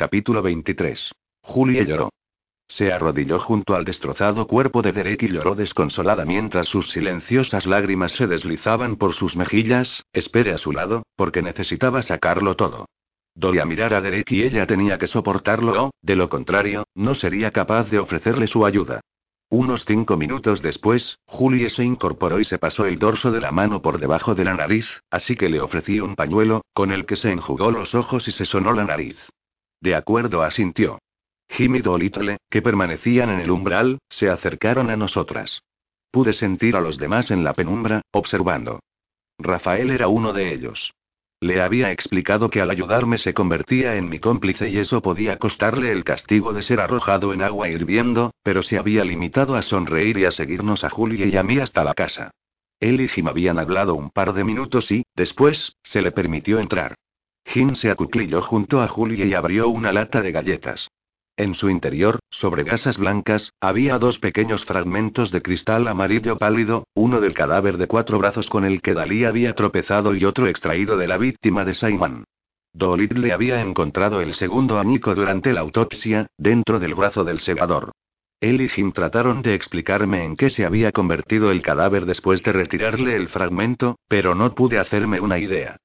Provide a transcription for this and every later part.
Capítulo 23. Julie lloró. Se arrodilló junto al destrozado cuerpo de Derek y lloró desconsolada mientras sus silenciosas lágrimas se deslizaban por sus mejillas. Espere a su lado, porque necesitaba sacarlo todo. Doy a mirar a Derek y ella tenía que soportarlo o, de lo contrario, no sería capaz de ofrecerle su ayuda. Unos cinco minutos después, Julie se incorporó y se pasó el dorso de la mano por debajo de la nariz, así que le ofrecí un pañuelo, con el que se enjugó los ojos y se sonó la nariz. De acuerdo, asintió. Jim y Dolittle, que permanecían en el umbral, se acercaron a nosotras. Pude sentir a los demás en la penumbra, observando. Rafael era uno de ellos. Le había explicado que al ayudarme se convertía en mi cómplice y eso podía costarle el castigo de ser arrojado en agua hirviendo, pero se había limitado a sonreír y a seguirnos a Julie y a mí hasta la casa. Él y Jim habían hablado un par de minutos y, después, se le permitió entrar. Jim se acuclilló junto a Julie y abrió una lata de galletas. En su interior, sobre gasas blancas, había dos pequeños fragmentos de cristal amarillo pálido, uno del cadáver de cuatro brazos con el que Dalí había tropezado y otro extraído de la víctima de Simon. Dolit le había encontrado el segundo amico durante la autopsia, dentro del brazo del segador. Él y Jim trataron de explicarme en qué se había convertido el cadáver después de retirarle el fragmento, pero no pude hacerme una idea.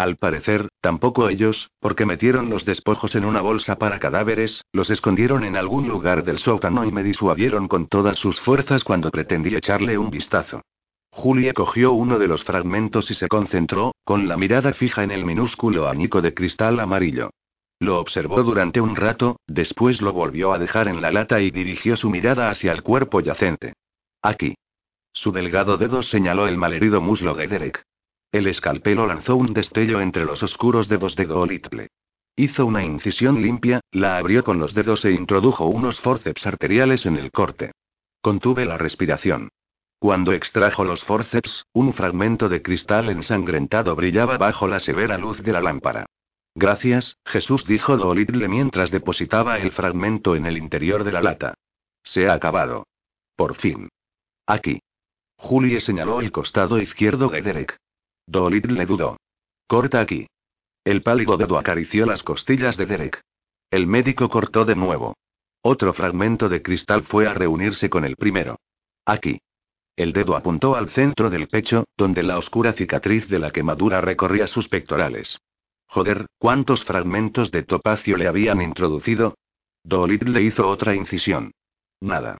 Al parecer, tampoco ellos, porque metieron los despojos en una bolsa para cadáveres, los escondieron en algún lugar del sótano y me disuadieron con todas sus fuerzas cuando pretendí echarle un vistazo. Julia cogió uno de los fragmentos y se concentró, con la mirada fija en el minúsculo anico de cristal amarillo. Lo observó durante un rato, después lo volvió a dejar en la lata y dirigió su mirada hacia el cuerpo yacente. Aquí. Su delgado dedo señaló el malherido muslo de Derek. El escalpelo lanzó un destello entre los oscuros dedos de Dolittle. Hizo una incisión limpia, la abrió con los dedos e introdujo unos forceps arteriales en el corte. Contuve la respiración. Cuando extrajo los forceps, un fragmento de cristal ensangrentado brillaba bajo la severa luz de la lámpara. Gracias, Jesús dijo Dolittle mientras depositaba el fragmento en el interior de la lata. Se ha acabado. Por fin. Aquí. Julie señaló el costado izquierdo de Derek. Dolittle dudó. Corta aquí. El pálido dedo acarició las costillas de Derek. El médico cortó de nuevo. Otro fragmento de cristal fue a reunirse con el primero. Aquí. El dedo apuntó al centro del pecho, donde la oscura cicatriz de la quemadura recorría sus pectorales. Joder, ¿cuántos fragmentos de topacio le habían introducido? Dolittle hizo otra incisión. Nada.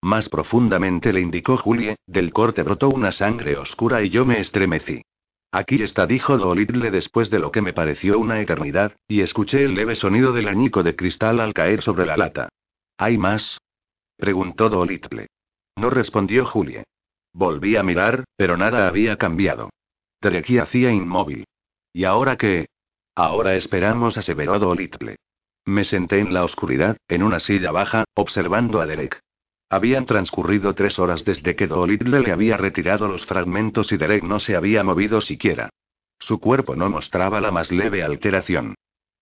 Más profundamente le indicó Julie, del corte brotó una sangre oscura y yo me estremecí. Aquí está, dijo Dolittle después de lo que me pareció una eternidad, y escuché el leve sonido del añico de cristal al caer sobre la lata. ¿Hay más? preguntó Dolittle. No respondió Julie. Volví a mirar, pero nada había cambiado. Derek hacía inmóvil. ¿Y ahora qué? Ahora esperamos, aseveró Dolittle. Me senté en la oscuridad, en una silla baja, observando a Derek. Habían transcurrido tres horas desde que Dolittle le había retirado los fragmentos y Derek no se había movido siquiera. Su cuerpo no mostraba la más leve alteración.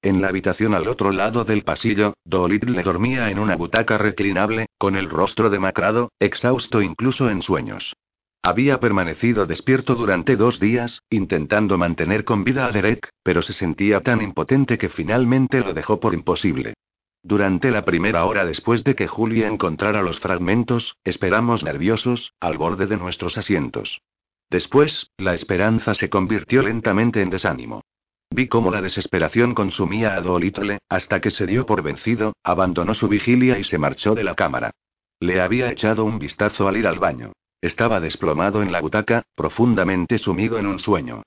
En la habitación al otro lado del pasillo, Dolittle dormía en una butaca reclinable, con el rostro demacrado, exhausto incluso en sueños. Había permanecido despierto durante dos días, intentando mantener con vida a Derek, pero se sentía tan impotente que finalmente lo dejó por imposible. Durante la primera hora después de que Julia encontrara los fragmentos, esperamos nerviosos, al borde de nuestros asientos. Después, la esperanza se convirtió lentamente en desánimo. Vi cómo la desesperación consumía a Dolittle, hasta que se dio por vencido, abandonó su vigilia y se marchó de la cámara. Le había echado un vistazo al ir al baño. Estaba desplomado en la butaca, profundamente sumido en un sueño.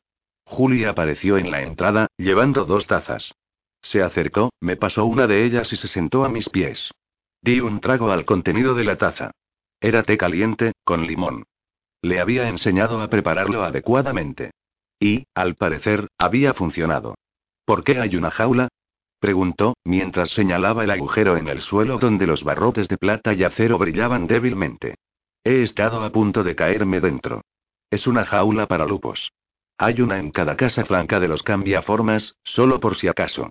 Julia apareció en la entrada, llevando dos tazas. Se acercó, me pasó una de ellas y se sentó a mis pies. Di un trago al contenido de la taza. Era té caliente, con limón. Le había enseñado a prepararlo adecuadamente. Y, al parecer, había funcionado. ¿Por qué hay una jaula? preguntó, mientras señalaba el agujero en el suelo donde los barrotes de plata y acero brillaban débilmente. He estado a punto de caerme dentro. Es una jaula para lupos. Hay una en cada casa flanca de los cambiaformas, solo por si acaso.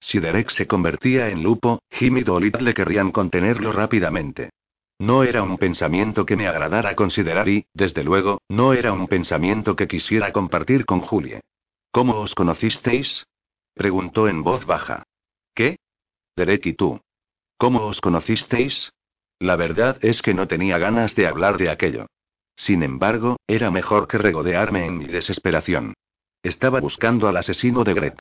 Si Derek se convertía en lupo, Jim y Dolit le querrían contenerlo rápidamente. No era un pensamiento que me agradara considerar y, desde luego, no era un pensamiento que quisiera compartir con Julie. ¿Cómo os conocisteis? preguntó en voz baja. ¿Qué? Derek y tú. ¿Cómo os conocisteis? La verdad es que no tenía ganas de hablar de aquello. Sin embargo, era mejor que regodearme en mi desesperación. Estaba buscando al asesino de Gret.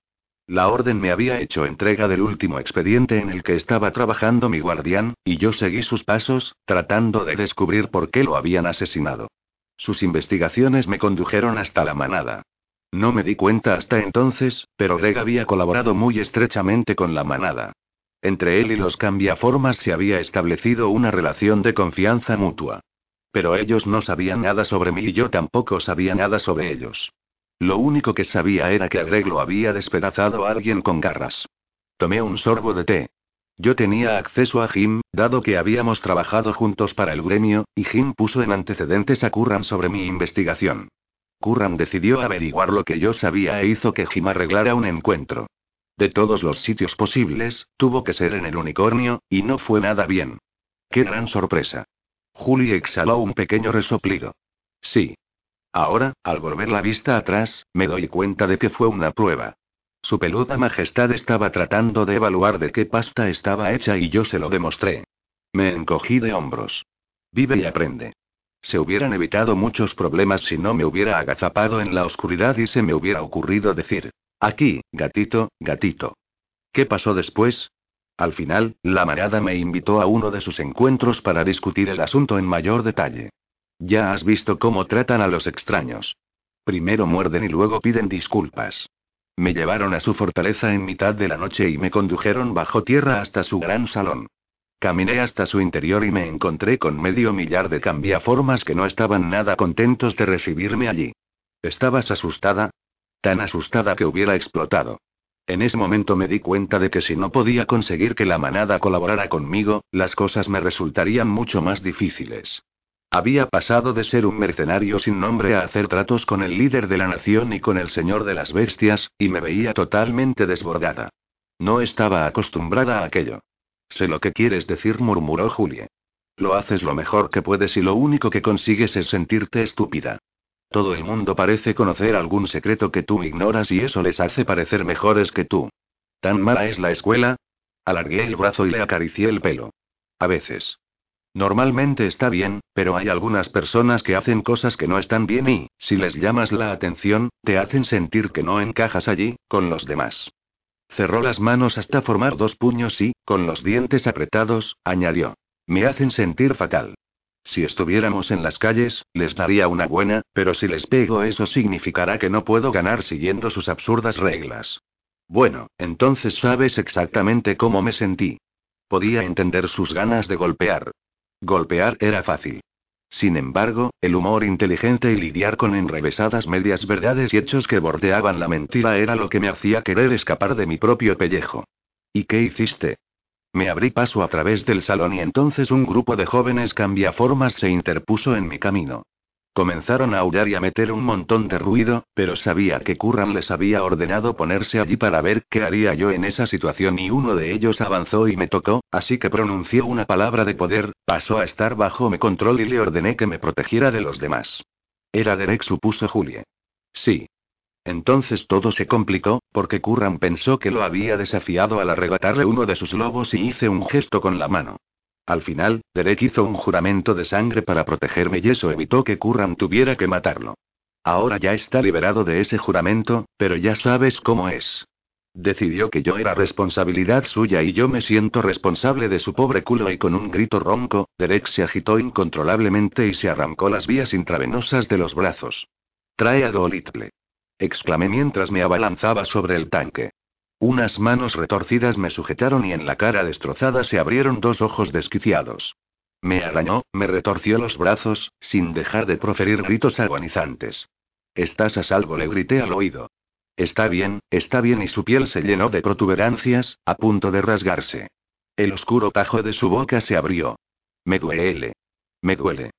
La orden me había hecho entrega del último expediente en el que estaba trabajando mi guardián, y yo seguí sus pasos, tratando de descubrir por qué lo habían asesinado. Sus investigaciones me condujeron hasta la manada. No me di cuenta hasta entonces, pero Greg había colaborado muy estrechamente con la manada. Entre él y los cambiaformas se había establecido una relación de confianza mutua. Pero ellos no sabían nada sobre mí y yo tampoco sabía nada sobre ellos. Lo único que sabía era que a Greg lo había despedazado alguien con garras. Tomé un sorbo de té. Yo tenía acceso a Jim, dado que habíamos trabajado juntos para el gremio, y Jim puso en antecedentes a Curran sobre mi investigación. Curran decidió averiguar lo que yo sabía e hizo que Jim arreglara un encuentro. De todos los sitios posibles, tuvo que ser en el unicornio, y no fue nada bien. ¡Qué gran sorpresa! Julie exhaló un pequeño resoplido. Sí. Ahora, al volver la vista atrás, me doy cuenta de que fue una prueba. Su peluda majestad estaba tratando de evaluar de qué pasta estaba hecha y yo se lo demostré. Me encogí de hombros. Vive y aprende. Se hubieran evitado muchos problemas si no me hubiera agazapado en la oscuridad y se me hubiera ocurrido decir, Aquí, gatito, gatito. ¿Qué pasó después? Al final, la marada me invitó a uno de sus encuentros para discutir el asunto en mayor detalle. Ya has visto cómo tratan a los extraños. Primero muerden y luego piden disculpas. Me llevaron a su fortaleza en mitad de la noche y me condujeron bajo tierra hasta su gran salón. Caminé hasta su interior y me encontré con medio millar de cambiaformas que no estaban nada contentos de recibirme allí. ¿Estabas asustada? Tan asustada que hubiera explotado. En ese momento me di cuenta de que si no podía conseguir que la manada colaborara conmigo, las cosas me resultarían mucho más difíciles. Había pasado de ser un mercenario sin nombre a hacer tratos con el líder de la nación y con el señor de las bestias, y me veía totalmente desbordada. No estaba acostumbrada a aquello. Sé lo que quieres decir, murmuró Julie. Lo haces lo mejor que puedes y lo único que consigues es sentirte estúpida. Todo el mundo parece conocer algún secreto que tú ignoras y eso les hace parecer mejores que tú. ¿Tan mala es la escuela? Alargué el brazo y le acaricié el pelo. A veces. Normalmente está bien, pero hay algunas personas que hacen cosas que no están bien y, si les llamas la atención, te hacen sentir que no encajas allí, con los demás. Cerró las manos hasta formar dos puños y, con los dientes apretados, añadió. Me hacen sentir fatal. Si estuviéramos en las calles, les daría una buena, pero si les pego eso significará que no puedo ganar siguiendo sus absurdas reglas. Bueno, entonces sabes exactamente cómo me sentí. Podía entender sus ganas de golpear. Golpear era fácil. Sin embargo, el humor inteligente y lidiar con enrevesadas medias verdades y hechos que bordeaban la mentira era lo que me hacía querer escapar de mi propio pellejo. ¿Y qué hiciste? Me abrí paso a través del salón y entonces un grupo de jóvenes cambiaformas se interpuso en mi camino. Comenzaron a aullar y a meter un montón de ruido, pero sabía que Curran les había ordenado ponerse allí para ver qué haría yo en esa situación y uno de ellos avanzó y me tocó, así que pronunció una palabra de poder, pasó a estar bajo mi control y le ordené que me protegiera de los demás. Era Derek, supuso Julie. Sí, entonces todo se complicó, porque Curran pensó que lo había desafiado al arrebatarle uno de sus lobos y hice un gesto con la mano. Al final, Derek hizo un juramento de sangre para protegerme y eso evitó que Curran tuviera que matarlo. Ahora ya está liberado de ese juramento, pero ya sabes cómo es. Decidió que yo era responsabilidad suya y yo me siento responsable de su pobre culo y con un grito ronco, Derek se agitó incontrolablemente y se arrancó las vías intravenosas de los brazos. Trae a Dolittle exclamé mientras me abalanzaba sobre el tanque. Unas manos retorcidas me sujetaron y en la cara destrozada se abrieron dos ojos desquiciados. Me arañó, me retorció los brazos, sin dejar de proferir gritos agonizantes. Estás a salvo, le grité al oído. Está bien, está bien y su piel se llenó de protuberancias, a punto de rasgarse. El oscuro tajo de su boca se abrió. Me duele. Me duele.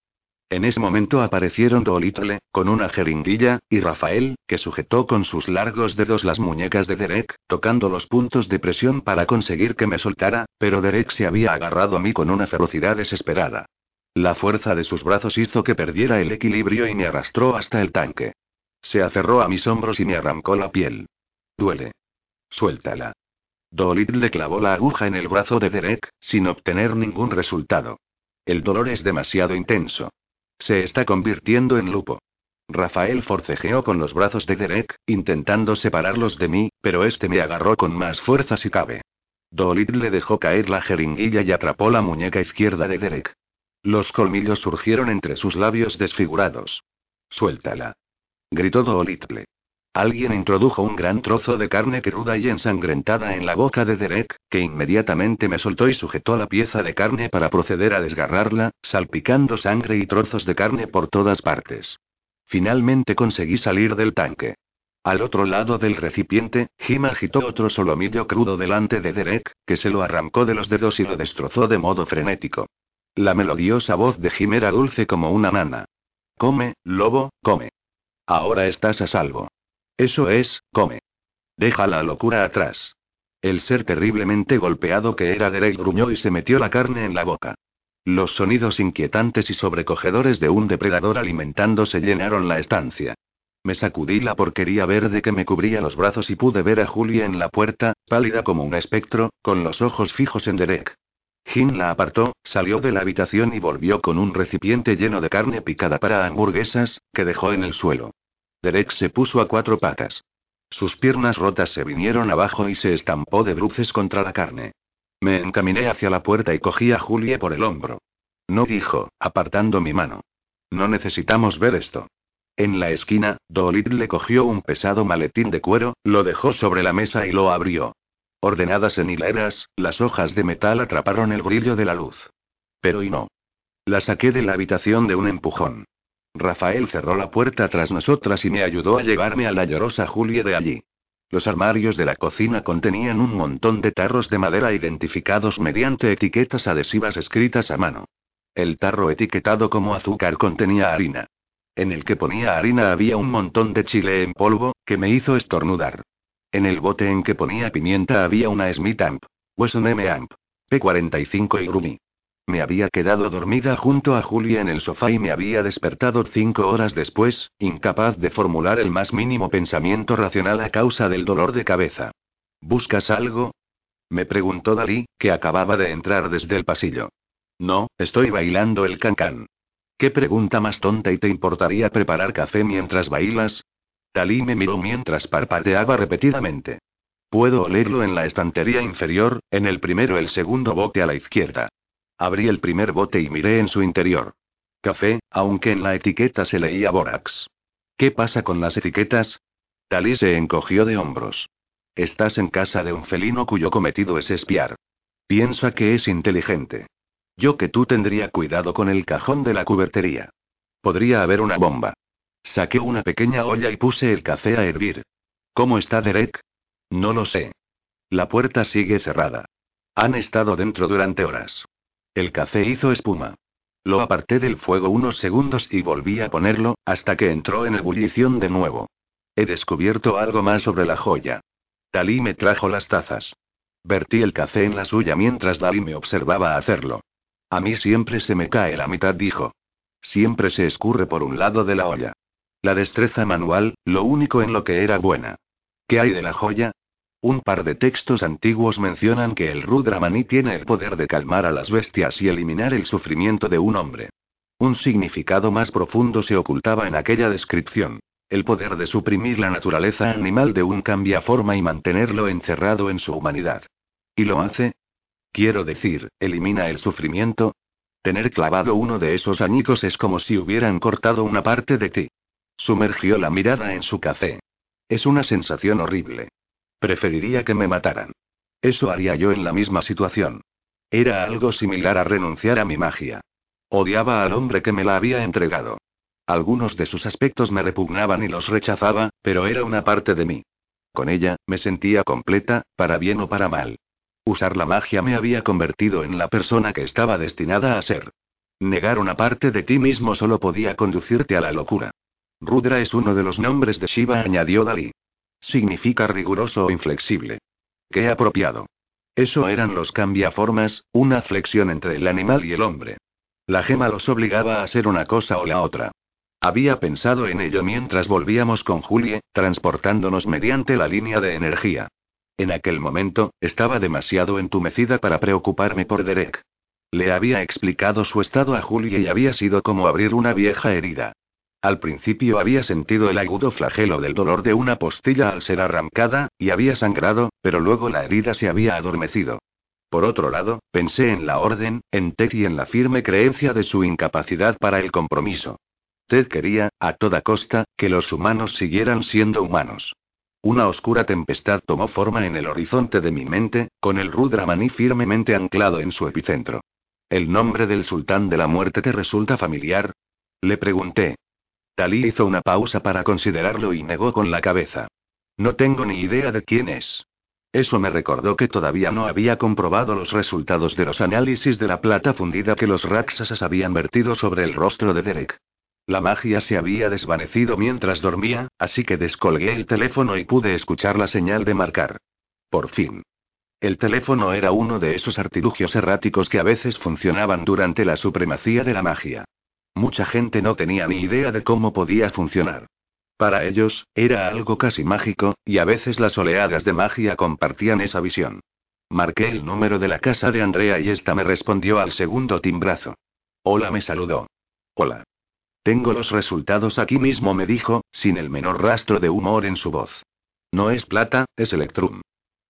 En ese momento aparecieron Dolittle, con una jeringuilla, y Rafael, que sujetó con sus largos dedos las muñecas de Derek, tocando los puntos de presión para conseguir que me soltara, pero Derek se había agarrado a mí con una ferocidad desesperada. La fuerza de sus brazos hizo que perdiera el equilibrio y me arrastró hasta el tanque. Se aferró a mis hombros y me arrancó la piel. Duele. Suéltala. Dolit le clavó la aguja en el brazo de Derek, sin obtener ningún resultado. El dolor es demasiado intenso. Se está convirtiendo en lupo. Rafael forcejeó con los brazos de Derek, intentando separarlos de mí, pero este me agarró con más fuerza si cabe. Dolit le dejó caer la jeringuilla y atrapó la muñeca izquierda de Derek. Los colmillos surgieron entre sus labios desfigurados. Suéltala. Gritó Dolittle. Alguien introdujo un gran trozo de carne cruda y ensangrentada en la boca de Derek, que inmediatamente me soltó y sujetó la pieza de carne para proceder a desgarrarla, salpicando sangre y trozos de carne por todas partes. Finalmente conseguí salir del tanque. Al otro lado del recipiente, Jim agitó otro solomillo crudo delante de Derek, que se lo arrancó de los dedos y lo destrozó de modo frenético. La melodiosa voz de Jim era dulce como una nana. Come, lobo, come. Ahora estás a salvo. Eso es, come. Deja la locura atrás. El ser terriblemente golpeado que era Derek gruñó y se metió la carne en la boca. Los sonidos inquietantes y sobrecogedores de un depredador alimentándose llenaron la estancia. Me sacudí la porquería verde que me cubría los brazos y pude ver a Julia en la puerta, pálida como un espectro, con los ojos fijos en Derek. Jim la apartó, salió de la habitación y volvió con un recipiente lleno de carne picada para hamburguesas, que dejó en el suelo. Derek se puso a cuatro patas. Sus piernas rotas se vinieron abajo y se estampó de bruces contra la carne. Me encaminé hacia la puerta y cogí a Julie por el hombro. No dijo, apartando mi mano. No necesitamos ver esto. En la esquina, Dolit le cogió un pesado maletín de cuero, lo dejó sobre la mesa y lo abrió. Ordenadas en hileras, las hojas de metal atraparon el brillo de la luz. Pero y no. La saqué de la habitación de un empujón. Rafael cerró la puerta tras nosotras y me ayudó a llevarme a la llorosa Julie de allí. Los armarios de la cocina contenían un montón de tarros de madera identificados mediante etiquetas adhesivas escritas a mano. El tarro etiquetado como azúcar contenía harina. En el que ponía harina había un montón de chile en polvo, que me hizo estornudar. En el bote en que ponía pimienta había una Smith Amp. Wesson M Amp. P45 y Grumi. Me había quedado dormida junto a Julia en el sofá y me había despertado cinco horas después, incapaz de formular el más mínimo pensamiento racional a causa del dolor de cabeza. ¿Buscas algo? Me preguntó Dalí, que acababa de entrar desde el pasillo. No, estoy bailando el cancán. ¿Qué pregunta más tonta y te importaría preparar café mientras bailas? Dalí me miró mientras parpadeaba repetidamente. Puedo olerlo en la estantería inferior, en el primero el segundo bote a la izquierda. Abrí el primer bote y miré en su interior. Café, aunque en la etiqueta se leía bórax. ¿Qué pasa con las etiquetas? Talí se encogió de hombros. Estás en casa de un felino cuyo cometido es espiar. Piensa que es inteligente. Yo que tú tendría cuidado con el cajón de la cubertería. Podría haber una bomba. Saqué una pequeña olla y puse el café a hervir. ¿Cómo está Derek? No lo sé. La puerta sigue cerrada. Han estado dentro durante horas. El café hizo espuma. Lo aparté del fuego unos segundos y volví a ponerlo, hasta que entró en ebullición de nuevo. He descubierto algo más sobre la joya. Dalí me trajo las tazas. Vertí el café en la suya mientras Dalí me observaba hacerlo. A mí siempre se me cae la mitad, dijo. Siempre se escurre por un lado de la olla. La destreza manual, lo único en lo que era buena. ¿Qué hay de la joya? Un par de textos antiguos mencionan que el Rudramani tiene el poder de calmar a las bestias y eliminar el sufrimiento de un hombre. Un significado más profundo se ocultaba en aquella descripción. El poder de suprimir la naturaleza animal de un cambiaforma y mantenerlo encerrado en su humanidad. ¿Y lo hace? Quiero decir, elimina el sufrimiento. Tener clavado uno de esos añicos es como si hubieran cortado una parte de ti. Sumergió la mirada en su café. Es una sensación horrible. Preferiría que me mataran. Eso haría yo en la misma situación. Era algo similar a renunciar a mi magia. Odiaba al hombre que me la había entregado. Algunos de sus aspectos me repugnaban y los rechazaba, pero era una parte de mí. Con ella, me sentía completa, para bien o para mal. Usar la magia me había convertido en la persona que estaba destinada a ser. Negar una parte de ti mismo solo podía conducirte a la locura. Rudra es uno de los nombres de Shiva, añadió Dalí. Significa riguroso o inflexible. Qué apropiado. Eso eran los cambiaformas, una flexión entre el animal y el hombre. La gema los obligaba a ser una cosa o la otra. Había pensado en ello mientras volvíamos con Julie, transportándonos mediante la línea de energía. En aquel momento, estaba demasiado entumecida para preocuparme por Derek. Le había explicado su estado a Julia y había sido como abrir una vieja herida. Al principio había sentido el agudo flagelo del dolor de una postilla al ser arrancada, y había sangrado, pero luego la herida se había adormecido. Por otro lado, pensé en la orden, en Ted y en la firme creencia de su incapacidad para el compromiso. Ted quería, a toda costa, que los humanos siguieran siendo humanos. Una oscura tempestad tomó forma en el horizonte de mi mente, con el Rudramaní firmemente anclado en su epicentro. ¿El nombre del sultán de la muerte te resulta familiar? Le pregunté. Talí hizo una pausa para considerarlo y negó con la cabeza. No tengo ni idea de quién es. Eso me recordó que todavía no había comprobado los resultados de los análisis de la plata fundida que los Raksasas habían vertido sobre el rostro de Derek. La magia se había desvanecido mientras dormía, así que descolgué el teléfono y pude escuchar la señal de marcar. Por fin. El teléfono era uno de esos artilugios erráticos que a veces funcionaban durante la supremacía de la magia. Mucha gente no tenía ni idea de cómo podía funcionar. Para ellos, era algo casi mágico, y a veces las oleadas de magia compartían esa visión. Marqué el número de la casa de Andrea y esta me respondió al segundo timbrazo. Hola, me saludó. Hola. Tengo los resultados aquí mismo, me dijo, sin el menor rastro de humor en su voz. No es plata, es electrum.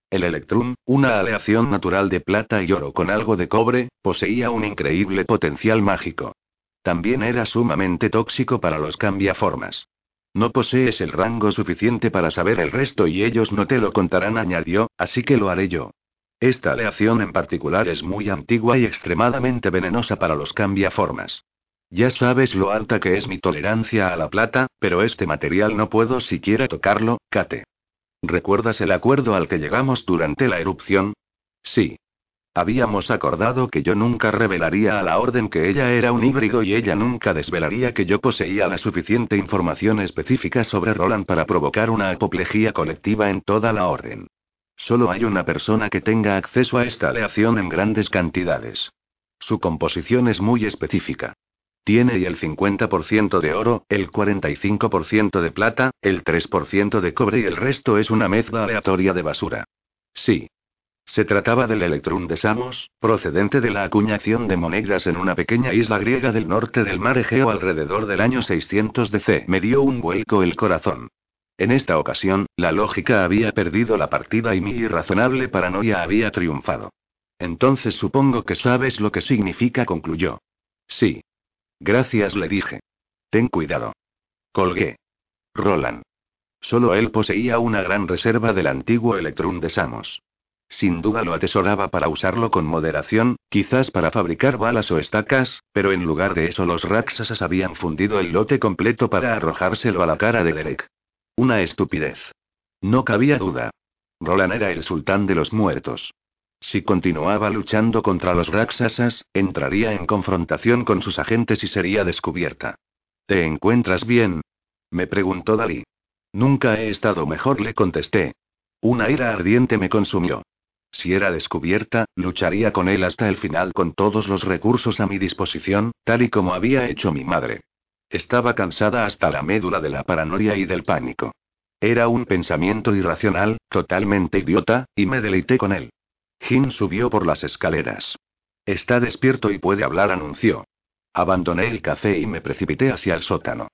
El electrum, una aleación natural de plata y oro con algo de cobre, poseía un increíble potencial mágico. También era sumamente tóxico para los cambiaformas. No posees el rango suficiente para saber el resto y ellos no te lo contarán, añadió, así que lo haré yo. Esta aleación en particular es muy antigua y extremadamente venenosa para los cambiaformas. Ya sabes lo alta que es mi tolerancia a la plata, pero este material no puedo siquiera tocarlo, Kate. ¿Recuerdas el acuerdo al que llegamos durante la erupción? Sí. Habíamos acordado que yo nunca revelaría a la orden que ella era un híbrido y ella nunca desvelaría que yo poseía la suficiente información específica sobre Roland para provocar una apoplejía colectiva en toda la orden. Solo hay una persona que tenga acceso a esta aleación en grandes cantidades. Su composición es muy específica. Tiene y el 50% de oro, el 45% de plata, el 3% de cobre y el resto es una mezcla aleatoria de basura. Sí. Se trataba del electrón de Samos, procedente de la acuñación de monedas en una pequeña isla griega del norte del mar Egeo alrededor del año 600 DC. Me dio un vuelco el corazón. En esta ocasión, la lógica había perdido la partida y mi irrazonable paranoia había triunfado. Entonces supongo que sabes lo que significa, concluyó. Sí. Gracias, le dije. Ten cuidado. Colgué. Roland. Solo él poseía una gran reserva del antiguo Electrum de Samos. Sin duda lo atesoraba para usarlo con moderación, quizás para fabricar balas o estacas, pero en lugar de eso los Raksasas habían fundido el lote completo para arrojárselo a la cara de Derek. Una estupidez. No cabía duda. Roland era el sultán de los muertos. Si continuaba luchando contra los Raksasas, entraría en confrontación con sus agentes y sería descubierta. ¿Te encuentras bien? me preguntó Dalí. Nunca he estado mejor, le contesté. Una ira ardiente me consumió. Si era descubierta, lucharía con él hasta el final con todos los recursos a mi disposición, tal y como había hecho mi madre. Estaba cansada hasta la médula de la paranoia y del pánico. Era un pensamiento irracional, totalmente idiota, y me deleité con él. Jin subió por las escaleras. Está despierto y puede hablar, anunció. Abandoné el café y me precipité hacia el sótano.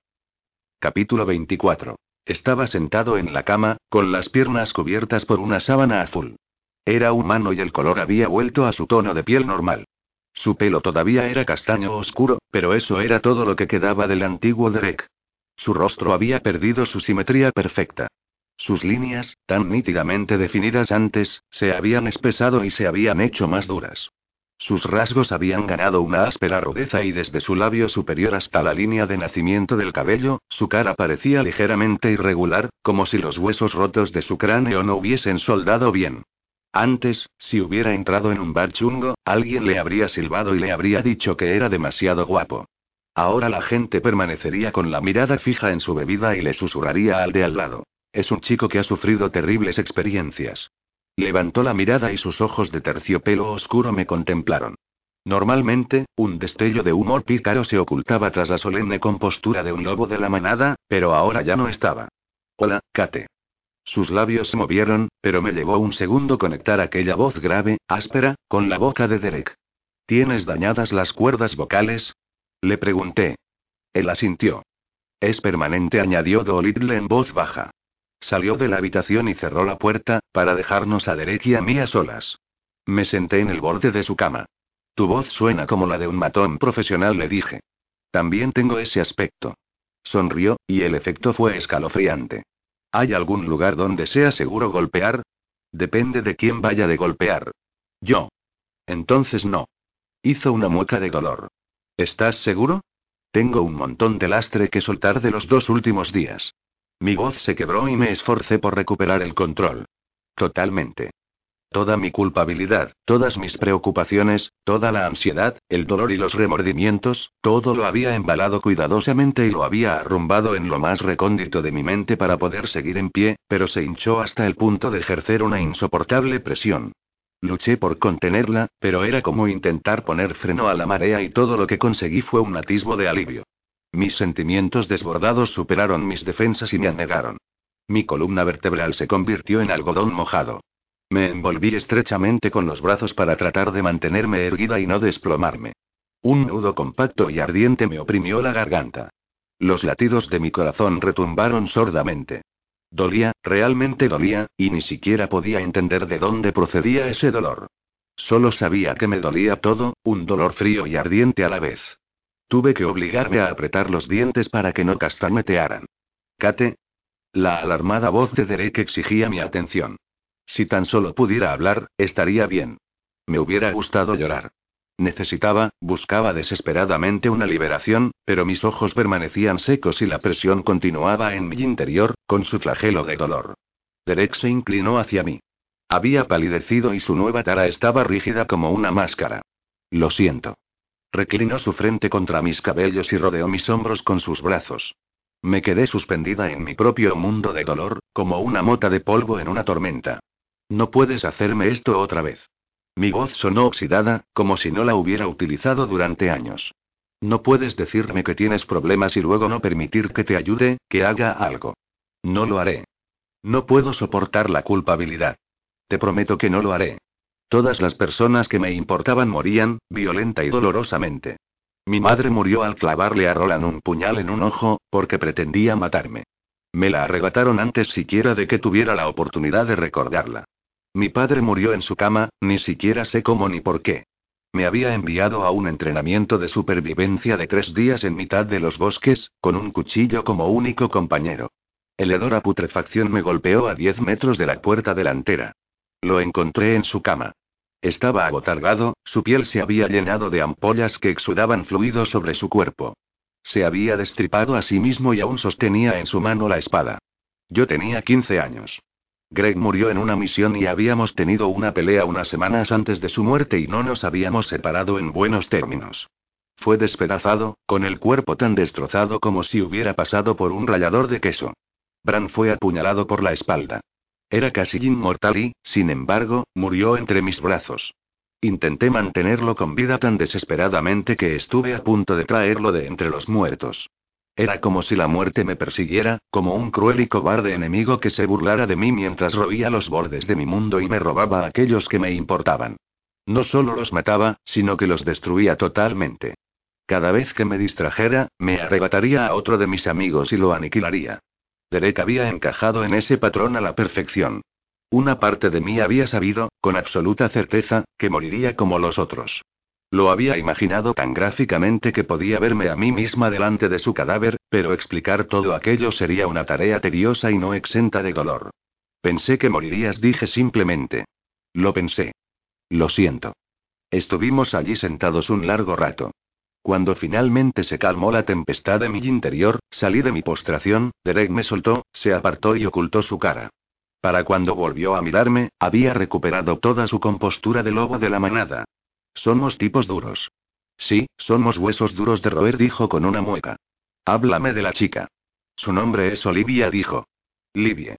Capítulo 24. Estaba sentado en la cama, con las piernas cubiertas por una sábana azul. Era humano y el color había vuelto a su tono de piel normal. Su pelo todavía era castaño oscuro, pero eso era todo lo que quedaba del antiguo Derek. Su rostro había perdido su simetría perfecta. Sus líneas, tan nítidamente definidas antes, se habían espesado y se habían hecho más duras. Sus rasgos habían ganado una áspera rudeza y desde su labio superior hasta la línea de nacimiento del cabello, su cara parecía ligeramente irregular, como si los huesos rotos de su cráneo no hubiesen soldado bien. Antes, si hubiera entrado en un bar chungo, alguien le habría silbado y le habría dicho que era demasiado guapo. Ahora la gente permanecería con la mirada fija en su bebida y le susurraría al de al lado. Es un chico que ha sufrido terribles experiencias. Levantó la mirada y sus ojos de terciopelo oscuro me contemplaron. Normalmente, un destello de humor pícaro se ocultaba tras la solemne compostura de un lobo de la manada, pero ahora ya no estaba. Hola, Kate. Sus labios se movieron, pero me llevó un segundo conectar aquella voz grave, áspera, con la boca de Derek. ¿Tienes dañadas las cuerdas vocales? Le pregunté. Él asintió. Es permanente, añadió Dolittle en voz baja. Salió de la habitación y cerró la puerta, para dejarnos a Derek y a mí a solas. Me senté en el borde de su cama. Tu voz suena como la de un matón profesional, le dije. También tengo ese aspecto. Sonrió, y el efecto fue escalofriante. ¿Hay algún lugar donde sea seguro golpear? Depende de quién vaya de golpear. Yo. Entonces no. Hizo una mueca de dolor. ¿Estás seguro? Tengo un montón de lastre que soltar de los dos últimos días. Mi voz se quebró y me esforcé por recuperar el control. Totalmente. Toda mi culpabilidad, todas mis preocupaciones, toda la ansiedad, el dolor y los remordimientos, todo lo había embalado cuidadosamente y lo había arrumbado en lo más recóndito de mi mente para poder seguir en pie, pero se hinchó hasta el punto de ejercer una insoportable presión. Luché por contenerla, pero era como intentar poner freno a la marea y todo lo que conseguí fue un atisbo de alivio. Mis sentimientos desbordados superaron mis defensas y me anegaron. Mi columna vertebral se convirtió en algodón mojado. Me envolví estrechamente con los brazos para tratar de mantenerme erguida y no desplomarme. Un nudo compacto y ardiente me oprimió la garganta. Los latidos de mi corazón retumbaron sordamente. Dolía, realmente dolía, y ni siquiera podía entender de dónde procedía ese dolor. Solo sabía que me dolía todo, un dolor frío y ardiente a la vez. Tuve que obligarme a apretar los dientes para que no castañetearan. Kate. La alarmada voz de Derek exigía mi atención. Si tan solo pudiera hablar, estaría bien. Me hubiera gustado llorar. Necesitaba, buscaba desesperadamente una liberación, pero mis ojos permanecían secos y la presión continuaba en mi interior, con su flagelo de dolor. Derek se inclinó hacia mí. Había palidecido y su nueva cara estaba rígida como una máscara. Lo siento. Reclinó su frente contra mis cabellos y rodeó mis hombros con sus brazos. Me quedé suspendida en mi propio mundo de dolor, como una mota de polvo en una tormenta. No puedes hacerme esto otra vez. Mi voz sonó oxidada, como si no la hubiera utilizado durante años. No puedes decirme que tienes problemas y luego no permitir que te ayude, que haga algo. No lo haré. No puedo soportar la culpabilidad. Te prometo que no lo haré. Todas las personas que me importaban morían, violenta y dolorosamente. Mi madre murió al clavarle a Roland un puñal en un ojo, porque pretendía matarme. Me la arrebataron antes siquiera de que tuviera la oportunidad de recordarla. Mi padre murió en su cama, ni siquiera sé cómo ni por qué. Me había enviado a un entrenamiento de supervivencia de tres días en mitad de los bosques, con un cuchillo como único compañero. El hedor a putrefacción me golpeó a diez metros de la puerta delantera. Lo encontré en su cama. Estaba agotargado, su piel se había llenado de ampollas que exudaban fluido sobre su cuerpo. Se había destripado a sí mismo y aún sostenía en su mano la espada. Yo tenía 15 años. Greg murió en una misión y habíamos tenido una pelea unas semanas antes de su muerte y no nos habíamos separado en buenos términos. Fue despedazado, con el cuerpo tan destrozado como si hubiera pasado por un rallador de queso. Bran fue apuñalado por la espalda. Era casi inmortal y, sin embargo, murió entre mis brazos. Intenté mantenerlo con vida tan desesperadamente que estuve a punto de traerlo de entre los muertos. Era como si la muerte me persiguiera, como un cruel y cobarde enemigo que se burlara de mí mientras roía los bordes de mi mundo y me robaba aquellos que me importaban. No solo los mataba, sino que los destruía totalmente. Cada vez que me distrajera, me arrebataría a otro de mis amigos y lo aniquilaría. Derek había encajado en ese patrón a la perfección. Una parte de mí había sabido, con absoluta certeza, que moriría como los otros. Lo había imaginado tan gráficamente que podía verme a mí misma delante de su cadáver, pero explicar todo aquello sería una tarea tediosa y no exenta de dolor. Pensé que morirías, dije simplemente. Lo pensé. Lo siento. Estuvimos allí sentados un largo rato. Cuando finalmente se calmó la tempestad de mi interior, salí de mi postración, Derek me soltó, se apartó y ocultó su cara. Para cuando volvió a mirarme, había recuperado toda su compostura de lobo de la manada. Somos tipos duros. Sí, somos huesos duros de roer, dijo con una mueca. Háblame de la chica. Su nombre es Olivia, dijo. Livie.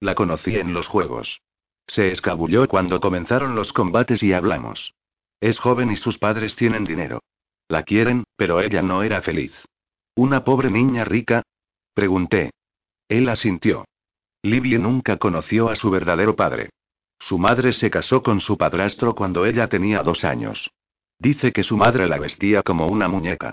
La conocí en los juegos. Se escabulló cuando comenzaron los combates y hablamos. Es joven y sus padres tienen dinero. La quieren, pero ella no era feliz. ¿Una pobre niña rica? Pregunté. Él asintió. Libby nunca conoció a su verdadero padre. Su madre se casó con su padrastro cuando ella tenía dos años. Dice que su madre la vestía como una muñeca.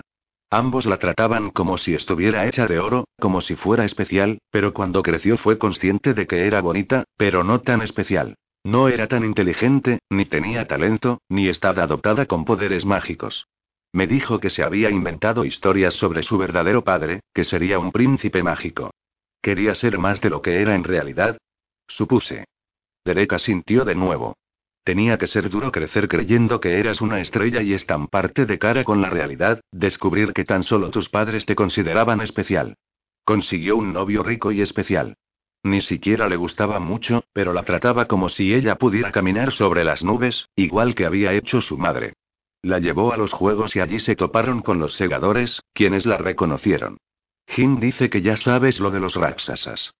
Ambos la trataban como si estuviera hecha de oro, como si fuera especial, pero cuando creció fue consciente de que era bonita, pero no tan especial. No era tan inteligente, ni tenía talento, ni estaba adoptada con poderes mágicos. Me dijo que se había inventado historias sobre su verdadero padre, que sería un príncipe mágico. ¿Quería ser más de lo que era en realidad? Supuse. Derek asintió de nuevo. Tenía que ser duro crecer creyendo que eras una estrella y estamparte de cara con la realidad, descubrir que tan solo tus padres te consideraban especial. Consiguió un novio rico y especial. Ni siquiera le gustaba mucho, pero la trataba como si ella pudiera caminar sobre las nubes, igual que había hecho su madre. La llevó a los juegos y allí se toparon con los segadores, quienes la reconocieron. Jim dice que ya sabes lo de los Raksasas.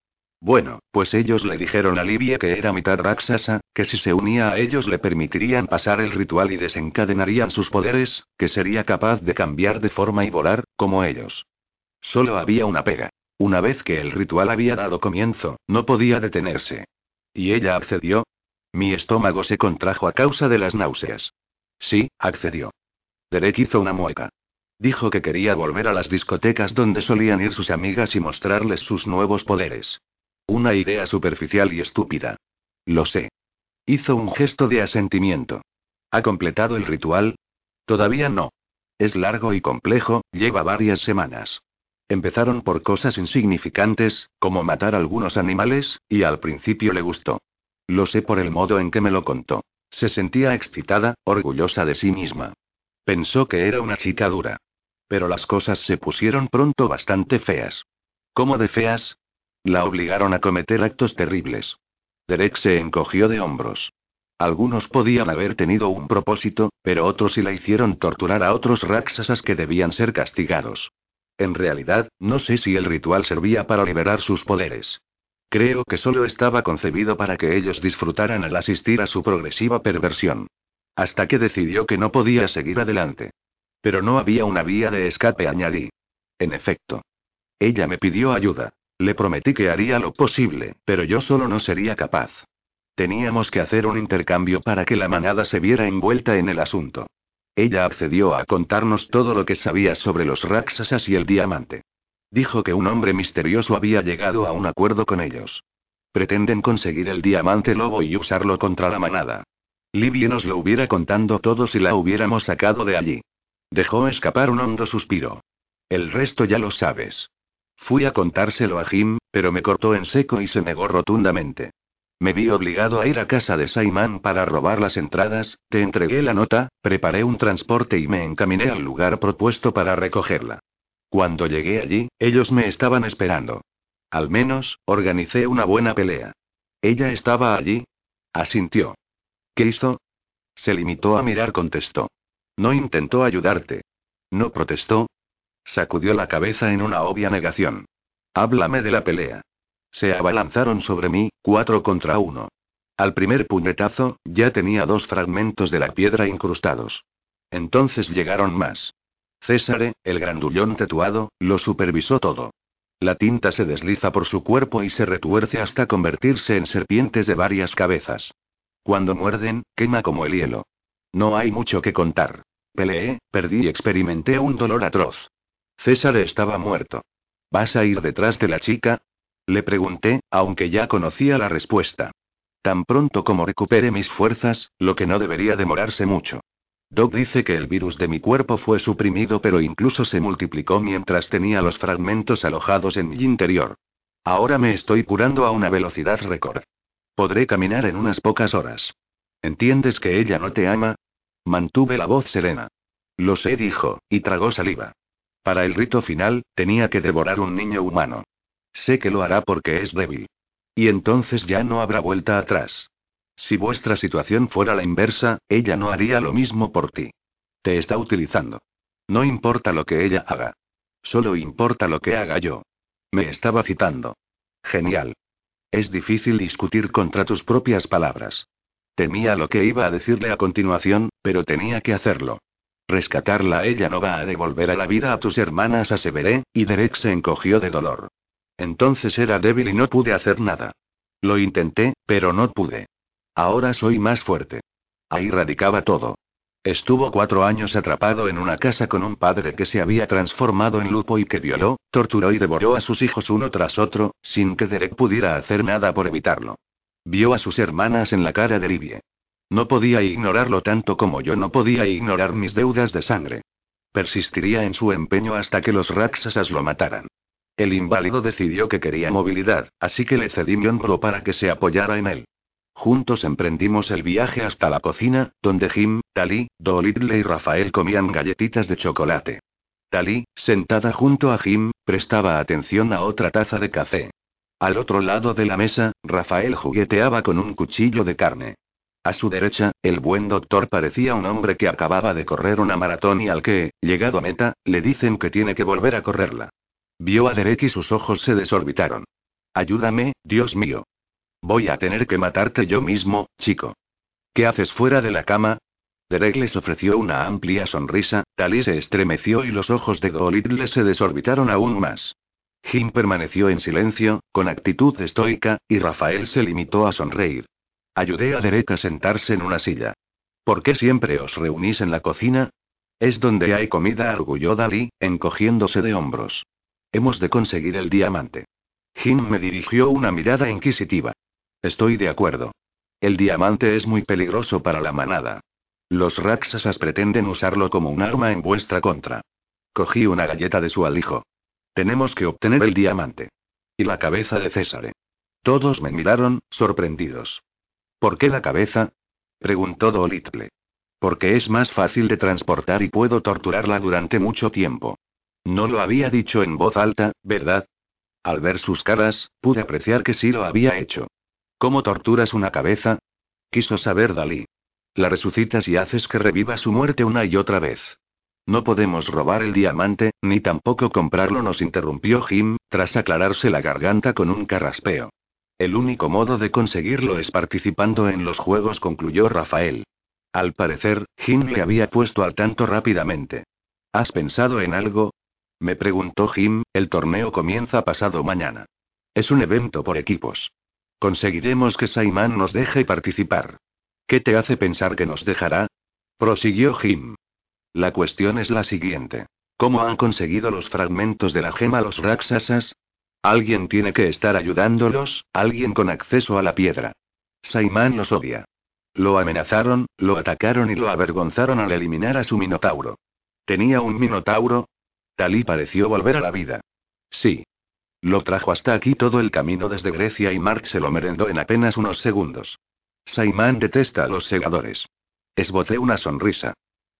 Bueno, pues ellos le dijeron a Livia que era mitad Raksasa, que si se unía a ellos le permitirían pasar el ritual y desencadenarían sus poderes, que sería capaz de cambiar de forma y volar, como ellos. Solo había una pega. Una vez que el ritual había dado comienzo, no podía detenerse. ¿Y ella accedió? Mi estómago se contrajo a causa de las náuseas. Sí, accedió. Derek hizo una mueca. Dijo que quería volver a las discotecas donde solían ir sus amigas y mostrarles sus nuevos poderes. Una idea superficial y estúpida. Lo sé. Hizo un gesto de asentimiento. ¿Ha completado el ritual? Todavía no. Es largo y complejo, lleva varias semanas. Empezaron por cosas insignificantes, como matar algunos animales, y al principio le gustó. Lo sé por el modo en que me lo contó. Se sentía excitada, orgullosa de sí misma. Pensó que era una chica dura. Pero las cosas se pusieron pronto bastante feas. ¿Cómo de feas? La obligaron a cometer actos terribles. Derek se encogió de hombros. Algunos podían haber tenido un propósito, pero otros sí la hicieron torturar a otros Raksasas que debían ser castigados. En realidad, no sé si el ritual servía para liberar sus poderes. Creo que solo estaba concebido para que ellos disfrutaran al asistir a su progresiva perversión. Hasta que decidió que no podía seguir adelante. Pero no había una vía de escape, añadí. En efecto. Ella me pidió ayuda. Le prometí que haría lo posible, pero yo solo no sería capaz. Teníamos que hacer un intercambio para que la manada se viera envuelta en el asunto. Ella accedió a contarnos todo lo que sabía sobre los Raksasas y el diamante. Dijo que un hombre misterioso había llegado a un acuerdo con ellos. Pretenden conseguir el diamante lobo y usarlo contra la manada. Libby nos lo hubiera contando todo si la hubiéramos sacado de allí. Dejó escapar un hondo suspiro. El resto ya lo sabes. Fui a contárselo a Jim, pero me cortó en seco y se negó rotundamente. Me vi obligado a ir a casa de Simon para robar las entradas, te entregué la nota, preparé un transporte y me encaminé al lugar propuesto para recogerla. Cuando llegué allí, ellos me estaban esperando. Al menos, organicé una buena pelea. Ella estaba allí. Asintió. ¿Qué hizo? Se limitó a mirar, contestó. No intentó ayudarte. No protestó, Sacudió la cabeza en una obvia negación. Háblame de la pelea. Se abalanzaron sobre mí, cuatro contra uno. Al primer puñetazo, ya tenía dos fragmentos de la piedra incrustados. Entonces llegaron más. Césare, el grandullón tetuado, lo supervisó todo. La tinta se desliza por su cuerpo y se retuerce hasta convertirse en serpientes de varias cabezas. Cuando muerden, quema como el hielo. No hay mucho que contar. Peleé, perdí y experimenté un dolor atroz. César estaba muerto. ¿Vas a ir detrás de la chica? Le pregunté, aunque ya conocía la respuesta. Tan pronto como recupere mis fuerzas, lo que no debería demorarse mucho. Doc dice que el virus de mi cuerpo fue suprimido pero incluso se multiplicó mientras tenía los fragmentos alojados en mi interior. Ahora me estoy curando a una velocidad récord. Podré caminar en unas pocas horas. ¿Entiendes que ella no te ama? Mantuve la voz serena. Lo sé, dijo, y tragó saliva. Para el rito final, tenía que devorar un niño humano. Sé que lo hará porque es débil. Y entonces ya no habrá vuelta atrás. Si vuestra situación fuera la inversa, ella no haría lo mismo por ti. Te está utilizando. No importa lo que ella haga. Solo importa lo que haga yo. Me estaba citando. Genial. Es difícil discutir contra tus propias palabras. Temía lo que iba a decirle a continuación, pero tenía que hacerlo. Rescatarla ella no va a devolver a la vida a tus hermanas, aseveré, y Derek se encogió de dolor. Entonces era débil y no pude hacer nada. Lo intenté, pero no pude. Ahora soy más fuerte. Ahí radicaba todo. Estuvo cuatro años atrapado en una casa con un padre que se había transformado en lupo y que violó, torturó y devoró a sus hijos uno tras otro, sin que Derek pudiera hacer nada por evitarlo. Vio a sus hermanas en la cara de Livie. No podía ignorarlo tanto como yo no podía ignorar mis deudas de sangre. Persistiría en su empeño hasta que los Raksasas lo mataran. El inválido decidió que quería movilidad, así que le cedí mi hombro para que se apoyara en él. Juntos emprendimos el viaje hasta la cocina, donde Jim, Tali, Dolittle y Rafael comían galletitas de chocolate. Tali, sentada junto a Jim, prestaba atención a otra taza de café. Al otro lado de la mesa, Rafael jugueteaba con un cuchillo de carne. A su derecha, el buen doctor parecía un hombre que acababa de correr una maratón y al que, llegado a meta, le dicen que tiene que volver a correrla. Vio a Derek y sus ojos se desorbitaron. Ayúdame, Dios mío. Voy a tener que matarte yo mismo, chico. ¿Qué haces fuera de la cama? Derek les ofreció una amplia sonrisa, Tali se estremeció y los ojos de Dolittle se desorbitaron aún más. Jim permaneció en silencio, con actitud estoica, y Rafael se limitó a sonreír. Ayudé a Derek a sentarse en una silla. ¿Por qué siempre os reunís en la cocina? Es donde hay comida, arguyó Dalí, encogiéndose de hombros. Hemos de conseguir el diamante. Jim me dirigió una mirada inquisitiva. Estoy de acuerdo. El diamante es muy peligroso para la manada. Los Raksasas pretenden usarlo como un arma en vuestra contra. Cogí una galleta de su alijo. Tenemos que obtener el diamante. Y la cabeza de César. Todos me miraron, sorprendidos. ¿Por qué la cabeza? preguntó Dolittle. Porque es más fácil de transportar y puedo torturarla durante mucho tiempo. No lo había dicho en voz alta, ¿verdad? Al ver sus caras, pude apreciar que sí lo había hecho. ¿Cómo torturas una cabeza? Quiso saber Dalí. La resucitas y haces que reviva su muerte una y otra vez. No podemos robar el diamante, ni tampoco comprarlo, nos interrumpió Jim, tras aclararse la garganta con un carraspeo. El único modo de conseguirlo es participando en los juegos, concluyó Rafael. Al parecer, Jim le había puesto al tanto rápidamente. ¿Has pensado en algo? Me preguntó Jim, el torneo comienza pasado mañana. Es un evento por equipos. Conseguiremos que Saiman nos deje participar. ¿Qué te hace pensar que nos dejará? Prosiguió Jim. La cuestión es la siguiente. ¿Cómo han conseguido los fragmentos de la gema los Raksasas? Alguien tiene que estar ayudándolos, alguien con acceso a la piedra. Saiman los odia. Lo amenazaron, lo atacaron y lo avergonzaron al eliminar a su minotauro. ¿Tenía un minotauro? Talí pareció volver a la vida. Sí. Lo trajo hasta aquí todo el camino desde Grecia y Mark se lo merendó en apenas unos segundos. Saiman detesta a los segadores. Esboté una sonrisa.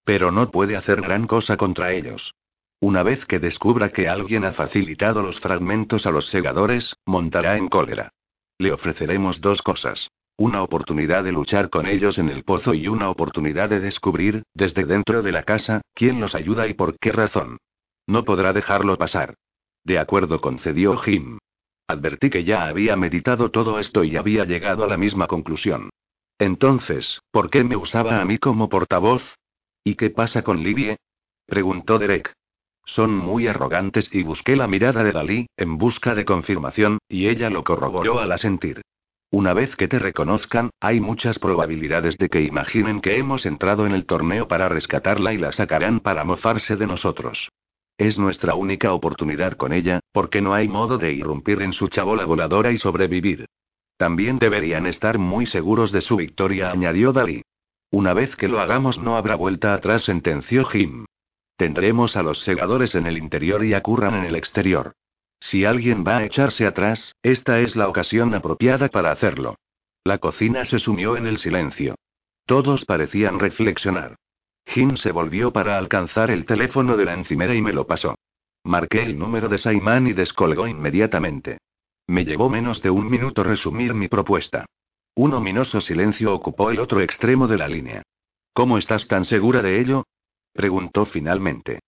Pero no puede hacer gran cosa contra ellos. Una vez que descubra que alguien ha facilitado los fragmentos a los segadores, montará en cólera. Le ofreceremos dos cosas. Una oportunidad de luchar con ellos en el pozo y una oportunidad de descubrir, desde dentro de la casa, quién los ayuda y por qué razón. No podrá dejarlo pasar. De acuerdo, concedió Jim. Advertí que ya había meditado todo esto y había llegado a la misma conclusión. Entonces, ¿por qué me usaba a mí como portavoz? ¿Y qué pasa con Livie? preguntó Derek. Son muy arrogantes y busqué la mirada de Dalí, en busca de confirmación, y ella lo corroboró al asentir. Una vez que te reconozcan, hay muchas probabilidades de que imaginen que hemos entrado en el torneo para rescatarla y la sacarán para mofarse de nosotros. Es nuestra única oportunidad con ella, porque no hay modo de irrumpir en su chabola voladora y sobrevivir. También deberían estar muy seguros de su victoria, añadió Dalí. Una vez que lo hagamos no habrá vuelta atrás, sentenció Jim. Tendremos a los segadores en el interior y a Curran en el exterior. Si alguien va a echarse atrás, esta es la ocasión apropiada para hacerlo. La cocina se sumió en el silencio. Todos parecían reflexionar. Jim se volvió para alcanzar el teléfono de la encimera y me lo pasó. Marqué el número de Saiman y descolgó inmediatamente. Me llevó menos de un minuto resumir mi propuesta. Un ominoso silencio ocupó el otro extremo de la línea. ¿Cómo estás tan segura de ello? Preguntó finalmente.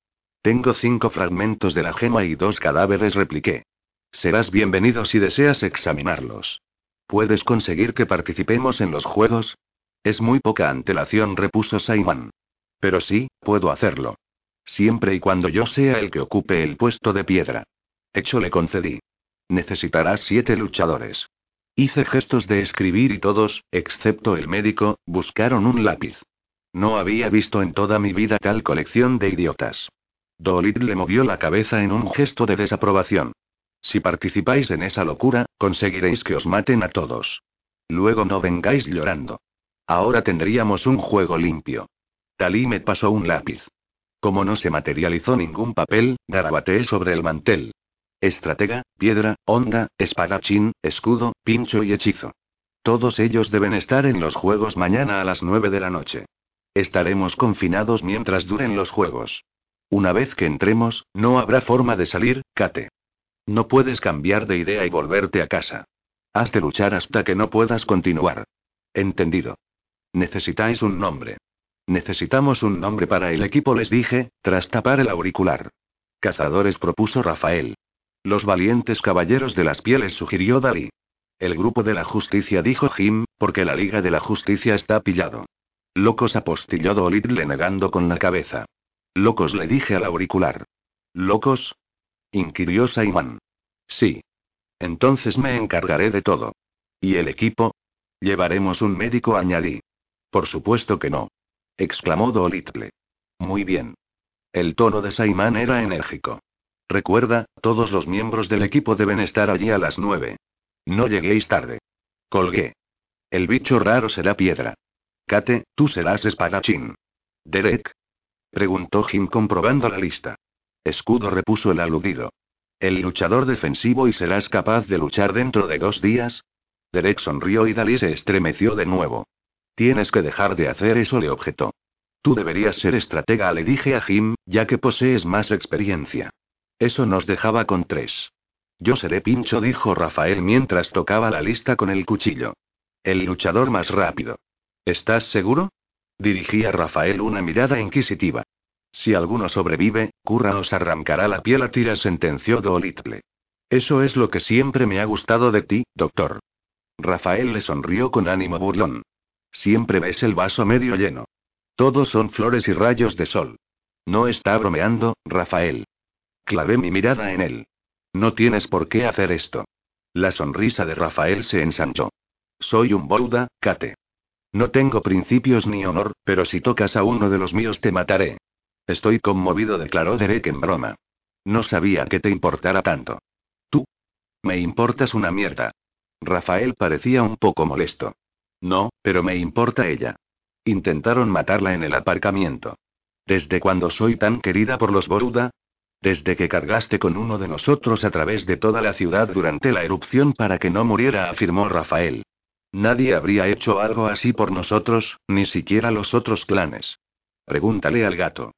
Tengo cinco fragmentos de la gema y dos cadáveres, repliqué. Serás bienvenido si deseas examinarlos. ¿Puedes conseguir que participemos en los juegos? Es muy poca antelación, repuso Simon. Pero sí, puedo hacerlo. Siempre y cuando yo sea el que ocupe el puesto de piedra. Hecho le concedí. Necesitarás siete luchadores. Hice gestos de escribir y todos, excepto el médico, buscaron un lápiz. No había visto en toda mi vida tal colección de idiotas. Dolit le movió la cabeza en un gesto de desaprobación. Si participáis en esa locura, conseguiréis que os maten a todos. Luego no vengáis llorando. Ahora tendríamos un juego limpio. Talí me pasó un lápiz. Como no se materializó ningún papel, garabateé sobre el mantel. Estratega, piedra, onda, espadachín, escudo, pincho y hechizo. Todos ellos deben estar en los juegos mañana a las nueve de la noche. Estaremos confinados mientras duren los juegos. Una vez que entremos, no habrá forma de salir, Kate. No puedes cambiar de idea y volverte a casa. Has de luchar hasta que no puedas continuar. Entendido. Necesitáis un nombre. Necesitamos un nombre para el equipo, les dije, tras tapar el auricular. Cazadores propuso Rafael. Los valientes caballeros de las pieles sugirió Dalí. El grupo de la justicia dijo Jim, porque la Liga de la Justicia está pillado. Locos apostilló Dolittle negando con la cabeza. Locos le dije al auricular. ¿Locos? inquirió Simon. Sí. Entonces me encargaré de todo. ¿Y el equipo? Llevaremos un médico, añadí. Por supuesto que no. exclamó Dolittle. Muy bien. El tono de Simon era enérgico. Recuerda, todos los miembros del equipo deben estar allí a las nueve. No lleguéis tarde. Colgué. El bicho raro será piedra. Kate, tú serás espadachín. Derek. Preguntó Jim comprobando la lista. Escudo repuso el aludido. El luchador defensivo y serás capaz de luchar dentro de dos días. Derek sonrió y Dalí se estremeció de nuevo. Tienes que dejar de hacer eso, le objetó. Tú deberías ser estratega, le dije a Jim, ya que posees más experiencia. Eso nos dejaba con tres. Yo seré pincho, dijo Rafael mientras tocaba la lista con el cuchillo. El luchador más rápido. ¿Estás seguro? Dirigí a Rafael una mirada inquisitiva. Si alguno sobrevive, Curra nos arrancará la piel a tira, sentenció Dolittle. Eso es lo que siempre me ha gustado de ti, doctor. Rafael le sonrió con ánimo burlón. Siempre ves el vaso medio lleno. Todos son flores y rayos de sol. No está bromeando, Rafael. Clavé mi mirada en él. No tienes por qué hacer esto. La sonrisa de Rafael se ensanchó. Soy un Bouda, Kate. No tengo principios ni honor, pero si tocas a uno de los míos te mataré. Estoy conmovido, declaró Derek en broma. No sabía que te importara tanto. Tú. Me importas una mierda. Rafael parecía un poco molesto. No, pero me importa ella. Intentaron matarla en el aparcamiento. ¿Desde cuándo soy tan querida por los Boruda? Desde que cargaste con uno de nosotros a través de toda la ciudad durante la erupción para que no muriera, afirmó Rafael. Nadie habría hecho algo así por nosotros, ni siquiera los otros clanes. Pregúntale al gato.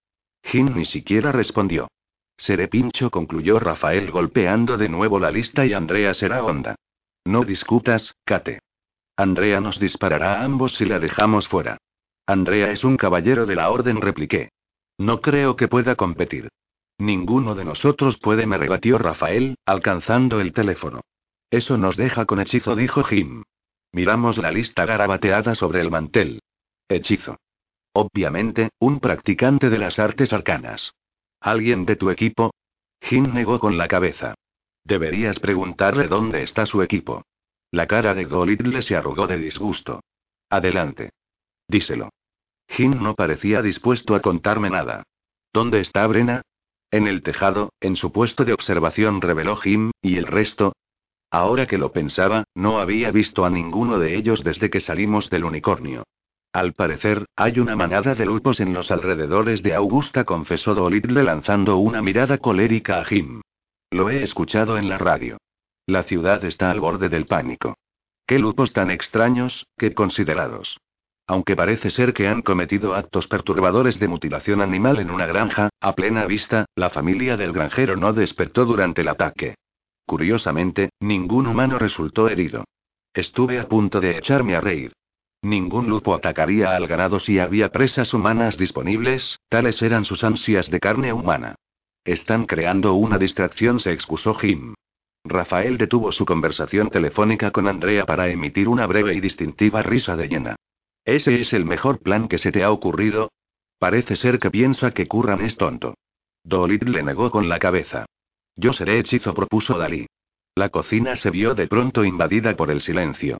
Jim ni siquiera respondió. Seré pincho, concluyó Rafael golpeando de nuevo la lista y Andrea será onda. No discutas, Kate. Andrea nos disparará a ambos si la dejamos fuera. Andrea es un caballero de la orden, repliqué. No creo que pueda competir. Ninguno de nosotros puede, me rebatió Rafael, alcanzando el teléfono. Eso nos deja con hechizo, dijo Jim. Miramos la lista garabateada sobre el mantel. Hechizo. Obviamente, un practicante de las artes arcanas. ¿Alguien de tu equipo? Jim negó con la cabeza. Deberías preguntarle dónde está su equipo. La cara de Golidle se arrugó de disgusto. Adelante. Díselo. Jim no parecía dispuesto a contarme nada. ¿Dónde está Brena? En el tejado, en su puesto de observación, reveló Jim, ¿y el resto? Ahora que lo pensaba, no había visto a ninguno de ellos desde que salimos del unicornio. Al parecer, hay una manada de lupos en los alrededores de Augusta, confesó Dolittle lanzando una mirada colérica a Jim. Lo he escuchado en la radio. La ciudad está al borde del pánico. Qué lupos tan extraños, qué considerados. Aunque parece ser que han cometido actos perturbadores de mutilación animal en una granja, a plena vista, la familia del granjero no despertó durante el ataque. Curiosamente, ningún humano resultó herido. Estuve a punto de echarme a reír. Ningún lupo atacaría al ganado si había presas humanas disponibles, tales eran sus ansias de carne humana. Están creando una distracción, se excusó Jim. Rafael detuvo su conversación telefónica con Andrea para emitir una breve y distintiva risa de llena. ¿Ese es el mejor plan que se te ha ocurrido? Parece ser que piensa que Curran es tonto. Dolit le negó con la cabeza. Yo seré hechizo, propuso Dalí. La cocina se vio de pronto invadida por el silencio.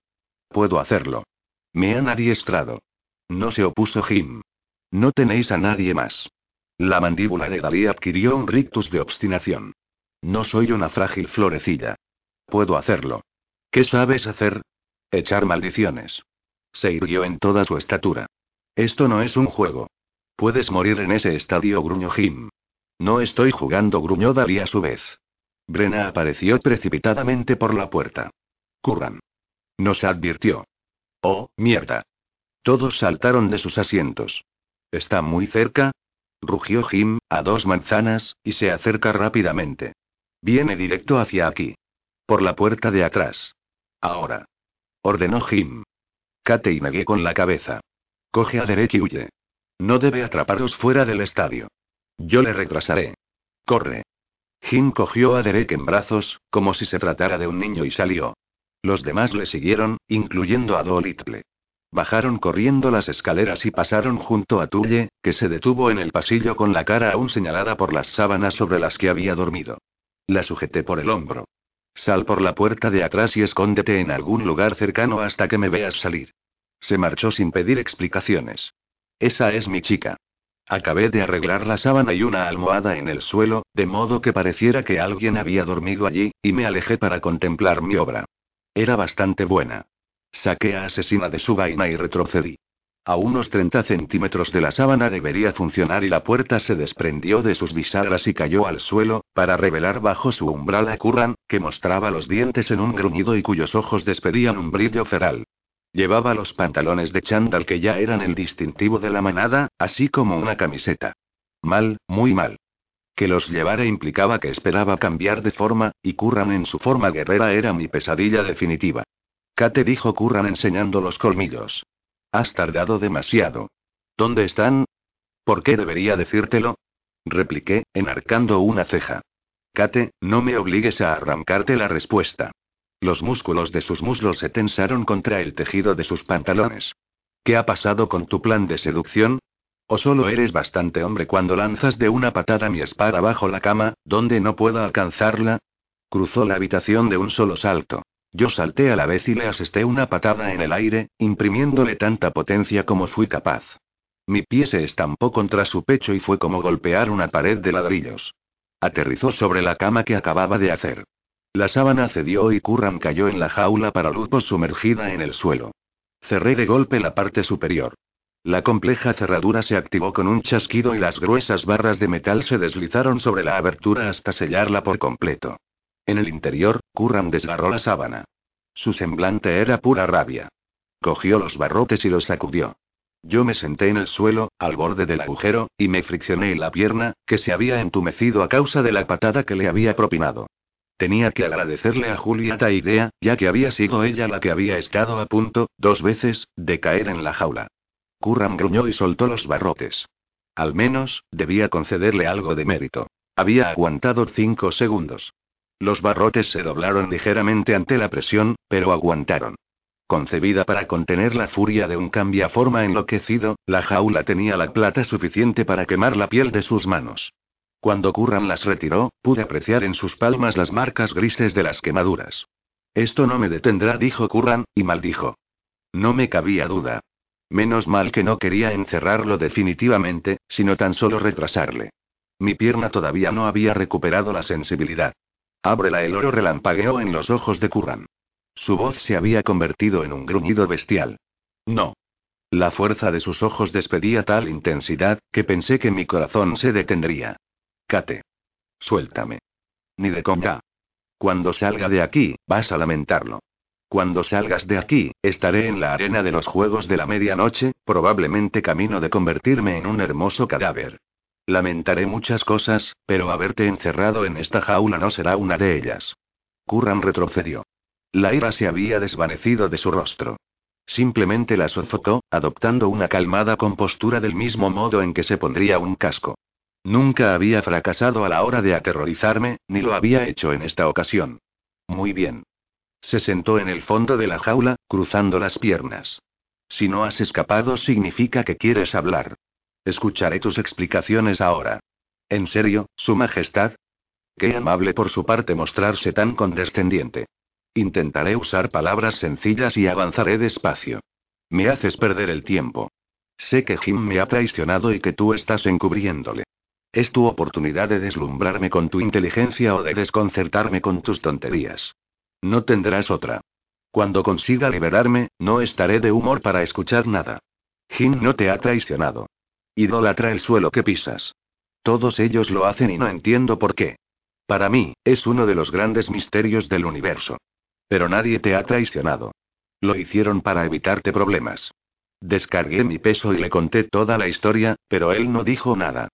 Puedo hacerlo. Me han adiestrado. No se opuso Jim. No tenéis a nadie más. La mandíbula de Dalí adquirió un rictus de obstinación. No soy una frágil florecilla. Puedo hacerlo. ¿Qué sabes hacer? Echar maldiciones. Se irguió en toda su estatura. Esto no es un juego. Puedes morir en ese estadio, gruñó Jim. No estoy jugando, gruñó Dalí a su vez. Brena apareció precipitadamente por la puerta. Curran. Nos advirtió. Oh, mierda. Todos saltaron de sus asientos. ¿Está muy cerca? Rugió Jim, a dos manzanas, y se acerca rápidamente. Viene directo hacia aquí. Por la puerta de atrás. Ahora. Ordenó Jim. Kate y negué con la cabeza. Coge a Derek y huye. No debe atraparos fuera del estadio. Yo le retrasaré. Corre. Jim cogió a Derek en brazos, como si se tratara de un niño y salió. Los demás le siguieron, incluyendo a Dolittle. Bajaron corriendo las escaleras y pasaron junto a Tulle, que se detuvo en el pasillo con la cara aún señalada por las sábanas sobre las que había dormido. La sujeté por el hombro. Sal por la puerta de atrás y escóndete en algún lugar cercano hasta que me veas salir. Se marchó sin pedir explicaciones. Esa es mi chica. Acabé de arreglar la sábana y una almohada en el suelo, de modo que pareciera que alguien había dormido allí, y me alejé para contemplar mi obra. Era bastante buena. Saqué a Asesina de su vaina y retrocedí. A unos 30 centímetros de la sábana debería funcionar y la puerta se desprendió de sus bisagras y cayó al suelo, para revelar bajo su umbral a Curran, que mostraba los dientes en un gruñido y cuyos ojos despedían un brillo feral. Llevaba los pantalones de chándal que ya eran el distintivo de la manada, así como una camiseta. Mal, muy mal. Que los llevara implicaba que esperaba cambiar de forma, y Curran en su forma guerrera era mi pesadilla definitiva. Kate dijo Curran enseñando los colmillos. Has tardado demasiado. ¿Dónde están? ¿Por qué debería decírtelo? Repliqué, enarcando una ceja. Kate, no me obligues a arrancarte la respuesta. Los músculos de sus muslos se tensaron contra el tejido de sus pantalones. ¿Qué ha pasado con tu plan de seducción? ¿O solo eres bastante hombre cuando lanzas de una patada mi espada bajo la cama, donde no pueda alcanzarla? Cruzó la habitación de un solo salto. Yo salté a la vez y le asesté una patada en el aire, imprimiéndole tanta potencia como fui capaz. Mi pie se estampó contra su pecho y fue como golpear una pared de ladrillos. Aterrizó sobre la cama que acababa de hacer. La sábana cedió y Curran cayó en la jaula para lupo sumergida en el suelo. Cerré de golpe la parte superior. La compleja cerradura se activó con un chasquido y las gruesas barras de metal se deslizaron sobre la abertura hasta sellarla por completo. En el interior, Curran desgarró la sábana. Su semblante era pura rabia. Cogió los barrotes y los sacudió. Yo me senté en el suelo, al borde del agujero, y me friccioné la pierna, que se había entumecido a causa de la patada que le había propinado. Tenía que agradecerle a Julieta idea, ya que había sido ella la que había estado a punto, dos veces, de caer en la jaula. Curran gruñó y soltó los barrotes. Al menos, debía concederle algo de mérito. Había aguantado cinco segundos. Los barrotes se doblaron ligeramente ante la presión, pero aguantaron. Concebida para contener la furia de un cambiaforma enloquecido, la jaula tenía la plata suficiente para quemar la piel de sus manos. Cuando Curran las retiró, pude apreciar en sus palmas las marcas grises de las quemaduras. Esto no me detendrá, dijo Curran, y maldijo. No me cabía duda. Menos mal que no quería encerrarlo definitivamente, sino tan solo retrasarle. Mi pierna todavía no había recuperado la sensibilidad. Ábrela el oro relampagueó en los ojos de Curran. Su voz se había convertido en un gruñido bestial. No. La fuerza de sus ojos despedía tal intensidad, que pensé que mi corazón se detendría. Suéltame. Ni de conga. Cuando salga de aquí, vas a lamentarlo. Cuando salgas de aquí, estaré en la arena de los Juegos de la Medianoche, probablemente camino de convertirme en un hermoso cadáver. Lamentaré muchas cosas, pero haberte encerrado en esta jaula no será una de ellas. Curran retrocedió. La ira se había desvanecido de su rostro. Simplemente la sofocó, adoptando una calmada compostura del mismo modo en que se pondría un casco. Nunca había fracasado a la hora de aterrorizarme, ni lo había hecho en esta ocasión. Muy bien. Se sentó en el fondo de la jaula, cruzando las piernas. Si no has escapado significa que quieres hablar. Escucharé tus explicaciones ahora. ¿En serio, Su Majestad? Qué amable por su parte mostrarse tan condescendiente. Intentaré usar palabras sencillas y avanzaré despacio. Me haces perder el tiempo. Sé que Jim me ha traicionado y que tú estás encubriéndole. Es tu oportunidad de deslumbrarme con tu inteligencia o de desconcertarme con tus tonterías. No tendrás otra. Cuando consiga liberarme, no estaré de humor para escuchar nada. Jim no te ha traicionado. Idolatra el suelo que pisas. Todos ellos lo hacen y no entiendo por qué. Para mí, es uno de los grandes misterios del universo. Pero nadie te ha traicionado. Lo hicieron para evitarte problemas. Descargué mi peso y le conté toda la historia, pero él no dijo nada.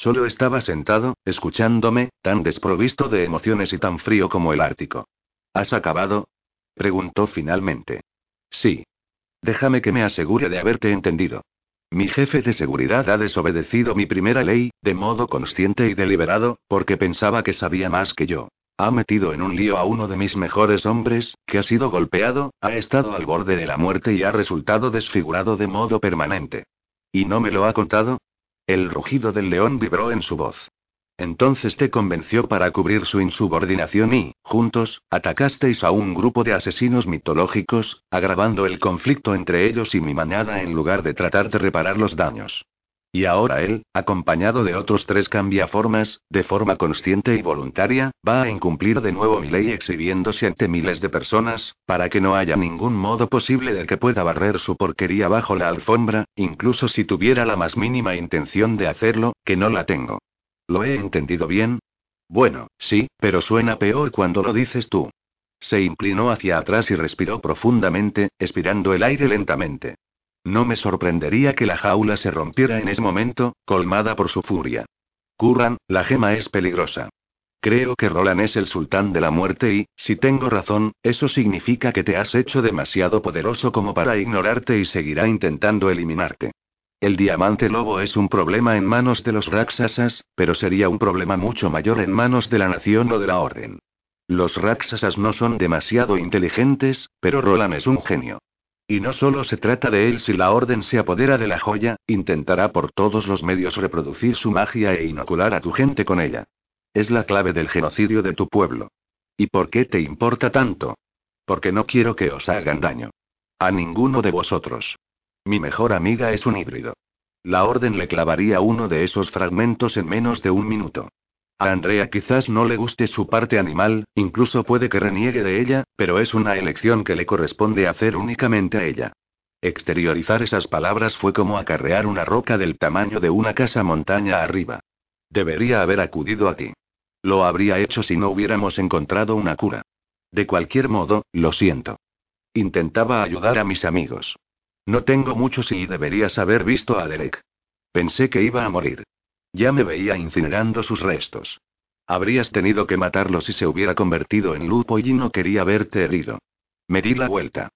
Solo estaba sentado, escuchándome, tan desprovisto de emociones y tan frío como el Ártico. ¿Has acabado? preguntó finalmente. Sí. Déjame que me asegure de haberte entendido. Mi jefe de seguridad ha desobedecido mi primera ley, de modo consciente y deliberado, porque pensaba que sabía más que yo. Ha metido en un lío a uno de mis mejores hombres, que ha sido golpeado, ha estado al borde de la muerte y ha resultado desfigurado de modo permanente. ¿Y no me lo ha contado? El rugido del león vibró en su voz. Entonces te convenció para cubrir su insubordinación y, juntos, atacasteis a un grupo de asesinos mitológicos, agravando el conflicto entre ellos y mi manada en lugar de tratar de reparar los daños. Y ahora él, acompañado de otros tres cambiaformas, de forma consciente y voluntaria, va a incumplir de nuevo mi ley exhibiéndose ante miles de personas, para que no haya ningún modo posible de que pueda barrer su porquería bajo la alfombra, incluso si tuviera la más mínima intención de hacerlo, que no la tengo. ¿Lo he entendido bien? Bueno, sí, pero suena peor cuando lo dices tú. Se inclinó hacia atrás y respiró profundamente, expirando el aire lentamente. No me sorprendería que la jaula se rompiera en ese momento, colmada por su furia. Curran, la gema es peligrosa. Creo que Roland es el sultán de la muerte y, si tengo razón, eso significa que te has hecho demasiado poderoso como para ignorarte y seguirá intentando eliminarte. El diamante lobo es un problema en manos de los Raksasas, pero sería un problema mucho mayor en manos de la nación o de la orden. Los Raksasas no son demasiado inteligentes, pero Roland es un genio. Y no solo se trata de él si la orden se apodera de la joya, intentará por todos los medios reproducir su magia e inocular a tu gente con ella. Es la clave del genocidio de tu pueblo. ¿Y por qué te importa tanto? Porque no quiero que os hagan daño. A ninguno de vosotros. Mi mejor amiga es un híbrido. La orden le clavaría uno de esos fragmentos en menos de un minuto. A Andrea quizás no le guste su parte animal, incluso puede que reniegue de ella, pero es una elección que le corresponde hacer únicamente a ella. Exteriorizar esas palabras fue como acarrear una roca del tamaño de una casa montaña arriba. Debería haber acudido a ti. Lo habría hecho si no hubiéramos encontrado una cura. De cualquier modo, lo siento. Intentaba ayudar a mis amigos. No tengo muchos y deberías haber visto a Derek. Pensé que iba a morir. Ya me veía incinerando sus restos. Habrías tenido que matarlo si se hubiera convertido en lupo y no quería verte herido. Me di la vuelta.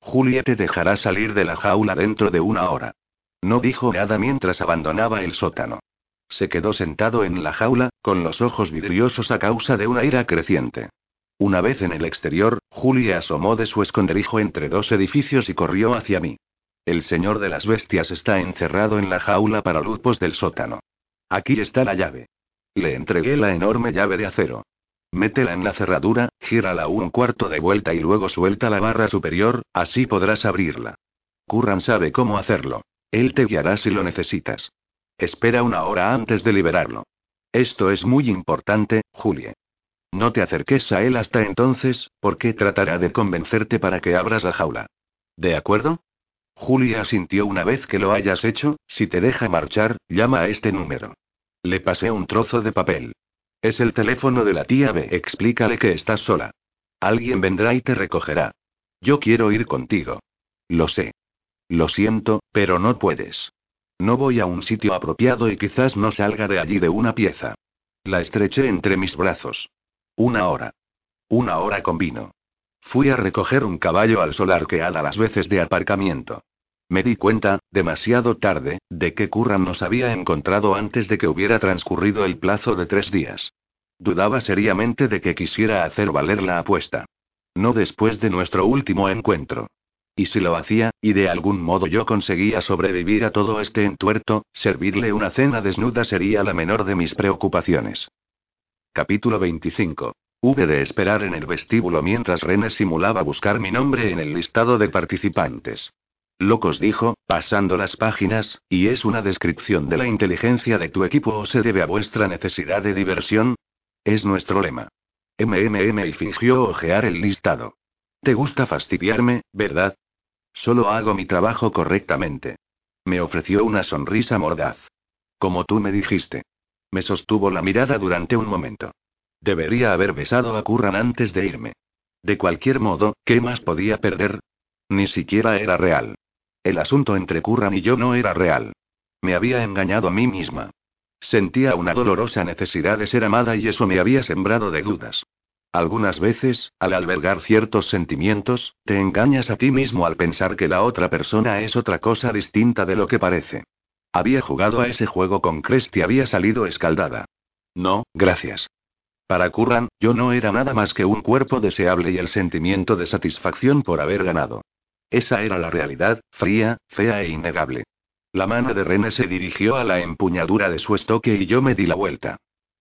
Julia te dejará salir de la jaula dentro de una hora. No dijo nada mientras abandonaba el sótano. Se quedó sentado en la jaula, con los ojos vidriosos a causa de una ira creciente. Una vez en el exterior, Julia asomó de su esconderijo entre dos edificios y corrió hacia mí. El señor de las bestias está encerrado en la jaula para lupos del sótano. Aquí está la llave. Le entregué la enorme llave de acero. Métela en la cerradura, gírala un cuarto de vuelta y luego suelta la barra superior, así podrás abrirla. Curran sabe cómo hacerlo. Él te guiará si lo necesitas. Espera una hora antes de liberarlo. Esto es muy importante, Julie. No te acerques a él hasta entonces, porque tratará de convencerte para que abras la jaula. ¿De acuerdo? Julia asintió una vez que lo hayas hecho, si te deja marchar, llama a este número. Le pasé un trozo de papel. Es el teléfono de la tía B. Explícale que estás sola. Alguien vendrá y te recogerá. Yo quiero ir contigo. Lo sé. Lo siento, pero no puedes. No voy a un sitio apropiado y quizás no salga de allí de una pieza. La estreché entre mis brazos. Una hora. Una hora con vino. Fui a recoger un caballo al solar que a las veces de aparcamiento. Me di cuenta, demasiado tarde, de que Curran nos había encontrado antes de que hubiera transcurrido el plazo de tres días. Dudaba seriamente de que quisiera hacer valer la apuesta. No después de nuestro último encuentro. Y si lo hacía, y de algún modo yo conseguía sobrevivir a todo este entuerto, servirle una cena desnuda sería la menor de mis preocupaciones. Capítulo 25. Hube de esperar en el vestíbulo mientras René simulaba buscar mi nombre en el listado de participantes. Locos dijo, pasando las páginas, y es una descripción de la inteligencia de tu equipo o se debe a vuestra necesidad de diversión. Es nuestro lema. MMM y fingió ojear el listado. Te gusta fastidiarme, ¿verdad? Solo hago mi trabajo correctamente. Me ofreció una sonrisa mordaz. Como tú me dijiste. Me sostuvo la mirada durante un momento. Debería haber besado a Curran antes de irme. De cualquier modo, ¿qué más podía perder? Ni siquiera era real. El asunto entre Curran y yo no era real. Me había engañado a mí misma. Sentía una dolorosa necesidad de ser amada y eso me había sembrado de dudas. Algunas veces, al albergar ciertos sentimientos, te engañas a ti mismo al pensar que la otra persona es otra cosa distinta de lo que parece. Había jugado a ese juego con Crest y había salido escaldada. No, gracias. Para Curran, yo no era nada más que un cuerpo deseable y el sentimiento de satisfacción por haber ganado. Esa era la realidad, fría, fea e innegable. La mano de René se dirigió a la empuñadura de su estoque y yo me di la vuelta.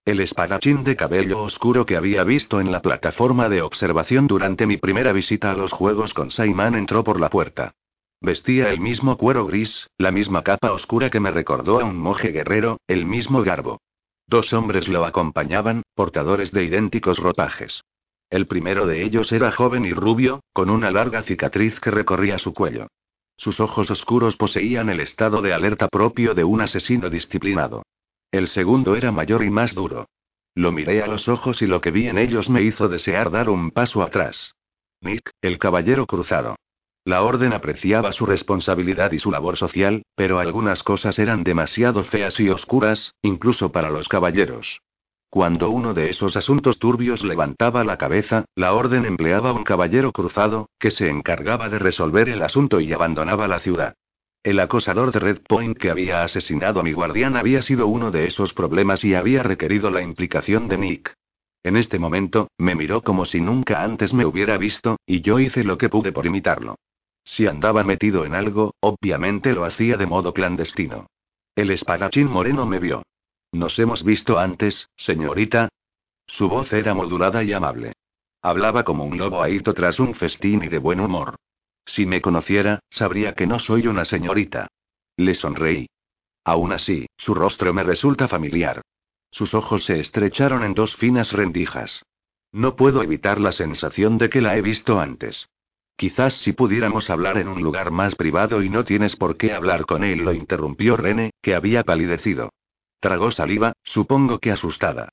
El espadachín de cabello oscuro que había visto en la plataforma de observación durante mi primera visita a los juegos con Saiman entró por la puerta. Vestía el mismo cuero gris, la misma capa oscura que me recordó a un monje guerrero, el mismo garbo. Dos hombres lo acompañaban, portadores de idénticos ropajes. El primero de ellos era joven y rubio, con una larga cicatriz que recorría su cuello. Sus ojos oscuros poseían el estado de alerta propio de un asesino disciplinado. El segundo era mayor y más duro. Lo miré a los ojos y lo que vi en ellos me hizo desear dar un paso atrás. Nick, el caballero cruzado. La orden apreciaba su responsabilidad y su labor social, pero algunas cosas eran demasiado feas y oscuras, incluso para los caballeros. Cuando uno de esos asuntos turbios levantaba la cabeza, la orden empleaba un caballero cruzado, que se encargaba de resolver el asunto y abandonaba la ciudad. El acosador de Red Point que había asesinado a mi guardián había sido uno de esos problemas y había requerido la implicación de Nick. En este momento, me miró como si nunca antes me hubiera visto, y yo hice lo que pude por imitarlo. Si andaba metido en algo, obviamente lo hacía de modo clandestino. El espadachín moreno me vio. Nos hemos visto antes, señorita. Su voz era modulada y amable. Hablaba como un lobo ahito tras un festín y de buen humor. Si me conociera, sabría que no soy una señorita. Le sonreí. Aún así, su rostro me resulta familiar. Sus ojos se estrecharon en dos finas rendijas. No puedo evitar la sensación de que la he visto antes. Quizás si pudiéramos hablar en un lugar más privado y no tienes por qué hablar con él, lo interrumpió Rene, que había palidecido. Tragó saliva, supongo que asustada.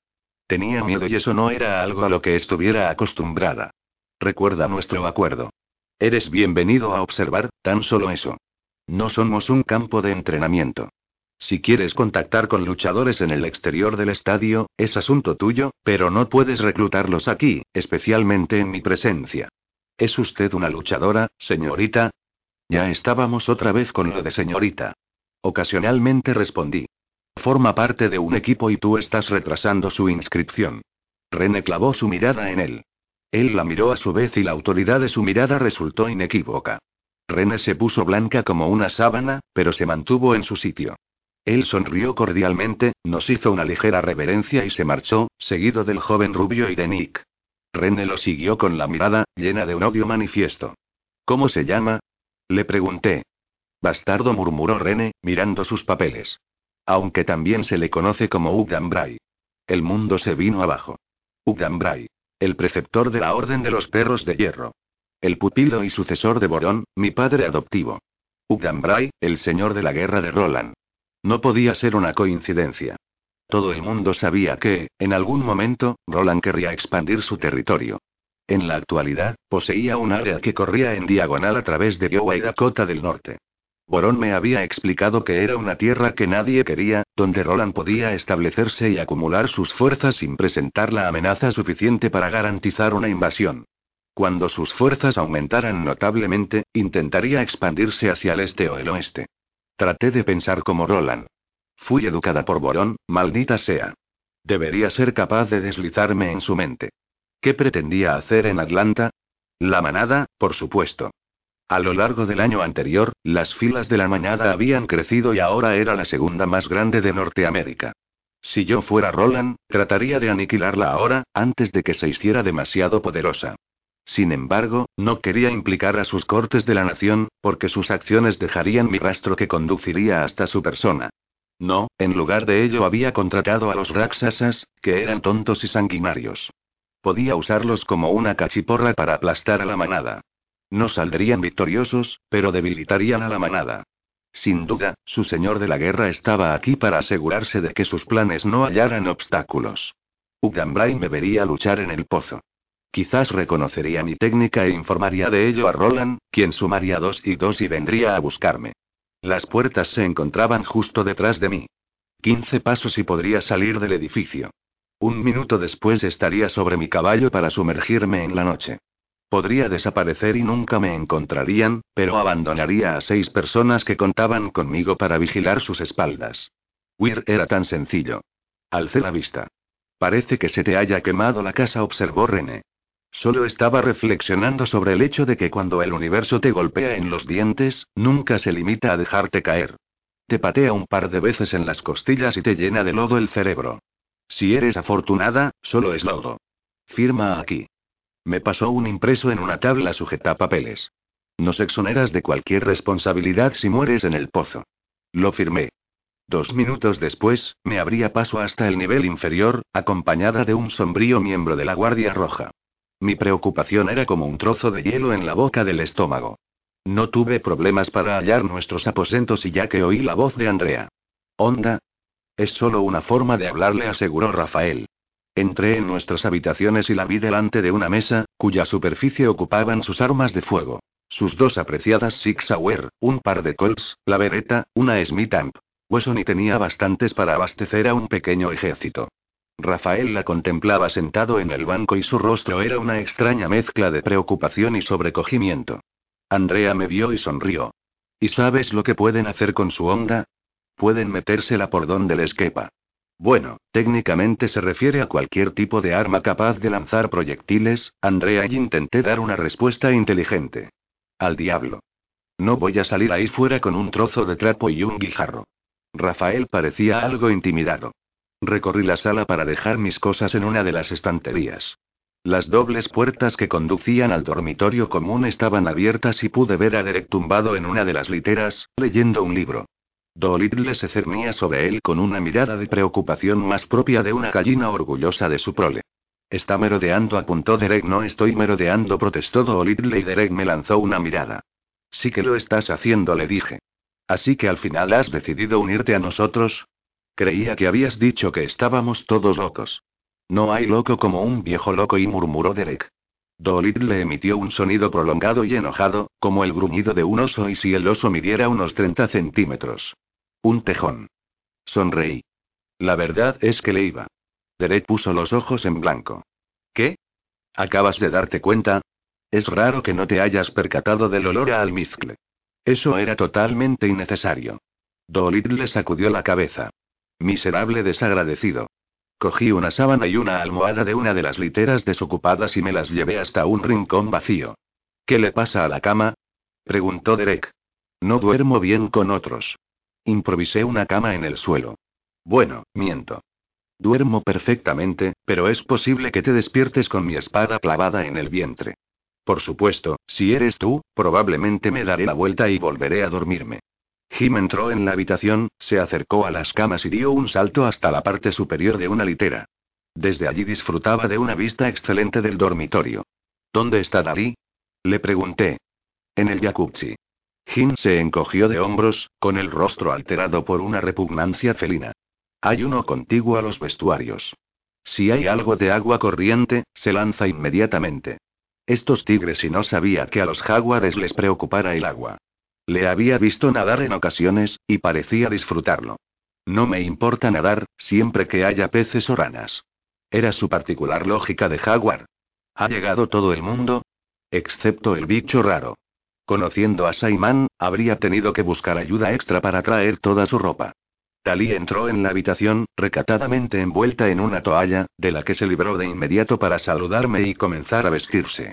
Tenía miedo y eso no era algo a lo que estuviera acostumbrada. Recuerda nuestro acuerdo. Eres bienvenido a observar, tan solo eso. No somos un campo de entrenamiento. Si quieres contactar con luchadores en el exterior del estadio, es asunto tuyo, pero no puedes reclutarlos aquí, especialmente en mi presencia. ¿Es usted una luchadora, señorita? Ya estábamos otra vez con lo de señorita. Ocasionalmente respondí. Forma parte de un equipo y tú estás retrasando su inscripción. René clavó su mirada en él. Él la miró a su vez y la autoridad de su mirada resultó inequívoca. René se puso blanca como una sábana, pero se mantuvo en su sitio. Él sonrió cordialmente, nos hizo una ligera reverencia y se marchó, seguido del joven rubio y de Nick. René lo siguió con la mirada, llena de un odio manifiesto. ¿Cómo se llama? Le pregunté. Bastardo murmuró René, mirando sus papeles. Aunque también se le conoce como Ugdambray. El mundo se vino abajo. Ugdambray. El preceptor de la Orden de los Perros de Hierro. El pupilo y sucesor de Borón, mi padre adoptivo. Ugdambray, el señor de la guerra de Roland. No podía ser una coincidencia. Todo el mundo sabía que, en algún momento, Roland querría expandir su territorio. En la actualidad, poseía un área que corría en diagonal a través de Iowa y Dakota del Norte. Borón me había explicado que era una tierra que nadie quería, donde Roland podía establecerse y acumular sus fuerzas sin presentar la amenaza suficiente para garantizar una invasión. Cuando sus fuerzas aumentaran notablemente, intentaría expandirse hacia el este o el oeste. Traté de pensar como Roland. Fui educada por Borón, maldita sea. Debería ser capaz de deslizarme en su mente. ¿Qué pretendía hacer en Atlanta? La manada, por supuesto. A lo largo del año anterior, las filas de la mañana habían crecido y ahora era la segunda más grande de Norteamérica. Si yo fuera Roland, trataría de aniquilarla ahora, antes de que se hiciera demasiado poderosa. Sin embargo, no quería implicar a sus cortes de la nación, porque sus acciones dejarían mi rastro que conduciría hasta su persona. No, en lugar de ello había contratado a los Raksasas, que eran tontos y sanguinarios. Podía usarlos como una cachiporra para aplastar a la manada. No saldrían victoriosos, pero debilitarían a la manada. Sin duda, su señor de la guerra estaba aquí para asegurarse de que sus planes no hallaran obstáculos. Ugambray me vería luchar en el pozo. Quizás reconocería mi técnica e informaría de ello a Roland, quien sumaría dos y dos y vendría a buscarme. Las puertas se encontraban justo detrás de mí. Quince pasos y podría salir del edificio. Un minuto después estaría sobre mi caballo para sumergirme en la noche. Podría desaparecer y nunca me encontrarían, pero abandonaría a seis personas que contaban conmigo para vigilar sus espaldas. Weir era tan sencillo. Alcé la vista. Parece que se te haya quemado la casa, observó René. Solo estaba reflexionando sobre el hecho de que cuando el universo te golpea en los dientes, nunca se limita a dejarte caer. Te patea un par de veces en las costillas y te llena de lodo el cerebro. Si eres afortunada, solo es lodo. Firma aquí. Me pasó un impreso en una tabla sujeta a papeles. Nos exoneras de cualquier responsabilidad si mueres en el pozo. Lo firmé. Dos minutos después, me abría paso hasta el nivel inferior, acompañada de un sombrío miembro de la Guardia Roja. Mi preocupación era como un trozo de hielo en la boca del estómago. No tuve problemas para hallar nuestros aposentos y ya que oí la voz de Andrea. Onda. Es solo una forma de hablarle, aseguró Rafael. Entré en nuestras habitaciones y la vi delante de una mesa, cuya superficie ocupaban sus armas de fuego. Sus dos apreciadas Six Sauer, un par de Colts, la Beretta, una Smith Amp. Wesson tenía bastantes para abastecer a un pequeño ejército. Rafael la contemplaba sentado en el banco y su rostro era una extraña mezcla de preocupación y sobrecogimiento. Andrea me vio y sonrió. ¿Y sabes lo que pueden hacer con su onda? Pueden metérsela por donde les quepa. Bueno, técnicamente se refiere a cualquier tipo de arma capaz de lanzar proyectiles, Andrea, y intenté dar una respuesta inteligente. Al diablo. No voy a salir ahí fuera con un trozo de trapo y un guijarro. Rafael parecía algo intimidado. Recorrí la sala para dejar mis cosas en una de las estanterías. Las dobles puertas que conducían al dormitorio común estaban abiertas y pude ver a Derek tumbado en una de las literas, leyendo un libro. Dolittle se cernía sobre él con una mirada de preocupación más propia de una gallina orgullosa de su prole. Está merodeando, apuntó Derek. No estoy merodeando, protestó Dolittle y Derek me lanzó una mirada. Sí que lo estás haciendo, le dije. Así que al final has decidido unirte a nosotros. Creía que habías dicho que estábamos todos locos. No hay loco como un viejo loco, y murmuró Derek. Dolittle emitió un sonido prolongado y enojado, como el gruñido de un oso y si el oso midiera unos 30 centímetros. Un tejón. Sonreí. La verdad es que le iba. Derek puso los ojos en blanco. ¿Qué? ¿Acabas de darte cuenta? Es raro que no te hayas percatado del olor a almizcle. Eso era totalmente innecesario. Dolit le sacudió la cabeza. Miserable desagradecido. Cogí una sábana y una almohada de una de las literas desocupadas y me las llevé hasta un rincón vacío. ¿Qué le pasa a la cama? preguntó Derek. No duermo bien con otros. Improvisé una cama en el suelo. Bueno, miento. Duermo perfectamente, pero es posible que te despiertes con mi espada clavada en el vientre. Por supuesto, si eres tú, probablemente me daré la vuelta y volveré a dormirme. Jim entró en la habitación, se acercó a las camas y dio un salto hasta la parte superior de una litera. Desde allí disfrutaba de una vista excelente del dormitorio. ¿Dónde está Dari? Le pregunté. En el jacuzzi. Jin se encogió de hombros, con el rostro alterado por una repugnancia felina. Hay uno contiguo a los vestuarios. Si hay algo de agua corriente, se lanza inmediatamente. Estos tigres y no sabía que a los jaguares les preocupara el agua. Le había visto nadar en ocasiones, y parecía disfrutarlo. No me importa nadar, siempre que haya peces o ranas. Era su particular lógica de jaguar. ¿Ha llegado todo el mundo? Excepto el bicho raro. Conociendo a Simon, habría tenido que buscar ayuda extra para traer toda su ropa. Talí entró en la habitación, recatadamente envuelta en una toalla, de la que se libró de inmediato para saludarme y comenzar a vestirse.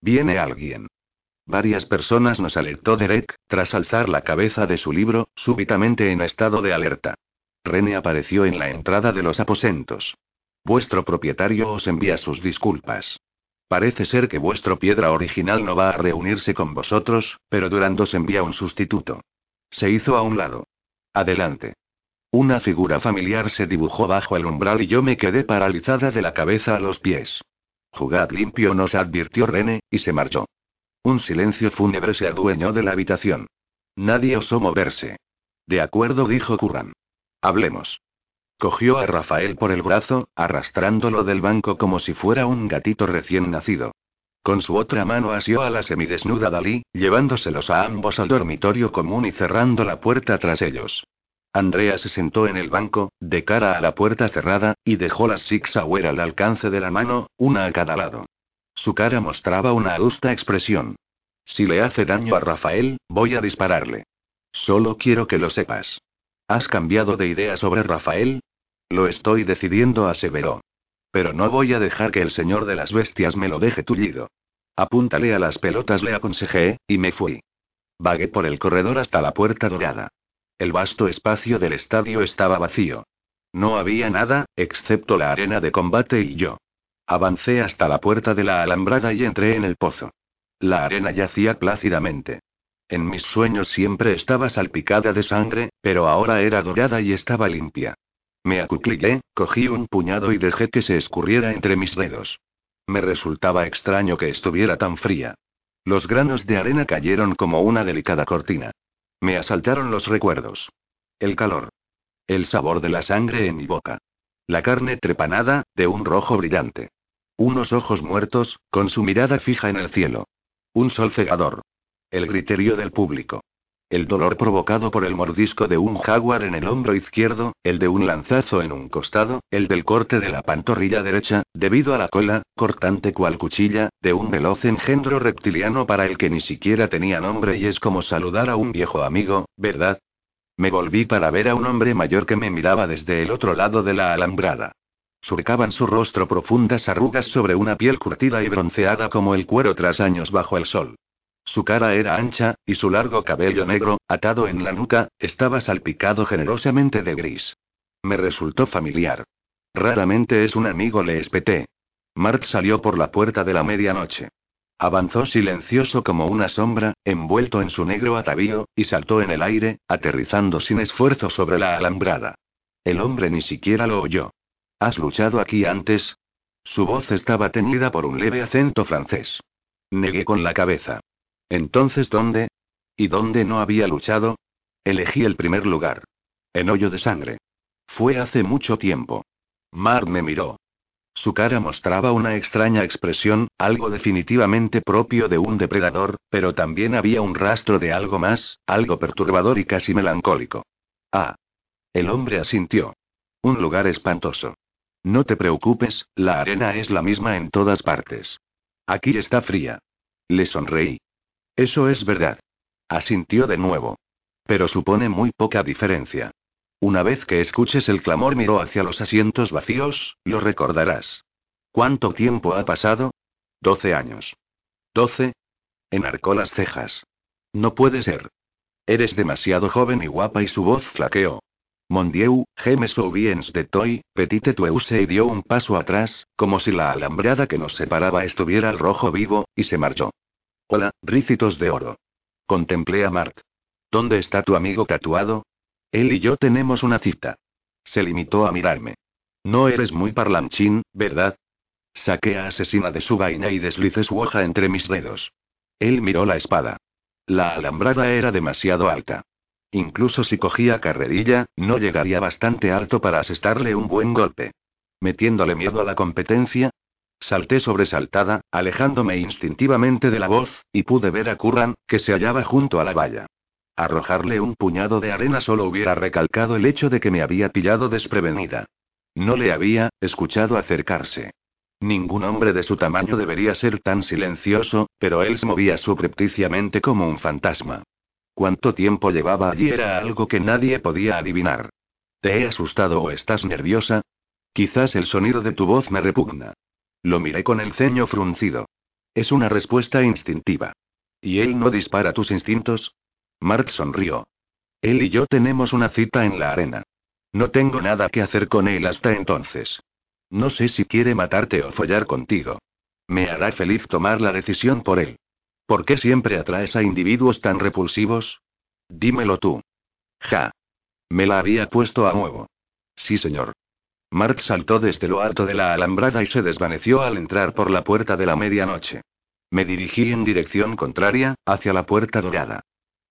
Viene alguien. Varias personas nos alertó Derek, tras alzar la cabeza de su libro, súbitamente en estado de alerta. Rene apareció en la entrada de los aposentos. Vuestro propietario os envía sus disculpas. Parece ser que vuestro piedra original no va a reunirse con vosotros, pero Durand os envía un sustituto. Se hizo a un lado. Adelante. Una figura familiar se dibujó bajo el umbral y yo me quedé paralizada de la cabeza a los pies. Jugad limpio, nos advirtió Rene, y se marchó. Un silencio fúnebre se adueñó de la habitación. Nadie osó moverse. De acuerdo, dijo Curran. Hablemos. Cogió a Rafael por el brazo, arrastrándolo del banco como si fuera un gatito recién nacido. Con su otra mano asió a la semidesnuda Dalí, llevándoselos a ambos al dormitorio común y cerrando la puerta tras ellos. Andrea se sentó en el banco, de cara a la puerta cerrada, y dejó las Six Sauer al alcance de la mano, una a cada lado. Su cara mostraba una adusta expresión. Si le hace daño a Rafael, voy a dispararle. Solo quiero que lo sepas. ¿Has cambiado de idea sobre Rafael? Lo estoy decidiendo, aseveró. Pero no voy a dejar que el señor de las bestias me lo deje tullido. Apúntale a las pelotas, le aconsejé, y me fui. Vagué por el corredor hasta la puerta dorada. El vasto espacio del estadio estaba vacío. No había nada, excepto la arena de combate y yo. Avancé hasta la puerta de la alambrada y entré en el pozo. La arena yacía plácidamente. En mis sueños siempre estaba salpicada de sangre, pero ahora era dorada y estaba limpia. Me acuclillé, cogí un puñado y dejé que se escurriera entre mis dedos. Me resultaba extraño que estuviera tan fría. Los granos de arena cayeron como una delicada cortina. Me asaltaron los recuerdos. El calor. El sabor de la sangre en mi boca. La carne trepanada, de un rojo brillante. Unos ojos muertos, con su mirada fija en el cielo. Un sol cegador. El griterío del público. El dolor provocado por el mordisco de un jaguar en el hombro izquierdo, el de un lanzazo en un costado, el del corte de la pantorrilla derecha, debido a la cola, cortante cual cuchilla, de un veloz engendro reptiliano para el que ni siquiera tenía nombre y es como saludar a un viejo amigo, ¿verdad? Me volví para ver a un hombre mayor que me miraba desde el otro lado de la alambrada. Surcaban su rostro profundas arrugas sobre una piel curtida y bronceada como el cuero tras años bajo el sol. Su cara era ancha, y su largo cabello negro, atado en la nuca, estaba salpicado generosamente de gris. Me resultó familiar. Raramente es un amigo, le espeté. Mart salió por la puerta de la medianoche. Avanzó silencioso como una sombra, envuelto en su negro atavío, y saltó en el aire, aterrizando sin esfuerzo sobre la alambrada. El hombre ni siquiera lo oyó. ¿Has luchado aquí antes? Su voz estaba teñida por un leve acento francés. Negué con la cabeza. Entonces, ¿dónde? ¿Y dónde no había luchado? Elegí el primer lugar. En hoyo de sangre. Fue hace mucho tiempo. Mar me miró. Su cara mostraba una extraña expresión, algo definitivamente propio de un depredador, pero también había un rastro de algo más, algo perturbador y casi melancólico. Ah. El hombre asintió. Un lugar espantoso. No te preocupes, la arena es la misma en todas partes. Aquí está fría. Le sonreí. Eso es verdad. Asintió de nuevo. Pero supone muy poca diferencia. Una vez que escuches el clamor miró hacia los asientos vacíos, lo recordarás. ¿Cuánto tiempo ha pasado? Doce años. ¿Doce? Enarcó las cejas. No puede ser. Eres demasiado joven y guapa y su voz flaqueó. Mondieu, je me souviens de toi, petite tueuse y dio un paso atrás, como si la alambrada que nos separaba estuviera al rojo vivo, y se marchó. Hola, rícitos de oro. Contemplé a Mart. ¿Dónde está tu amigo tatuado? Él y yo tenemos una cita. Se limitó a mirarme. No eres muy parlanchín, ¿verdad? Saqué a asesina de su vaina y deslicé su hoja entre mis dedos. Él miró la espada. La alambrada era demasiado alta. Incluso si cogía carrerilla, no llegaría bastante alto para asestarle un buen golpe. Metiéndole miedo a la competencia, Salté sobresaltada, alejándome instintivamente de la voz, y pude ver a Curran, que se hallaba junto a la valla. Arrojarle un puñado de arena solo hubiera recalcado el hecho de que me había pillado desprevenida. No le había, escuchado acercarse. Ningún hombre de su tamaño debería ser tan silencioso, pero él se movía subrepticiamente como un fantasma. Cuánto tiempo llevaba allí era algo que nadie podía adivinar. ¿Te he asustado o estás nerviosa? Quizás el sonido de tu voz me repugna. Lo miré con el ceño fruncido. Es una respuesta instintiva. ¿Y él no dispara tus instintos? Mark sonrió. Él y yo tenemos una cita en la arena. No tengo nada que hacer con él hasta entonces. No sé si quiere matarte o follar contigo. Me hará feliz tomar la decisión por él. ¿Por qué siempre atraes a individuos tan repulsivos? Dímelo tú. Ja. Me la había puesto a nuevo. Sí, señor. Mark saltó desde lo alto de la alambrada y se desvaneció al entrar por la puerta de la medianoche. Me dirigí en dirección contraria, hacia la puerta dorada.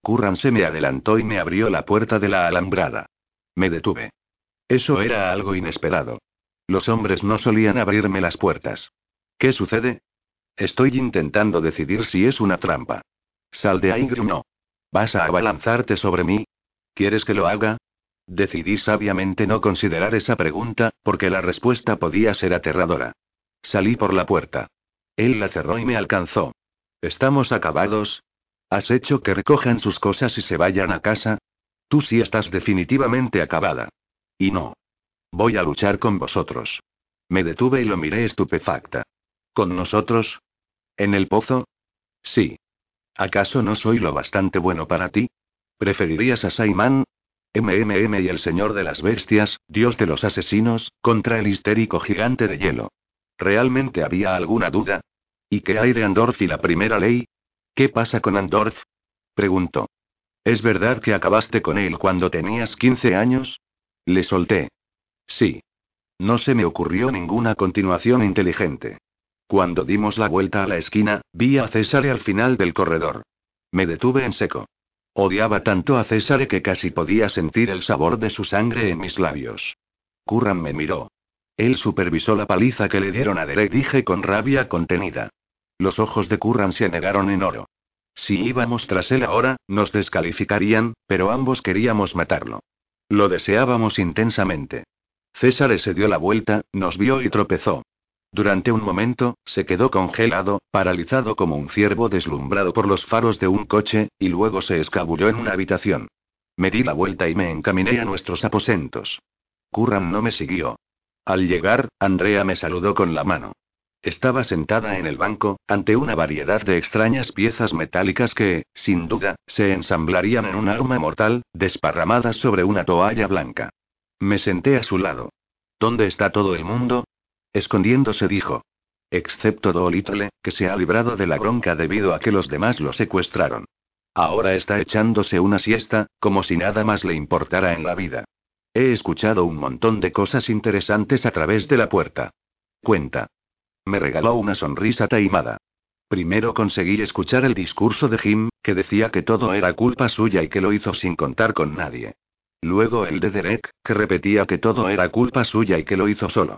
Curran se me adelantó y me abrió la puerta de la alambrada. Me detuve. Eso era algo inesperado. Los hombres no solían abrirme las puertas. ¿Qué sucede? Estoy intentando decidir si es una trampa. Sal de ahí. ¿Vas a abalanzarte sobre mí? ¿Quieres que lo haga? Decidí sabiamente no considerar esa pregunta, porque la respuesta podía ser aterradora. Salí por la puerta. Él la cerró y me alcanzó. ¿Estamos acabados? ¿Has hecho que recojan sus cosas y se vayan a casa? Tú sí estás definitivamente acabada. Y no. Voy a luchar con vosotros. Me detuve y lo miré estupefacta. ¿Con nosotros? ¿En el pozo? Sí. ¿Acaso no soy lo bastante bueno para ti? ¿Preferirías a Saimán? MMM y el señor de las bestias, dios de los asesinos, contra el histérico gigante de hielo. ¿Realmente había alguna duda? ¿Y qué hay de Andorf y la primera ley? ¿Qué pasa con Andorf? Preguntó. ¿Es verdad que acabaste con él cuando tenías 15 años? Le solté. Sí. No se me ocurrió ninguna continuación inteligente. Cuando dimos la vuelta a la esquina, vi a César al final del corredor. Me detuve en seco. Odiaba tanto a César que casi podía sentir el sabor de su sangre en mis labios. Curran me miró. Él supervisó la paliza que le dieron a Derek, dije con rabia contenida. Los ojos de Curran se negaron en oro. Si íbamos tras él ahora, nos descalificarían, pero ambos queríamos matarlo. Lo deseábamos intensamente. César se dio la vuelta, nos vio y tropezó. Durante un momento, se quedó congelado, paralizado como un ciervo deslumbrado por los faros de un coche, y luego se escabulló en una habitación. Me di la vuelta y me encaminé a nuestros aposentos. Curran no me siguió. Al llegar, Andrea me saludó con la mano. Estaba sentada en el banco, ante una variedad de extrañas piezas metálicas que, sin duda, se ensamblarían en un arma mortal, desparramadas sobre una toalla blanca. Me senté a su lado. ¿Dónde está todo el mundo? Escondiéndose dijo. Excepto Dolittle, que se ha librado de la bronca debido a que los demás lo secuestraron. Ahora está echándose una siesta, como si nada más le importara en la vida. He escuchado un montón de cosas interesantes a través de la puerta. Cuenta. Me regaló una sonrisa taimada. Primero conseguí escuchar el discurso de Jim, que decía que todo era culpa suya y que lo hizo sin contar con nadie. Luego el de Derek, que repetía que todo era culpa suya y que lo hizo solo.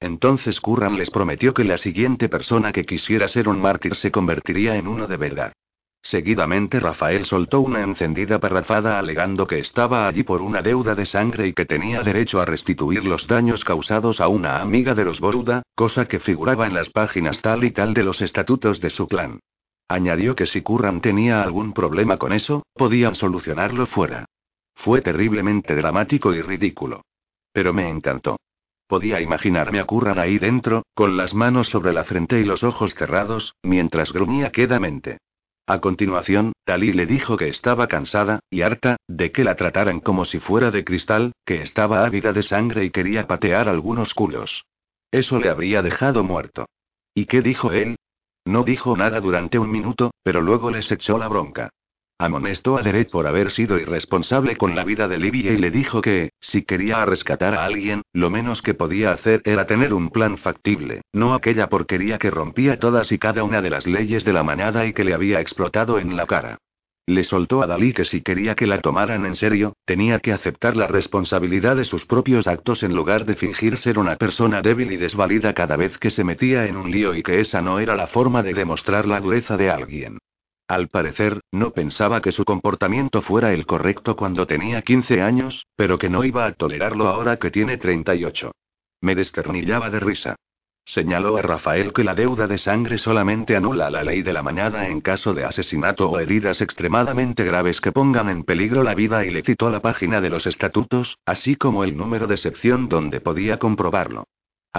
Entonces Curran les prometió que la siguiente persona que quisiera ser un mártir se convertiría en uno de verdad. Seguidamente Rafael soltó una encendida parrafada alegando que estaba allí por una deuda de sangre y que tenía derecho a restituir los daños causados a una amiga de los Boruda, cosa que figuraba en las páginas tal y tal de los estatutos de su clan. Añadió que si Curran tenía algún problema con eso, podían solucionarlo fuera. Fue terriblemente dramático y ridículo. Pero me encantó. Podía imaginarme a Curran ahí dentro, con las manos sobre la frente y los ojos cerrados, mientras gruñía quedamente. A continuación, Talí le dijo que estaba cansada, y harta, de que la trataran como si fuera de cristal, que estaba ávida de sangre y quería patear algunos culos. Eso le habría dejado muerto. ¿Y qué dijo él? No dijo nada durante un minuto, pero luego les echó la bronca. Amonestó a Derek por haber sido irresponsable con la vida de Livia y le dijo que, si quería rescatar a alguien, lo menos que podía hacer era tener un plan factible, no aquella porquería que rompía todas y cada una de las leyes de la manada y que le había explotado en la cara. Le soltó a Dalí que si quería que la tomaran en serio, tenía que aceptar la responsabilidad de sus propios actos en lugar de fingir ser una persona débil y desvalida cada vez que se metía en un lío y que esa no era la forma de demostrar la dureza de alguien. Al parecer, no pensaba que su comportamiento fuera el correcto cuando tenía 15 años, pero que no iba a tolerarlo ahora que tiene 38. Me desternillaba de risa. Señaló a Rafael que la deuda de sangre solamente anula la ley de la mañana en caso de asesinato o heridas extremadamente graves que pongan en peligro la vida y le citó la página de los estatutos, así como el número de sección donde podía comprobarlo.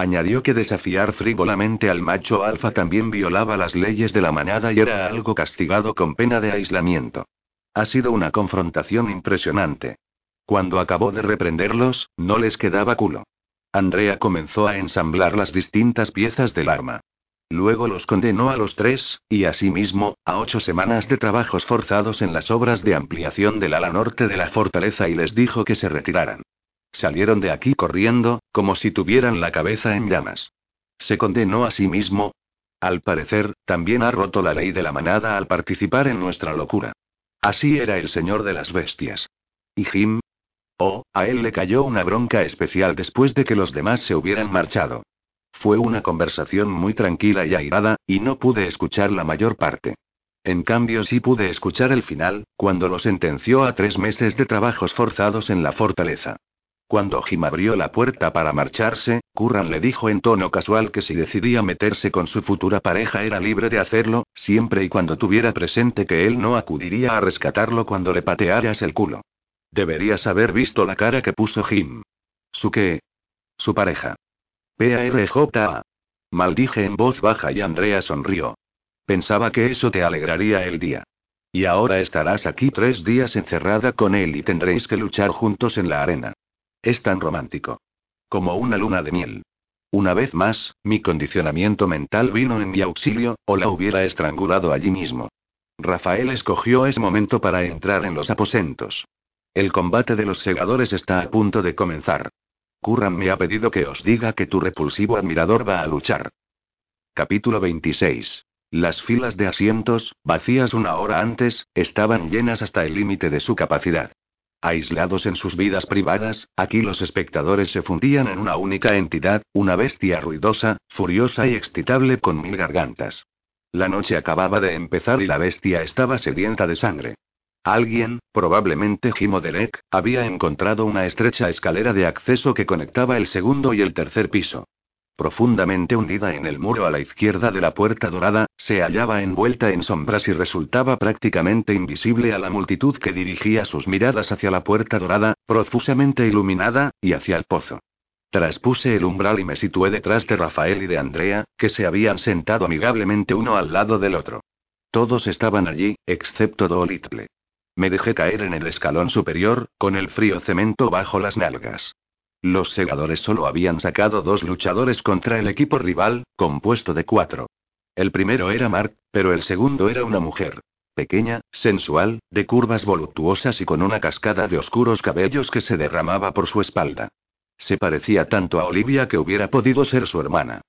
Añadió que desafiar frívolamente al macho alfa también violaba las leyes de la manada y era algo castigado con pena de aislamiento. Ha sido una confrontación impresionante. Cuando acabó de reprenderlos, no les quedaba culo. Andrea comenzó a ensamblar las distintas piezas del arma. Luego los condenó a los tres, y asimismo, a ocho semanas de trabajos forzados en las obras de ampliación del ala norte de la fortaleza y les dijo que se retiraran. Salieron de aquí corriendo, como si tuvieran la cabeza en llamas. Se condenó a sí mismo. Al parecer, también ha roto la ley de la manada al participar en nuestra locura. Así era el señor de las bestias. ¿Y Jim? Oh, a él le cayó una bronca especial después de que los demás se hubieran marchado. Fue una conversación muy tranquila y airada, y no pude escuchar la mayor parte. En cambio sí pude escuchar el final, cuando lo sentenció a tres meses de trabajos forzados en la fortaleza. Cuando Jim abrió la puerta para marcharse, Curran le dijo en tono casual que si decidía meterse con su futura pareja era libre de hacerlo, siempre y cuando tuviera presente que él no acudiría a rescatarlo cuando le patearas el culo. Deberías haber visto la cara que puso Jim. ¿Su qué? Su pareja. P.A.R.J.A. Maldije en voz baja y Andrea sonrió. Pensaba que eso te alegraría el día. Y ahora estarás aquí tres días encerrada con él y tendréis que luchar juntos en la arena. Es tan romántico. Como una luna de miel. Una vez más, mi condicionamiento mental vino en mi auxilio, o la hubiera estrangulado allí mismo. Rafael escogió ese momento para entrar en los aposentos. El combate de los segadores está a punto de comenzar. Curran me ha pedido que os diga que tu repulsivo admirador va a luchar. Capítulo 26. Las filas de asientos, vacías una hora antes, estaban llenas hasta el límite de su capacidad. Aislados en sus vidas privadas, aquí los espectadores se fundían en una única entidad, una bestia ruidosa, furiosa y excitable con mil gargantas. La noche acababa de empezar y la bestia estaba sedienta de sangre. Alguien, probablemente Jimo Derek, había encontrado una estrecha escalera de acceso que conectaba el segundo y el tercer piso. Profundamente hundida en el muro a la izquierda de la puerta dorada, se hallaba envuelta en sombras y resultaba prácticamente invisible a la multitud que dirigía sus miradas hacia la puerta dorada, profusamente iluminada, y hacia el pozo. Traspuse el umbral y me situé detrás de Rafael y de Andrea, que se habían sentado amigablemente uno al lado del otro. Todos estaban allí, excepto Dolittle. Me dejé caer en el escalón superior, con el frío cemento bajo las nalgas. Los segadores solo habían sacado dos luchadores contra el equipo rival, compuesto de cuatro. El primero era Mark, pero el segundo era una mujer. Pequeña, sensual, de curvas voluptuosas y con una cascada de oscuros cabellos que se derramaba por su espalda. Se parecía tanto a Olivia que hubiera podido ser su hermana.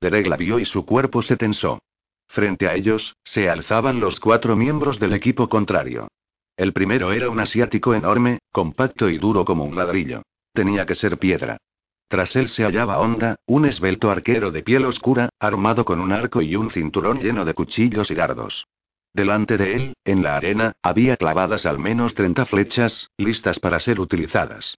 Derek la vio y su cuerpo se tensó. Frente a ellos, se alzaban los cuatro miembros del equipo contrario. El primero era un asiático enorme, compacto y duro como un ladrillo. Tenía que ser piedra. Tras él se hallaba Honda, un esbelto arquero de piel oscura, armado con un arco y un cinturón lleno de cuchillos y dardos. Delante de él, en la arena, había clavadas al menos 30 flechas, listas para ser utilizadas.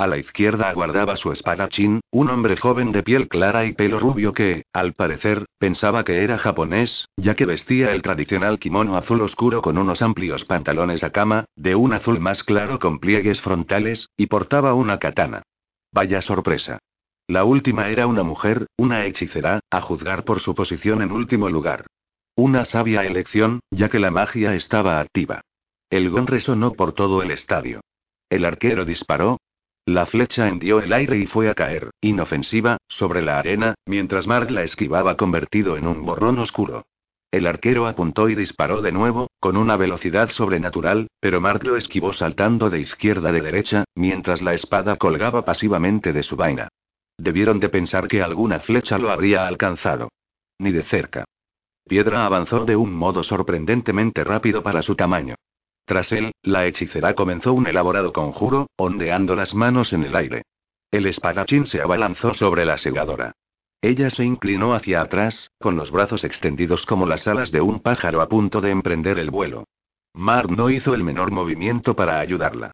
A la izquierda aguardaba su espadachín, un hombre joven de piel clara y pelo rubio que, al parecer, pensaba que era japonés, ya que vestía el tradicional kimono azul oscuro con unos amplios pantalones a cama, de un azul más claro con pliegues frontales, y portaba una katana. Vaya sorpresa. La última era una mujer, una hechicera, a juzgar por su posición en último lugar. Una sabia elección, ya que la magia estaba activa. El gong resonó por todo el estadio. El arquero disparó, la flecha hendió el aire y fue a caer, inofensiva, sobre la arena, mientras Mark la esquivaba convertido en un borrón oscuro. El arquero apuntó y disparó de nuevo, con una velocidad sobrenatural, pero Mark lo esquivó saltando de izquierda a de derecha, mientras la espada colgaba pasivamente de su vaina. Debieron de pensar que alguna flecha lo habría alcanzado. Ni de cerca. Piedra avanzó de un modo sorprendentemente rápido para su tamaño. Tras él, la hechicera comenzó un elaborado conjuro, ondeando las manos en el aire. El espadachín se abalanzó sobre la segadora. Ella se inclinó hacia atrás, con los brazos extendidos como las alas de un pájaro a punto de emprender el vuelo. Mar no hizo el menor movimiento para ayudarla.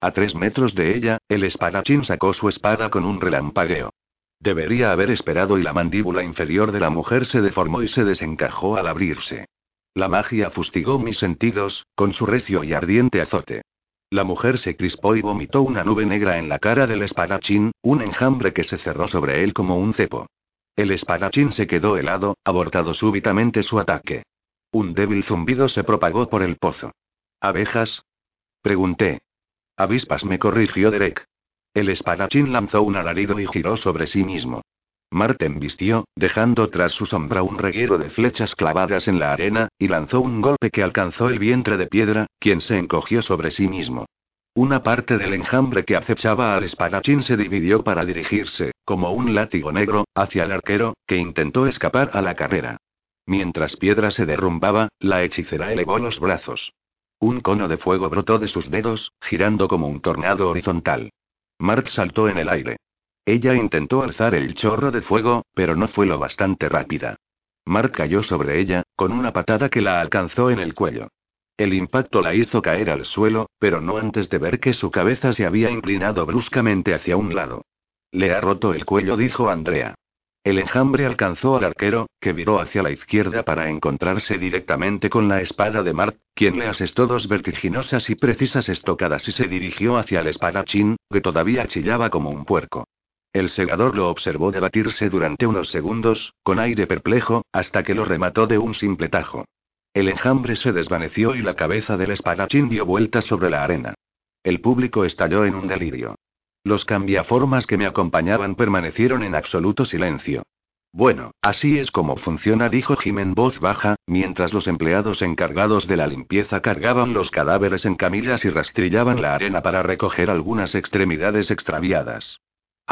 A tres metros de ella, el espadachín sacó su espada con un relampagueo. Debería haber esperado y la mandíbula inferior de la mujer se deformó y se desencajó al abrirse. La magia fustigó mis sentidos, con su recio y ardiente azote. La mujer se crispó y vomitó una nube negra en la cara del espadachín, un enjambre que se cerró sobre él como un cepo. El espadachín se quedó helado, abortado súbitamente su ataque. Un débil zumbido se propagó por el pozo. ¿Abejas? Pregunté. Avispas me corrigió Derek. El espadachín lanzó un alarido y giró sobre sí mismo. Marten vistió, dejando tras su sombra un reguero de flechas clavadas en la arena, y lanzó un golpe que alcanzó el vientre de piedra, quien se encogió sobre sí mismo. Una parte del enjambre que acechaba al espadachín se dividió para dirigirse, como un látigo negro, hacia el arquero, que intentó escapar a la carrera. Mientras Piedra se derrumbaba, la hechicera elevó los brazos. Un cono de fuego brotó de sus dedos, girando como un tornado horizontal. Mark saltó en el aire. Ella intentó alzar el chorro de fuego, pero no fue lo bastante rápida. Mark cayó sobre ella, con una patada que la alcanzó en el cuello. El impacto la hizo caer al suelo, pero no antes de ver que su cabeza se había inclinado bruscamente hacia un lado. Le ha roto el cuello, dijo Andrea. El enjambre alcanzó al arquero, que viró hacia la izquierda para encontrarse directamente con la espada de Mark, quien le asestó dos vertiginosas y precisas estocadas y se dirigió hacia el espadachín, que todavía chillaba como un puerco. El segador lo observó debatirse durante unos segundos, con aire perplejo, hasta que lo remató de un simple tajo. El enjambre se desvaneció y la cabeza del espadachín dio vueltas sobre la arena. El público estalló en un delirio. Los cambiaformas que me acompañaban permanecieron en absoluto silencio. Bueno, así es como funciona, dijo Jim en voz baja, mientras los empleados encargados de la limpieza cargaban los cadáveres en camillas y rastrillaban la arena para recoger algunas extremidades extraviadas.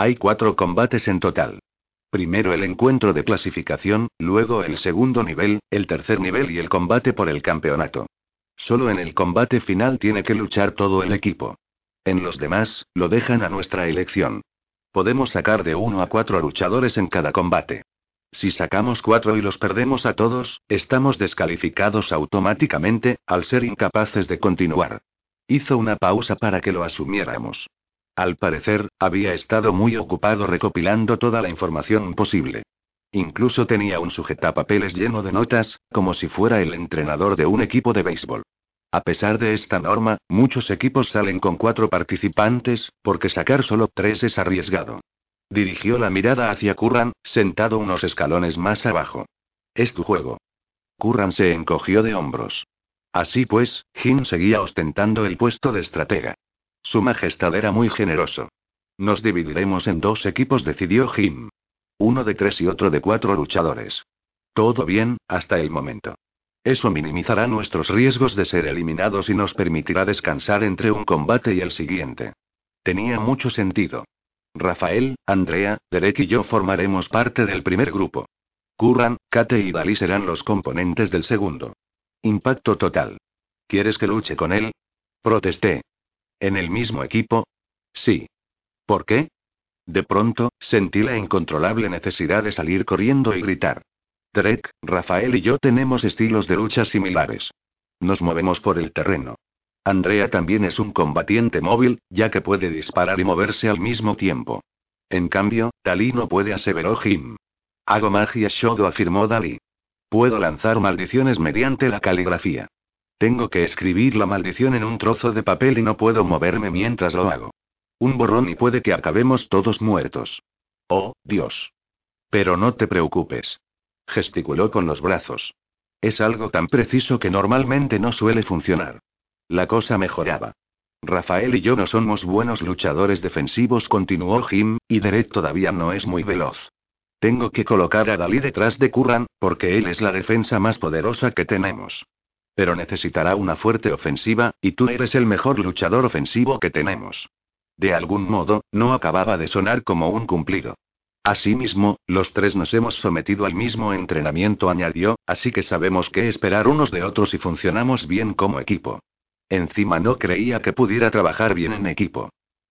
Hay cuatro combates en total. Primero el encuentro de clasificación, luego el segundo nivel, el tercer nivel y el combate por el campeonato. Solo en el combate final tiene que luchar todo el equipo. En los demás, lo dejan a nuestra elección. Podemos sacar de uno a cuatro luchadores en cada combate. Si sacamos cuatro y los perdemos a todos, estamos descalificados automáticamente, al ser incapaces de continuar. Hizo una pausa para que lo asumiéramos. Al parecer, había estado muy ocupado recopilando toda la información posible. Incluso tenía un sujetapapeles lleno de notas, como si fuera el entrenador de un equipo de béisbol. A pesar de esta norma, muchos equipos salen con cuatro participantes, porque sacar solo tres es arriesgado. Dirigió la mirada hacia Curran, sentado unos escalones más abajo. Es tu juego. Curran se encogió de hombros. Así pues, Jim seguía ostentando el puesto de estratega. Su majestad era muy generoso. Nos dividiremos en dos equipos, decidió Jim. Uno de tres y otro de cuatro luchadores. Todo bien, hasta el momento. Eso minimizará nuestros riesgos de ser eliminados y nos permitirá descansar entre un combate y el siguiente. Tenía mucho sentido. Rafael, Andrea, Derek y yo formaremos parte del primer grupo. Curran, Kate y Dalí serán los componentes del segundo. Impacto total. ¿Quieres que luche con él? Protesté. ¿En el mismo equipo? Sí. ¿Por qué? De pronto, sentí la incontrolable necesidad de salir corriendo y gritar. Drake, Rafael y yo tenemos estilos de lucha similares. Nos movemos por el terreno. Andrea también es un combatiente móvil, ya que puede disparar y moverse al mismo tiempo. En cambio, Dalí no puede, aseveró Jim. Hago magia Shodo, afirmó Dalí. Puedo lanzar maldiciones mediante la caligrafía. Tengo que escribir la maldición en un trozo de papel y no puedo moverme mientras lo hago. Un borrón y puede que acabemos todos muertos. Oh, Dios. Pero no te preocupes. Gesticuló con los brazos. Es algo tan preciso que normalmente no suele funcionar. La cosa mejoraba. Rafael y yo no somos buenos luchadores defensivos, continuó Jim, y Derek todavía no es muy veloz. Tengo que colocar a Dalí detrás de Curran, porque él es la defensa más poderosa que tenemos. Pero necesitará una fuerte ofensiva, y tú eres el mejor luchador ofensivo que tenemos. De algún modo, no acababa de sonar como un cumplido. Asimismo, los tres nos hemos sometido al mismo entrenamiento, añadió, así que sabemos qué esperar unos de otros y funcionamos bien como equipo. Encima no creía que pudiera trabajar bien en equipo.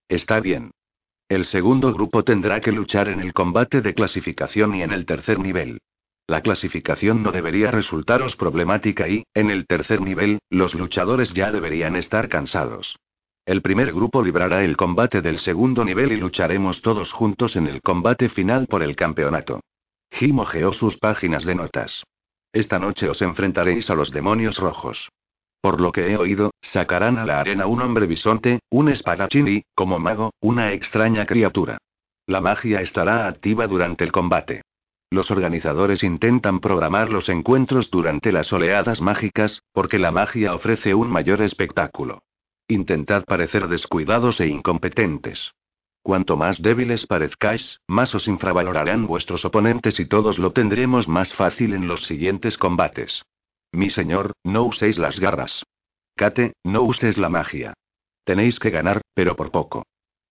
Está bien. El segundo grupo tendrá que luchar en el combate de clasificación y en el tercer nivel. La clasificación no debería resultaros problemática y, en el tercer nivel, los luchadores ya deberían estar cansados. El primer grupo librará el combate del segundo nivel y lucharemos todos juntos en el combate final por el campeonato. Jim ojeó sus páginas de notas. Esta noche os enfrentaréis a los demonios rojos. Por lo que he oído, sacarán a la arena un hombre bisonte, un espadachín y, como mago, una extraña criatura. La magia estará activa durante el combate. Los organizadores intentan programar los encuentros durante las oleadas mágicas, porque la magia ofrece un mayor espectáculo. Intentad parecer descuidados e incompetentes. Cuanto más débiles parezcáis, más os infravalorarán vuestros oponentes y todos lo tendremos más fácil en los siguientes combates. Mi señor, no uséis las garras. Kate, no uses la magia. Tenéis que ganar, pero por poco.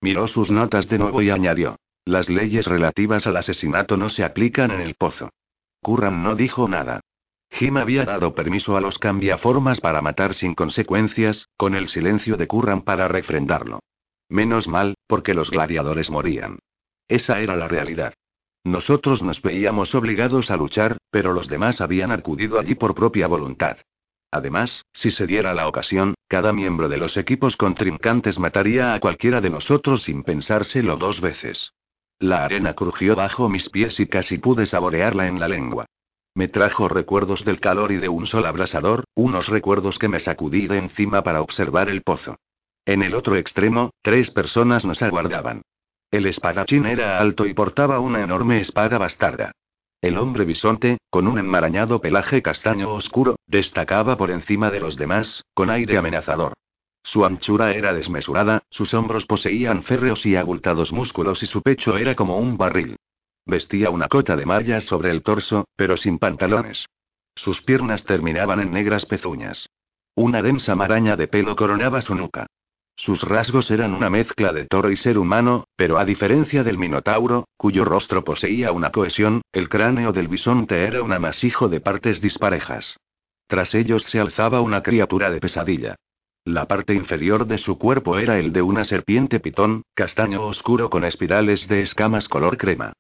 Miró sus notas de nuevo y añadió. Las leyes relativas al asesinato no se aplican en el pozo. Curran no dijo nada. Jim había dado permiso a los cambiaformas para matar sin consecuencias, con el silencio de Curran para refrendarlo. Menos mal, porque los gladiadores morían. Esa era la realidad. Nosotros nos veíamos obligados a luchar, pero los demás habían acudido allí por propia voluntad. Además, si se diera la ocasión, cada miembro de los equipos contrincantes mataría a cualquiera de nosotros sin pensárselo dos veces. La arena crujió bajo mis pies y casi pude saborearla en la lengua. Me trajo recuerdos del calor y de un sol abrasador, unos recuerdos que me sacudí de encima para observar el pozo. En el otro extremo, tres personas nos aguardaban. El espadachín era alto y portaba una enorme espada bastarda. El hombre bisonte, con un enmarañado pelaje castaño oscuro, destacaba por encima de los demás, con aire amenazador. Su anchura era desmesurada, sus hombros poseían férreos y abultados músculos y su pecho era como un barril. Vestía una cota de mallas sobre el torso, pero sin pantalones. Sus piernas terminaban en negras pezuñas. Una densa maraña de pelo coronaba su nuca. Sus rasgos eran una mezcla de toro y ser humano, pero a diferencia del minotauro, cuyo rostro poseía una cohesión, el cráneo del bisonte era un amasijo de partes disparejas. Tras ellos se alzaba una criatura de pesadilla. La parte inferior de su cuerpo era el de una serpiente pitón, castaño oscuro con espirales de escamas color crema.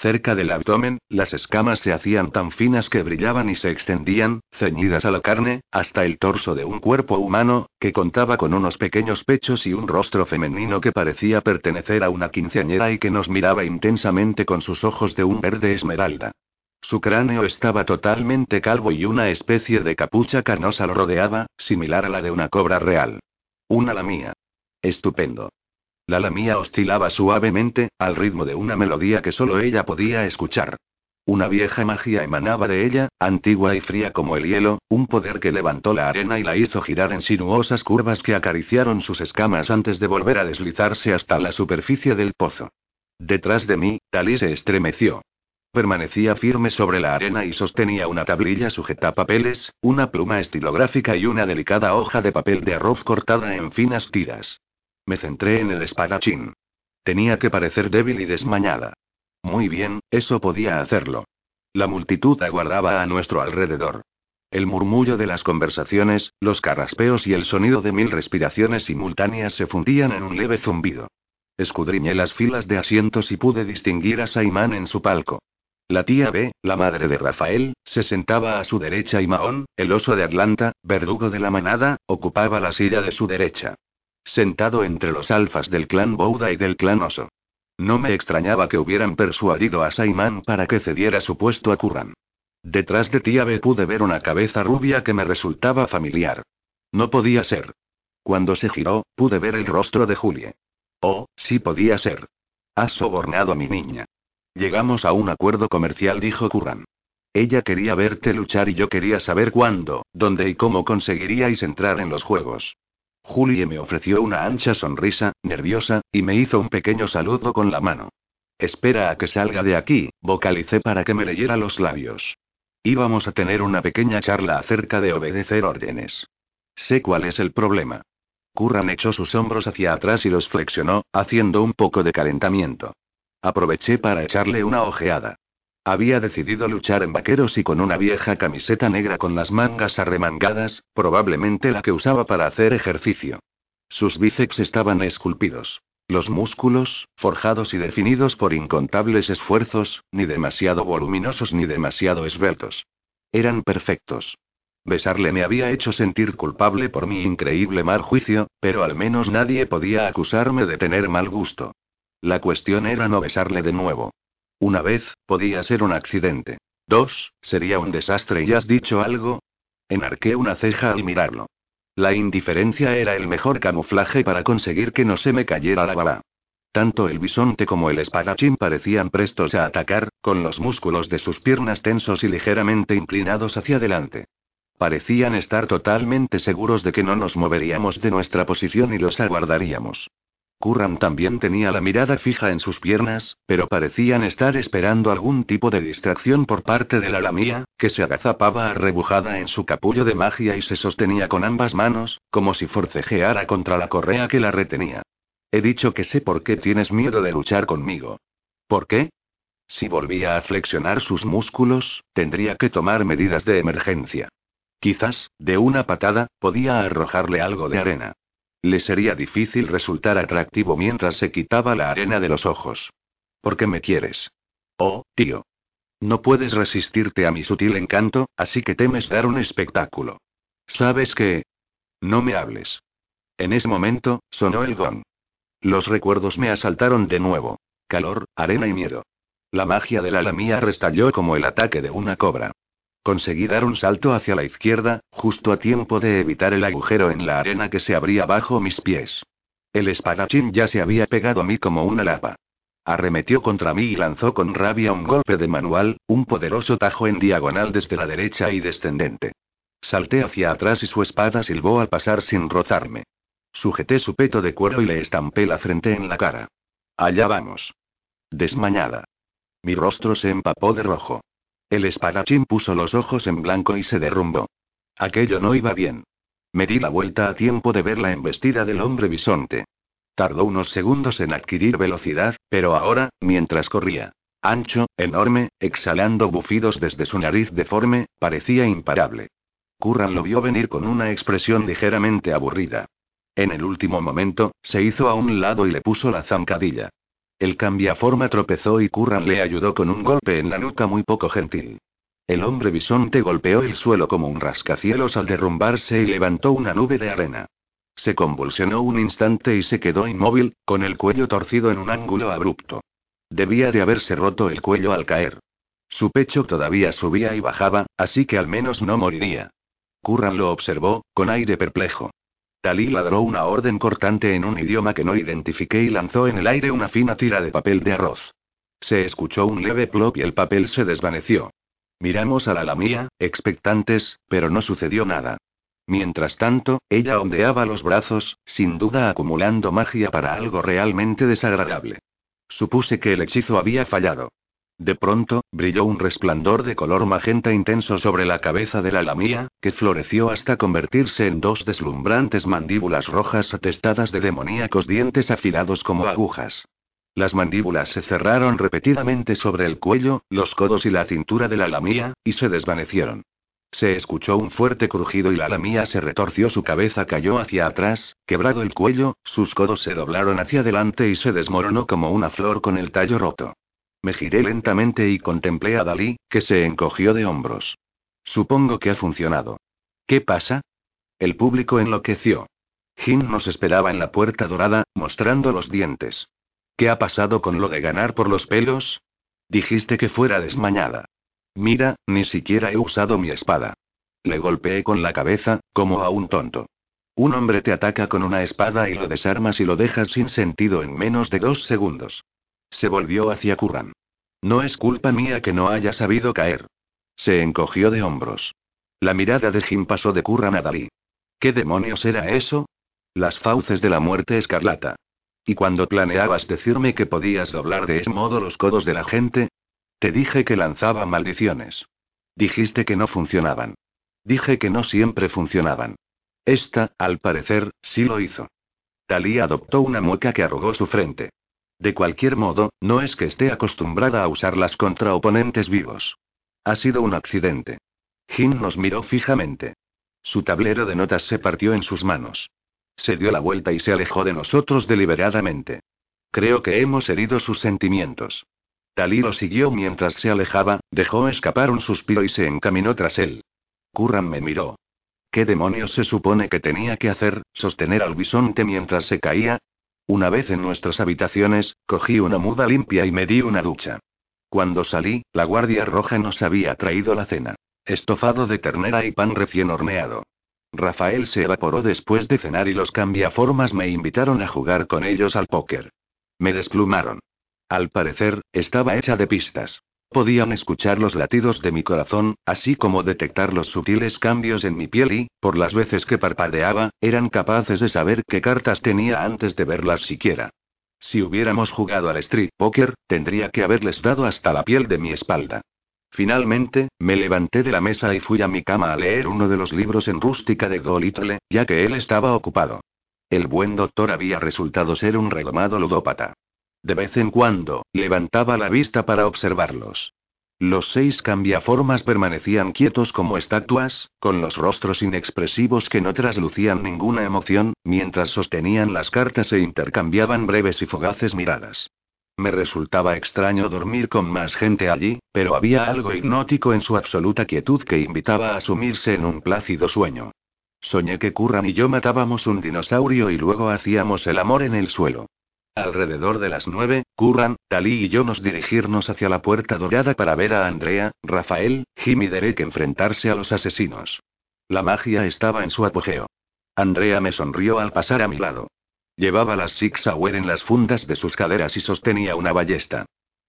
Cerca del abdomen, las escamas se hacían tan finas que brillaban y se extendían, ceñidas a la carne, hasta el torso de un cuerpo humano, que contaba con unos pequeños pechos y un rostro femenino que parecía pertenecer a una quinceañera y que nos miraba intensamente con sus ojos de un verde esmeralda. Su cráneo estaba totalmente calvo y una especie de capucha carnosa lo rodeaba, similar a la de una cobra real. Una la mía. Estupendo. La lamía oscilaba suavemente, al ritmo de una melodía que solo ella podía escuchar. Una vieja magia emanaba de ella, antigua y fría como el hielo, un poder que levantó la arena y la hizo girar en sinuosas curvas que acariciaron sus escamas antes de volver a deslizarse hasta la superficie del pozo. Detrás de mí, Talí se estremeció. Permanecía firme sobre la arena y sostenía una tablilla sujeta a papeles, una pluma estilográfica y una delicada hoja de papel de arroz cortada en finas tiras. Me centré en el espadachín. Tenía que parecer débil y desmañada. Muy bien, eso podía hacerlo. La multitud aguardaba a nuestro alrededor. El murmullo de las conversaciones, los carraspeos y el sonido de mil respiraciones simultáneas se fundían en un leve zumbido. Escudriñé las filas de asientos y pude distinguir a Saimán en su palco. La tía B, la madre de Rafael, se sentaba a su derecha y Mahón, el oso de Atlanta, verdugo de la manada, ocupaba la silla de su derecha sentado entre los alfas del clan Bouda y del clan Oso. No me extrañaba que hubieran persuadido a Saiman para que cediera su puesto a Kurran. Detrás de Tiabe pude ver una cabeza rubia que me resultaba familiar. No podía ser. Cuando se giró, pude ver el rostro de Julie. Oh, sí podía ser. Has sobornado a mi niña. Llegamos a un acuerdo comercial, dijo Kurran. Ella quería verte luchar y yo quería saber cuándo, dónde y cómo conseguiríais entrar en los juegos. Julie me ofreció una ancha sonrisa, nerviosa, y me hizo un pequeño saludo con la mano. Espera a que salga de aquí, vocalicé para que me leyera los labios. Íbamos a tener una pequeña charla acerca de obedecer órdenes. Sé cuál es el problema. Curran echó sus hombros hacia atrás y los flexionó, haciendo un poco de calentamiento. Aproveché para echarle una ojeada. Había decidido luchar en vaqueros y con una vieja camiseta negra con las mangas arremangadas, probablemente la que usaba para hacer ejercicio. Sus bíceps estaban esculpidos. Los músculos, forjados y definidos por incontables esfuerzos, ni demasiado voluminosos ni demasiado esbeltos. Eran perfectos. Besarle me había hecho sentir culpable por mi increíble mal juicio, pero al menos nadie podía acusarme de tener mal gusto. La cuestión era no besarle de nuevo. Una vez, podía ser un accidente. Dos, sería un desastre y has dicho algo. Enarqué una ceja al mirarlo. La indiferencia era el mejor camuflaje para conseguir que no se me cayera la bala. Tanto el bisonte como el espadachín parecían prestos a atacar, con los músculos de sus piernas tensos y ligeramente inclinados hacia adelante. Parecían estar totalmente seguros de que no nos moveríamos de nuestra posición y los aguardaríamos. Curran también tenía la mirada fija en sus piernas, pero parecían estar esperando algún tipo de distracción por parte de la lamía, que se agazapaba arrebujada en su capullo de magia y se sostenía con ambas manos, como si forcejeara contra la correa que la retenía. He dicho que sé por qué tienes miedo de luchar conmigo. ¿Por qué? Si volvía a flexionar sus músculos, tendría que tomar medidas de emergencia. Quizás, de una patada, podía arrojarle algo de arena. Le sería difícil resultar atractivo mientras se quitaba la arena de los ojos. ¿Por qué me quieres? Oh, tío. No puedes resistirte a mi sutil encanto, así que temes dar un espectáculo. ¿Sabes qué? No me hables. En ese momento, sonó el gong. Los recuerdos me asaltaron de nuevo. Calor, arena y miedo. La magia de la lamía restalló como el ataque de una cobra. Conseguí dar un salto hacia la izquierda, justo a tiempo de evitar el agujero en la arena que se abría bajo mis pies. El espadachín ya se había pegado a mí como una lapa. Arremetió contra mí y lanzó con rabia un golpe de manual, un poderoso tajo en diagonal desde la derecha y descendente. Salté hacia atrás y su espada silbó al pasar sin rozarme. Sujeté su peto de cuero y le estampé la frente en la cara. Allá vamos. Desmañada. Mi rostro se empapó de rojo. El espadachín puso los ojos en blanco y se derrumbó. Aquello no iba bien. Me di la vuelta a tiempo de ver la embestida del hombre bisonte. Tardó unos segundos en adquirir velocidad, pero ahora, mientras corría, ancho, enorme, exhalando bufidos desde su nariz deforme, parecía imparable. Curran lo vio venir con una expresión ligeramente aburrida. En el último momento, se hizo a un lado y le puso la zancadilla. El cambiaforma tropezó y Curran le ayudó con un golpe en la nuca muy poco gentil. El hombre bisonte golpeó el suelo como un rascacielos al derrumbarse y levantó una nube de arena. Se convulsionó un instante y se quedó inmóvil, con el cuello torcido en un ángulo abrupto. Debía de haberse roto el cuello al caer. Su pecho todavía subía y bajaba, así que al menos no moriría. Curran lo observó, con aire perplejo. Talí ladró una orden cortante en un idioma que no identifiqué y lanzó en el aire una fina tira de papel de arroz. Se escuchó un leve plop y el papel se desvaneció. Miramos a la lamía, expectantes, pero no sucedió nada. Mientras tanto, ella ondeaba los brazos, sin duda acumulando magia para algo realmente desagradable. Supuse que el hechizo había fallado. De pronto, brilló un resplandor de color magenta intenso sobre la cabeza de la lamía, que floreció hasta convertirse en dos deslumbrantes mandíbulas rojas atestadas de demoníacos dientes afilados como agujas. Las mandíbulas se cerraron repetidamente sobre el cuello, los codos y la cintura de la lamía, y se desvanecieron. Se escuchó un fuerte crujido y la lamía se retorció, su cabeza cayó hacia atrás, quebrado el cuello, sus codos se doblaron hacia adelante y se desmoronó como una flor con el tallo roto. Me giré lentamente y contemplé a Dalí, que se encogió de hombros. Supongo que ha funcionado. ¿Qué pasa? El público enloqueció. Jin nos esperaba en la puerta dorada, mostrando los dientes. ¿Qué ha pasado con lo de ganar por los pelos? Dijiste que fuera desmañada. Mira, ni siquiera he usado mi espada. Le golpeé con la cabeza, como a un tonto. Un hombre te ataca con una espada y lo desarmas y lo dejas sin sentido en menos de dos segundos. Se volvió hacia Curran. No es culpa mía que no haya sabido caer. Se encogió de hombros. La mirada de Jim pasó de Curran a Dalí. ¿Qué demonios era eso? Las fauces de la muerte escarlata. ¿Y cuando planeabas decirme que podías doblar de ese modo los codos de la gente? Te dije que lanzaba maldiciones. Dijiste que no funcionaban. Dije que no siempre funcionaban. Esta, al parecer, sí lo hizo. Dalí adoptó una mueca que arrugó su frente. De cualquier modo, no es que esté acostumbrada a usarlas contra oponentes vivos. Ha sido un accidente. Jin nos miró fijamente. Su tablero de notas se partió en sus manos. Se dio la vuelta y se alejó de nosotros deliberadamente. Creo que hemos herido sus sentimientos. Talí lo siguió mientras se alejaba, dejó escapar un suspiro y se encaminó tras él. Curran me miró. ¿Qué demonios se supone que tenía que hacer? ¿Sostener al bisonte mientras se caía? Una vez en nuestras habitaciones, cogí una muda limpia y me di una ducha. Cuando salí, la Guardia Roja nos había traído la cena. Estofado de ternera y pan recién horneado. Rafael se evaporó después de cenar y los cambiaformas me invitaron a jugar con ellos al póker. Me desplumaron. Al parecer, estaba hecha de pistas. Podían escuchar los latidos de mi corazón, así como detectar los sutiles cambios en mi piel y, por las veces que parpadeaba, eran capaces de saber qué cartas tenía antes de verlas siquiera. Si hubiéramos jugado al street poker, tendría que haberles dado hasta la piel de mi espalda. Finalmente, me levanté de la mesa y fui a mi cama a leer uno de los libros en rústica de Dolittle, ya que él estaba ocupado. El buen doctor había resultado ser un redomado ludópata. De vez en cuando, levantaba la vista para observarlos. Los seis cambiaformas permanecían quietos como estatuas, con los rostros inexpresivos que no traslucían ninguna emoción, mientras sostenían las cartas e intercambiaban breves y fugaces miradas. Me resultaba extraño dormir con más gente allí, pero había algo hipnótico en su absoluta quietud que invitaba a sumirse en un plácido sueño. Soñé que Curran y yo matábamos un dinosaurio y luego hacíamos el amor en el suelo. Alrededor de las nueve, Curran, Talí y yo nos dirigirnos hacia la puerta dorada para ver a Andrea, Rafael, Jim y Derek enfrentarse a los asesinos. La magia estaba en su apogeo. Andrea me sonrió al pasar a mi lado. Llevaba las Six Sauer en las fundas de sus caderas y sostenía una ballesta.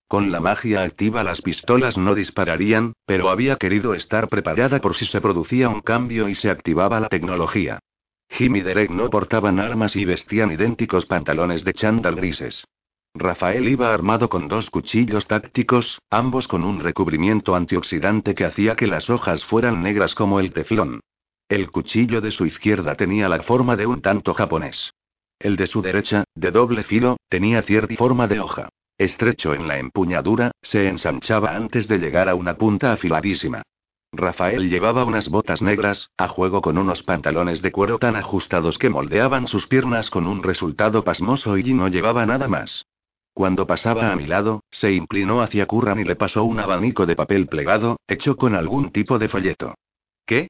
Con la magia activa las pistolas no dispararían, pero había querido estar preparada por si se producía un cambio y se activaba la tecnología. Jim y Derek no portaban armas y vestían idénticos pantalones de chándal grises. Rafael iba armado con dos cuchillos tácticos, ambos con un recubrimiento antioxidante que hacía que las hojas fueran negras como el teflón. El cuchillo de su izquierda tenía la forma de un tanto japonés. El de su derecha, de doble filo, tenía cierta forma de hoja. Estrecho en la empuñadura, se ensanchaba antes de llegar a una punta afiladísima. Rafael llevaba unas botas negras, a juego con unos pantalones de cuero tan ajustados que moldeaban sus piernas con un resultado pasmoso y no llevaba nada más. Cuando pasaba a mi lado, se inclinó hacia Curran y le pasó un abanico de papel plegado, hecho con algún tipo de folleto. ¿Qué?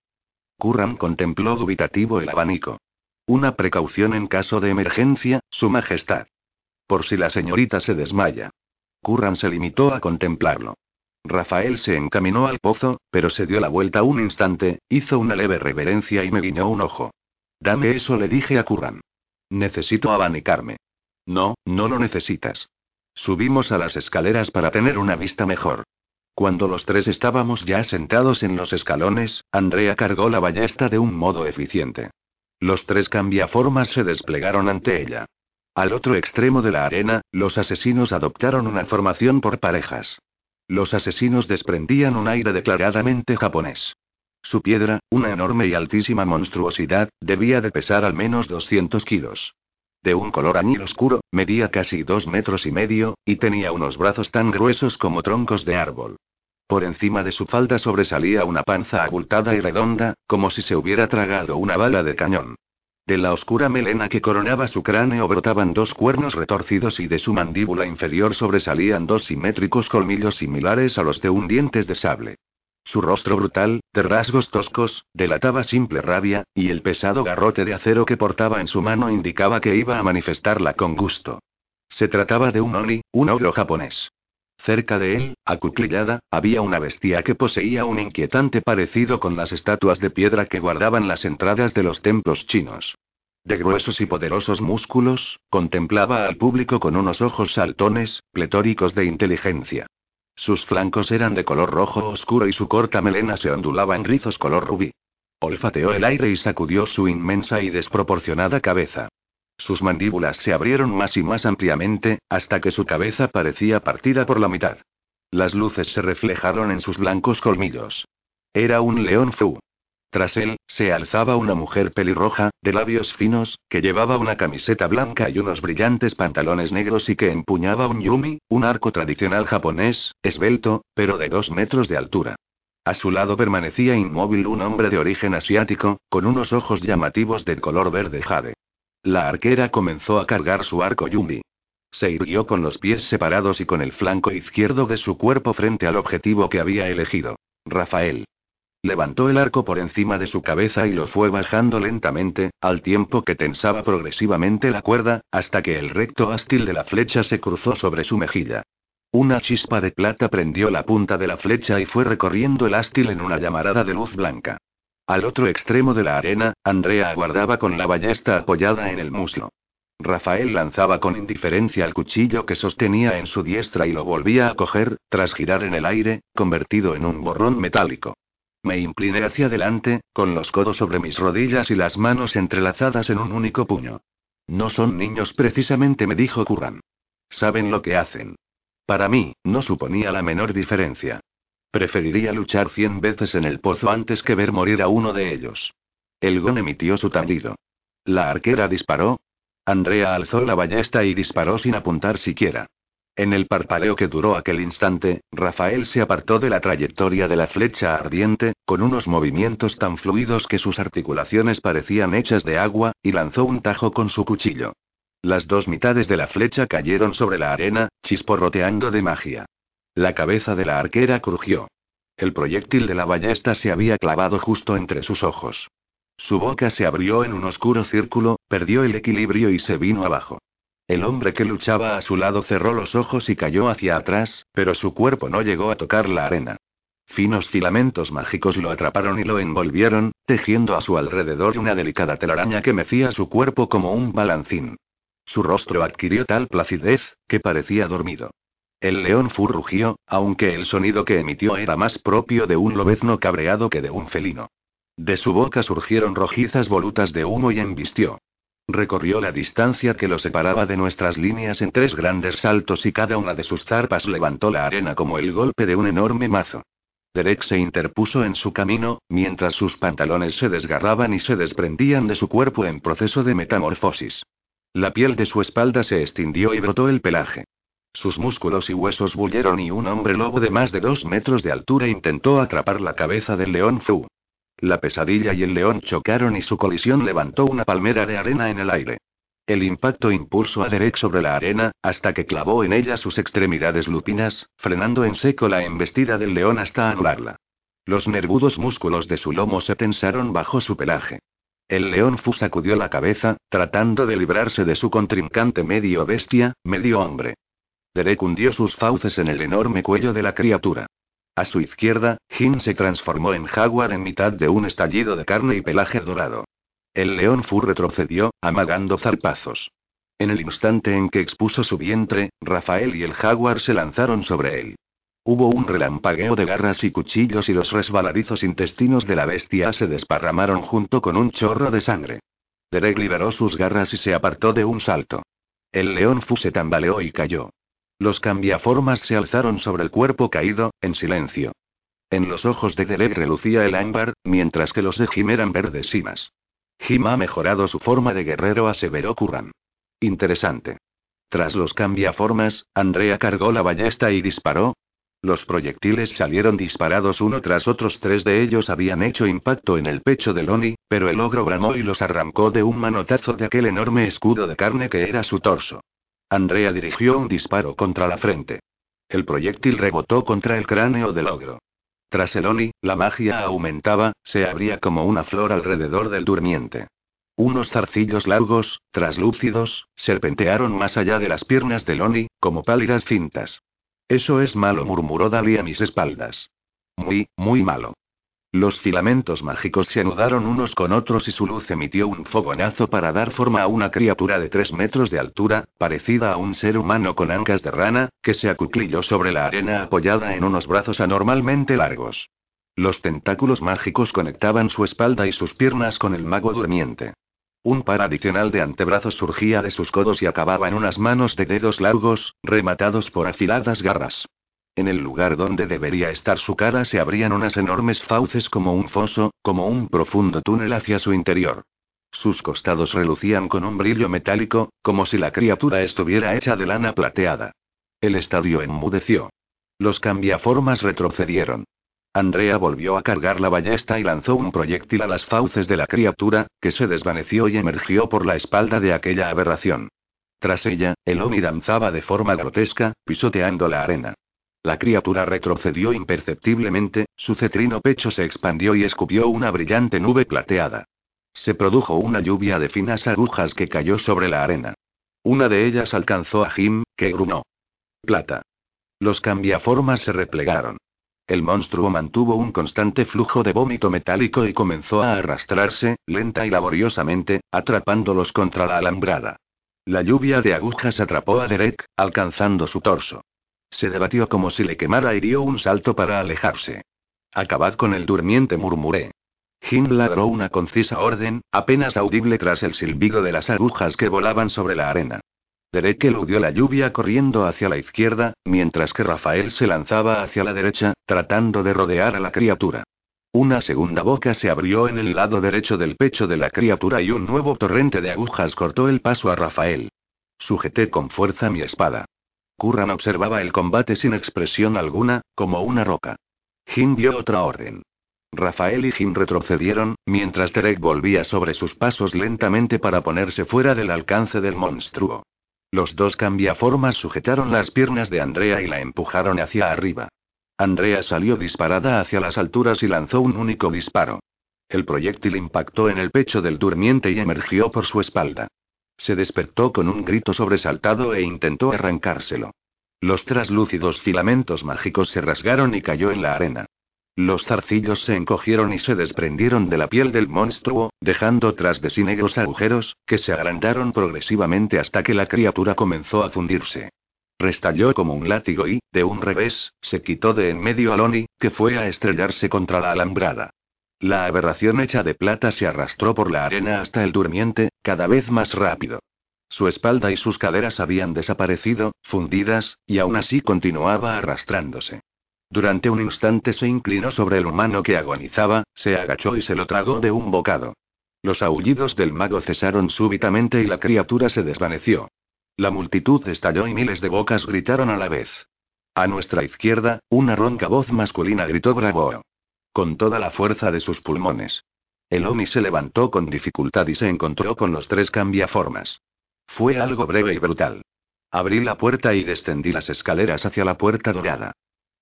Curran contempló dubitativo el abanico. Una precaución en caso de emergencia, Su Majestad. Por si la señorita se desmaya. Curran se limitó a contemplarlo. Rafael se encaminó al pozo, pero se dio la vuelta un instante, hizo una leve reverencia y me guiñó un ojo. Dame eso, le dije a Curran. Necesito abanicarme. No, no lo necesitas. Subimos a las escaleras para tener una vista mejor. Cuando los tres estábamos ya sentados en los escalones, Andrea cargó la ballesta de un modo eficiente. Los tres cambiaformas se desplegaron ante ella. Al otro extremo de la arena, los asesinos adoptaron una formación por parejas. Los asesinos desprendían un aire declaradamente japonés. Su piedra, una enorme y altísima monstruosidad, debía de pesar al menos 200 kilos. De un color añil oscuro, medía casi dos metros y medio, y tenía unos brazos tan gruesos como troncos de árbol. Por encima de su falda sobresalía una panza abultada y redonda, como si se hubiera tragado una bala de cañón. De la oscura melena que coronaba su cráneo brotaban dos cuernos retorcidos y de su mandíbula inferior sobresalían dos simétricos colmillos similares a los de un dientes de sable. Su rostro brutal, de rasgos toscos, delataba simple rabia, y el pesado garrote de acero que portaba en su mano indicaba que iba a manifestarla con gusto. Se trataba de un Oni, un ogro japonés. Cerca de él, acuclillada, había una bestia que poseía un inquietante parecido con las estatuas de piedra que guardaban las entradas de los templos chinos. De gruesos y poderosos músculos, contemplaba al público con unos ojos saltones, pletóricos de inteligencia. Sus flancos eran de color rojo oscuro y su corta melena se ondulaba en rizos color rubí. Olfateó el aire y sacudió su inmensa y desproporcionada cabeza. Sus mandíbulas se abrieron más y más ampliamente, hasta que su cabeza parecía partida por la mitad. Las luces se reflejaron en sus blancos colmillos. Era un león fu. Tras él, se alzaba una mujer pelirroja, de labios finos, que llevaba una camiseta blanca y unos brillantes pantalones negros y que empuñaba un yumi, un arco tradicional japonés, esbelto, pero de dos metros de altura. A su lado permanecía inmóvil un hombre de origen asiático, con unos ojos llamativos de color verde jade. La arquera comenzó a cargar su arco Yumi. Se irguió con los pies separados y con el flanco izquierdo de su cuerpo frente al objetivo que había elegido. Rafael. Levantó el arco por encima de su cabeza y lo fue bajando lentamente, al tiempo que tensaba progresivamente la cuerda, hasta que el recto ástil de la flecha se cruzó sobre su mejilla. Una chispa de plata prendió la punta de la flecha y fue recorriendo el ástil en una llamarada de luz blanca. Al otro extremo de la arena, Andrea aguardaba con la ballesta apoyada en el muslo. Rafael lanzaba con indiferencia el cuchillo que sostenía en su diestra y lo volvía a coger, tras girar en el aire, convertido en un borrón metálico. Me incliné hacia adelante, con los codos sobre mis rodillas y las manos entrelazadas en un único puño. No son niños precisamente, me dijo Curran. Saben lo que hacen. Para mí, no suponía la menor diferencia. Preferiría luchar cien veces en el pozo antes que ver morir a uno de ellos. El gon emitió su tablido. La arquera disparó. Andrea alzó la ballesta y disparó sin apuntar siquiera. En el parpadeo que duró aquel instante, Rafael se apartó de la trayectoria de la flecha ardiente, con unos movimientos tan fluidos que sus articulaciones parecían hechas de agua, y lanzó un tajo con su cuchillo. Las dos mitades de la flecha cayeron sobre la arena, chisporroteando de magia. La cabeza de la arquera crujió. El proyectil de la ballesta se había clavado justo entre sus ojos. Su boca se abrió en un oscuro círculo, perdió el equilibrio y se vino abajo. El hombre que luchaba a su lado cerró los ojos y cayó hacia atrás, pero su cuerpo no llegó a tocar la arena. Finos filamentos mágicos lo atraparon y lo envolvieron, tejiendo a su alrededor una delicada telaraña que mecía su cuerpo como un balancín. Su rostro adquirió tal placidez, que parecía dormido. El león fu rugió, aunque el sonido que emitió era más propio de un lobezno cabreado que de un felino. De su boca surgieron rojizas volutas de humo y embistió. Recorrió la distancia que lo separaba de nuestras líneas en tres grandes saltos y cada una de sus zarpas levantó la arena como el golpe de un enorme mazo. Derek se interpuso en su camino, mientras sus pantalones se desgarraban y se desprendían de su cuerpo en proceso de metamorfosis. La piel de su espalda se extindió y brotó el pelaje. Sus músculos y huesos bulleron y un hombre lobo de más de dos metros de altura intentó atrapar la cabeza del león Fu. La pesadilla y el león chocaron y su colisión levantó una palmera de arena en el aire. El impacto impulsó a Derek sobre la arena, hasta que clavó en ella sus extremidades lupinas, frenando en seco la embestida del león hasta anularla. Los nervudos músculos de su lomo se tensaron bajo su pelaje. El león Fu sacudió la cabeza, tratando de librarse de su contrincante medio bestia, medio hombre. Derek hundió sus fauces en el enorme cuello de la criatura. A su izquierda, Jin se transformó en jaguar en mitad de un estallido de carne y pelaje dorado. El león Fu retrocedió, amagando zarpazos. En el instante en que expuso su vientre, Rafael y el jaguar se lanzaron sobre él. Hubo un relampagueo de garras y cuchillos y los resbaladizos intestinos de la bestia se desparramaron junto con un chorro de sangre. Derek liberó sus garras y se apartó de un salto. El león Fu se tambaleó y cayó. Los cambiaformas se alzaron sobre el cuerpo caído, en silencio. En los ojos de Derek relucía el ámbar, mientras que los de Jim eran verdes más. Jim ha mejorado su forma de guerrero, aseveró Curran. Interesante. Tras los cambiaformas, Andrea cargó la ballesta y disparó. Los proyectiles salieron disparados uno tras otros, tres de ellos habían hecho impacto en el pecho de Loni, pero el ogro bramó y los arrancó de un manotazo de aquel enorme escudo de carne que era su torso. Andrea dirigió un disparo contra la frente. El proyectil rebotó contra el cráneo del ogro. Tras el Oni, la magia aumentaba, se abría como una flor alrededor del durmiente. Unos zarcillos largos, traslúcidos, serpentearon más allá de las piernas del Oni, como pálidas cintas. Eso es malo, murmuró Dali a mis espaldas. Muy, muy malo. Los filamentos mágicos se anudaron unos con otros y su luz emitió un fogonazo para dar forma a una criatura de tres metros de altura, parecida a un ser humano con ancas de rana, que se acuclilló sobre la arena apoyada en unos brazos anormalmente largos. Los tentáculos mágicos conectaban su espalda y sus piernas con el mago durmiente. Un par adicional de antebrazos surgía de sus codos y acababa en unas manos de dedos largos, rematados por afiladas garras. En el lugar donde debería estar su cara se abrían unas enormes fauces como un foso, como un profundo túnel hacia su interior. Sus costados relucían con un brillo metálico, como si la criatura estuviera hecha de lana plateada. El estadio enmudeció. Los cambiaformas retrocedieron. Andrea volvió a cargar la ballesta y lanzó un proyectil a las fauces de la criatura, que se desvaneció y emergió por la espalda de aquella aberración. Tras ella, el Oni danzaba de forma grotesca, pisoteando la arena. La criatura retrocedió imperceptiblemente, su cetrino pecho se expandió y escupió una brillante nube plateada. Se produjo una lluvia de finas agujas que cayó sobre la arena. Una de ellas alcanzó a Jim, que grunó. Plata. Los cambiaformas se replegaron. El monstruo mantuvo un constante flujo de vómito metálico y comenzó a arrastrarse, lenta y laboriosamente, atrapándolos contra la alambrada. La lluvia de agujas atrapó a Derek, alcanzando su torso. Se debatió como si le quemara y dio un salto para alejarse. Acabad con el durmiente, murmuré. Jim ladró una concisa orden, apenas audible tras el silbido de las agujas que volaban sobre la arena. Derek eludió la lluvia corriendo hacia la izquierda, mientras que Rafael se lanzaba hacia la derecha, tratando de rodear a la criatura. Una segunda boca se abrió en el lado derecho del pecho de la criatura y un nuevo torrente de agujas cortó el paso a Rafael. Sujeté con fuerza mi espada. Curran observaba el combate sin expresión alguna, como una roca. Jim dio otra orden. Rafael y Jim retrocedieron, mientras Derek volvía sobre sus pasos lentamente para ponerse fuera del alcance del monstruo. Los dos cambiaformas sujetaron las piernas de Andrea y la empujaron hacia arriba. Andrea salió disparada hacia las alturas y lanzó un único disparo. El proyectil impactó en el pecho del durmiente y emergió por su espalda. Se despertó con un grito sobresaltado e intentó arrancárselo. Los traslúcidos filamentos mágicos se rasgaron y cayó en la arena. Los zarcillos se encogieron y se desprendieron de la piel del monstruo, dejando tras de sí negros agujeros, que se agrandaron progresivamente hasta que la criatura comenzó a fundirse. Restalló como un látigo y, de un revés, se quitó de en medio a Loni, que fue a estrellarse contra la alambrada. La aberración hecha de plata se arrastró por la arena hasta el durmiente, cada vez más rápido. Su espalda y sus caderas habían desaparecido, fundidas, y aún así continuaba arrastrándose. Durante un instante se inclinó sobre el humano que agonizaba, se agachó y se lo tragó de un bocado. Los aullidos del mago cesaron súbitamente y la criatura se desvaneció. La multitud estalló y miles de bocas gritaron a la vez. A nuestra izquierda, una ronca voz masculina gritó bravo. Con toda la fuerza de sus pulmones. El Omi se levantó con dificultad y se encontró con los tres cambiaformas. Fue algo breve y brutal. Abrí la puerta y descendí las escaleras hacia la puerta dorada.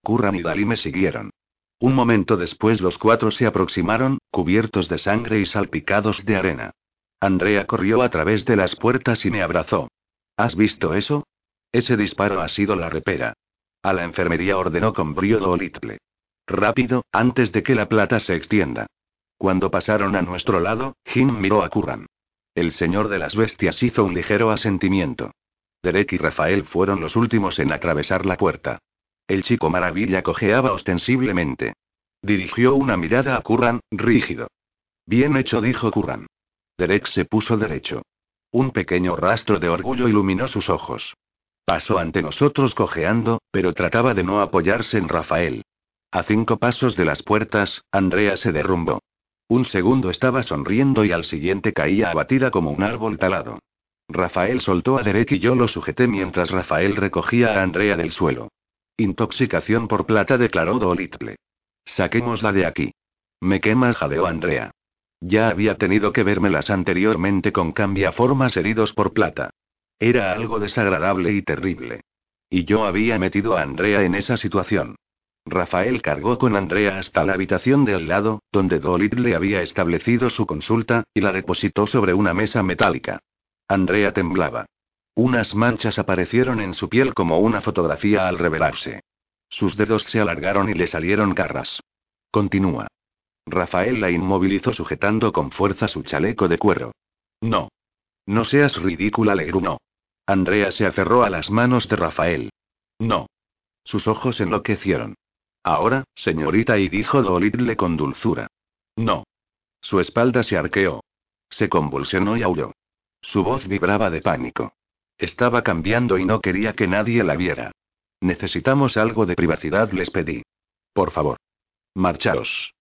Curran y Dalí me siguieron. Un momento después los cuatro se aproximaron, cubiertos de sangre y salpicados de arena. Andrea corrió a través de las puertas y me abrazó. ¿Has visto eso? Ese disparo ha sido la repera. A la enfermería ordenó con brío Little. Rápido, antes de que la plata se extienda. Cuando pasaron a nuestro lado, Jim miró a Curran. El señor de las bestias hizo un ligero asentimiento. Derek y Rafael fueron los últimos en atravesar la puerta. El chico maravilla cojeaba ostensiblemente. Dirigió una mirada a Curran, rígido. Bien hecho, dijo Curran. Derek se puso derecho. Un pequeño rastro de orgullo iluminó sus ojos. Pasó ante nosotros cojeando, pero trataba de no apoyarse en Rafael. A cinco pasos de las puertas, Andrea se derrumbó. Un segundo estaba sonriendo y al siguiente caía abatida como un árbol talado. Rafael soltó a Derek y yo lo sujeté mientras Rafael recogía a Andrea del suelo. Intoxicación por plata, declaró Dolittle. Saquémosla de aquí. Me quemas, jadeó Andrea. Ya había tenido que vérmelas anteriormente con cambiaformas heridos por plata. Era algo desagradable y terrible. Y yo había metido a Andrea en esa situación. Rafael cargó con Andrea hasta la habitación de al lado, donde Dolittle había establecido su consulta, y la depositó sobre una mesa metálica. Andrea temblaba. Unas manchas aparecieron en su piel como una fotografía al revelarse. Sus dedos se alargaron y le salieron garras. Continúa. Rafael la inmovilizó sujetando con fuerza su chaleco de cuero. No. No seas ridícula, le grunó. Andrea se aferró a las manos de Rafael. No. Sus ojos enloquecieron. Ahora, señorita, y dijo Dolittle con dulzura. No. Su espalda se arqueó. Se convulsionó y aulló. Su voz vibraba de pánico. Estaba cambiando y no quería que nadie la viera. Necesitamos algo de privacidad, les pedí. Por favor. Marchaos.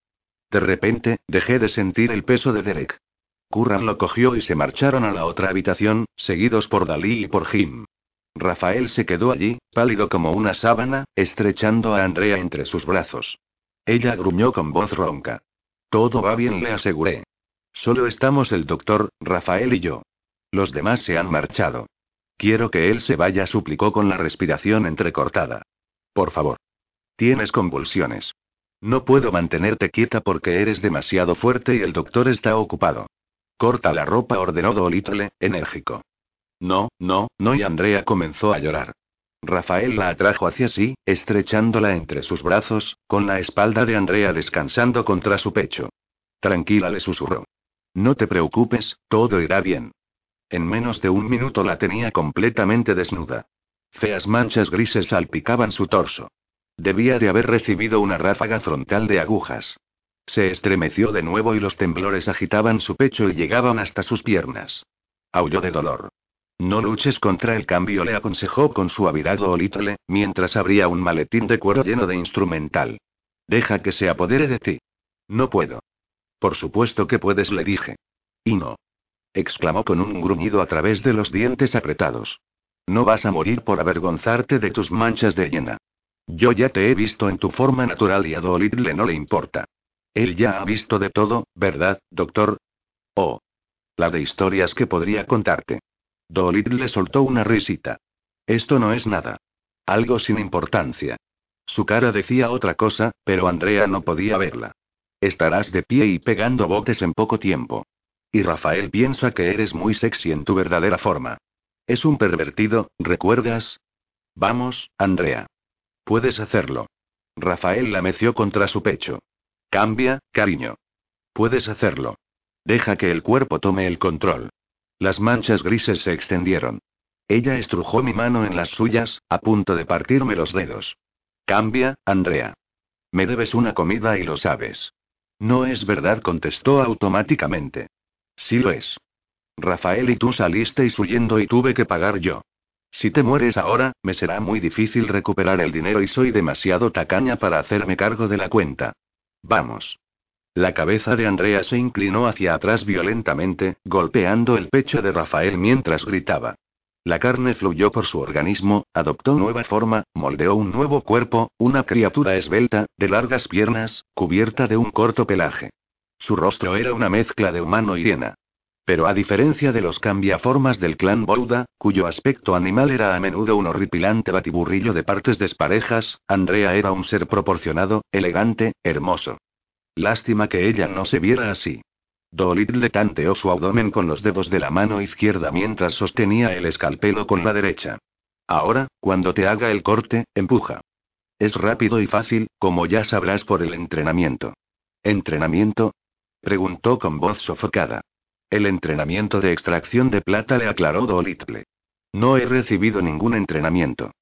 De repente, dejé de sentir el peso de Derek. Curran lo cogió y se marcharon a la otra habitación, seguidos por Dalí y por Jim. Rafael se quedó allí, pálido como una sábana, estrechando a Andrea entre sus brazos. Ella gruñó con voz ronca. Todo va bien, le aseguré. Solo estamos el doctor, Rafael y yo. Los demás se han marchado. Quiero que él se vaya, suplicó con la respiración entrecortada. Por favor. Tienes convulsiones. No puedo mantenerte quieta porque eres demasiado fuerte y el doctor está ocupado. Corta la ropa, ordenó Dolittle, enérgico. No, no, no, y Andrea comenzó a llorar. Rafael la atrajo hacia sí, estrechándola entre sus brazos, con la espalda de Andrea descansando contra su pecho. Tranquila, le susurró. No te preocupes, todo irá bien. En menos de un minuto la tenía completamente desnuda. Feas manchas grises salpicaban su torso. Debía de haber recibido una ráfaga frontal de agujas. Se estremeció de nuevo y los temblores agitaban su pecho y llegaban hasta sus piernas. Aulló de dolor. No luches contra el cambio, le aconsejó con suavidad Olitle, mientras abría un maletín de cuero lleno de instrumental. Deja que se apodere de ti. No puedo. Por supuesto que puedes, le dije. Y no. exclamó con un gruñido a través de los dientes apretados. No vas a morir por avergonzarte de tus manchas de hiena. Yo ya te he visto en tu forma natural y a Dolittle no le importa. Él ya ha visto de todo, ¿verdad, doctor? Oh. La de historias que podría contarte. Dolittle le soltó una risita. Esto no es nada. Algo sin importancia. Su cara decía otra cosa, pero Andrea no podía verla. Estarás de pie y pegando botes en poco tiempo. Y Rafael piensa que eres muy sexy en tu verdadera forma. Es un pervertido, ¿recuerdas? Vamos, Andrea. Puedes hacerlo. Rafael la meció contra su pecho. Cambia, cariño. Puedes hacerlo. Deja que el cuerpo tome el control. Las manchas grises se extendieron. Ella estrujó mi mano en las suyas, a punto de partirme los dedos. Cambia, Andrea. Me debes una comida y lo sabes. No es verdad, contestó automáticamente. Sí lo es. Rafael y tú salisteis huyendo y tuve que pagar yo. Si te mueres ahora, me será muy difícil recuperar el dinero y soy demasiado tacaña para hacerme cargo de la cuenta. Vamos. La cabeza de Andrea se inclinó hacia atrás violentamente, golpeando el pecho de Rafael mientras gritaba. La carne fluyó por su organismo, adoptó nueva forma, moldeó un nuevo cuerpo, una criatura esbelta, de largas piernas, cubierta de un corto pelaje. Su rostro era una mezcla de humano y hiena. Pero a diferencia de los cambiaformas del clan Bouda, cuyo aspecto animal era a menudo un horripilante batiburrillo de partes desparejas, Andrea era un ser proporcionado, elegante, hermoso. Lástima que ella no se viera así. Dolittle tanteó su abdomen con los dedos de la mano izquierda mientras sostenía el escalpelo con la derecha. Ahora, cuando te haga el corte, empuja. Es rápido y fácil, como ya sabrás por el entrenamiento. ¿Entrenamiento? preguntó con voz sofocada. El entrenamiento de extracción de plata le aclaró Dolittle. No he recibido ningún entrenamiento.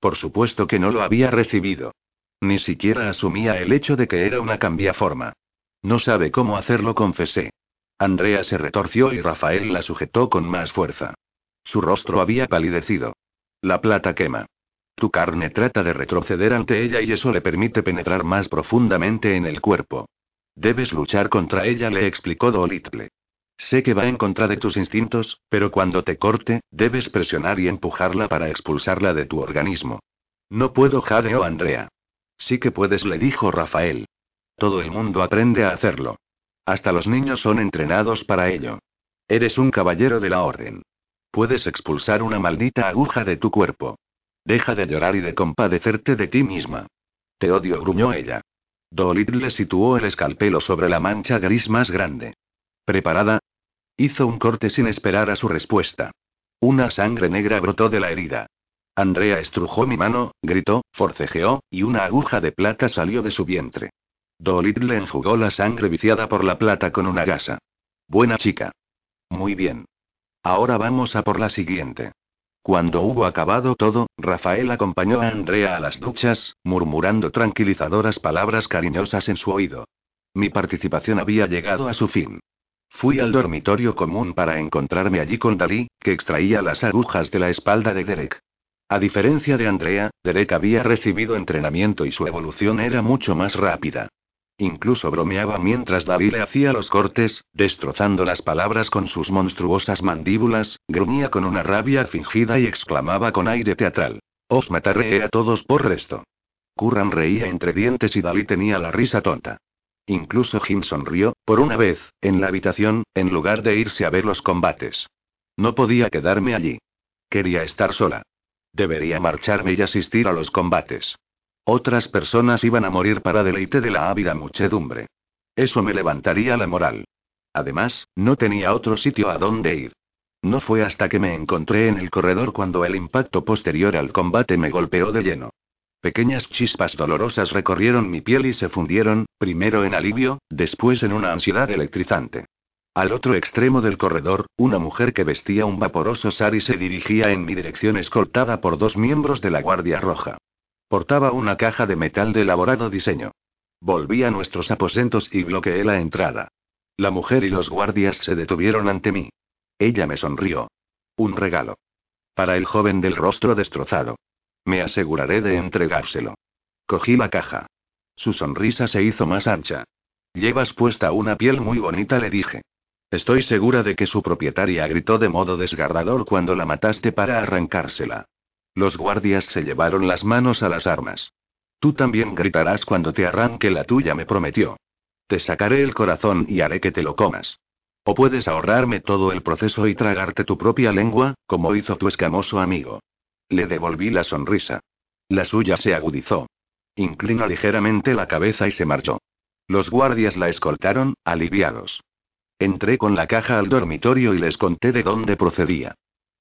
Por supuesto que no lo había recibido. Ni siquiera asumía el hecho de que era una cambiaforma. No sabe cómo hacerlo, confesé. Andrea se retorció y Rafael la sujetó con más fuerza. Su rostro había palidecido. La plata quema. Tu carne trata de retroceder ante ella y eso le permite penetrar más profundamente en el cuerpo. Debes luchar contra ella, le explicó Dolittle. Sé que va en contra de tus instintos, pero cuando te corte, debes presionar y empujarla para expulsarla de tu organismo. No puedo, jadeó Andrea. Sí que puedes, le dijo Rafael. Todo el mundo aprende a hacerlo. Hasta los niños son entrenados para ello. Eres un caballero de la orden. Puedes expulsar una maldita aguja de tu cuerpo. Deja de llorar y de compadecerte de ti misma. Te odio, gruñó ella. Dolittle situó el escalpelo sobre la mancha gris más grande. ¿Preparada? Hizo un corte sin esperar a su respuesta. Una sangre negra brotó de la herida. Andrea estrujó mi mano, gritó, forcejeó, y una aguja de plata salió de su vientre. Dolittle enjugó la sangre viciada por la plata con una gasa. Buena chica. Muy bien. Ahora vamos a por la siguiente. Cuando hubo acabado todo, Rafael acompañó a Andrea a las duchas, murmurando tranquilizadoras palabras cariñosas en su oído. Mi participación había llegado a su fin. Fui al dormitorio común para encontrarme allí con Dalí, que extraía las agujas de la espalda de Derek. A diferencia de Andrea, Derek había recibido entrenamiento y su evolución era mucho más rápida. Incluso bromeaba mientras David le hacía los cortes, destrozando las palabras con sus monstruosas mandíbulas, gruñía con una rabia fingida y exclamaba con aire teatral. Os mataré a todos por resto. Curran reía entre dientes y David tenía la risa tonta. Incluso Jim sonrió, por una vez, en la habitación, en lugar de irse a ver los combates. No podía quedarme allí. Quería estar sola. Debería marcharme y asistir a los combates. Otras personas iban a morir para deleite de la ávida muchedumbre. Eso me levantaría la moral. Además, no tenía otro sitio a donde ir. No fue hasta que me encontré en el corredor cuando el impacto posterior al combate me golpeó de lleno. Pequeñas chispas dolorosas recorrieron mi piel y se fundieron, primero en alivio, después en una ansiedad electrizante. Al otro extremo del corredor, una mujer que vestía un vaporoso sari se dirigía en mi dirección escoltada por dos miembros de la Guardia Roja. Portaba una caja de metal de elaborado diseño. Volví a nuestros aposentos y bloqueé la entrada. La mujer y los guardias se detuvieron ante mí. Ella me sonrió. Un regalo. Para el joven del rostro destrozado. Me aseguraré de entregárselo. Cogí la caja. Su sonrisa se hizo más ancha. Llevas puesta una piel muy bonita, le dije. Estoy segura de que su propietaria gritó de modo desgarrador cuando la mataste para arrancársela. Los guardias se llevaron las manos a las armas. Tú también gritarás cuando te arranque la tuya, me prometió. Te sacaré el corazón y haré que te lo comas. O puedes ahorrarme todo el proceso y tragarte tu propia lengua, como hizo tu escamoso amigo. Le devolví la sonrisa. La suya se agudizó. Inclinó ligeramente la cabeza y se marchó. Los guardias la escoltaron, aliviados. Entré con la caja al dormitorio y les conté de dónde procedía.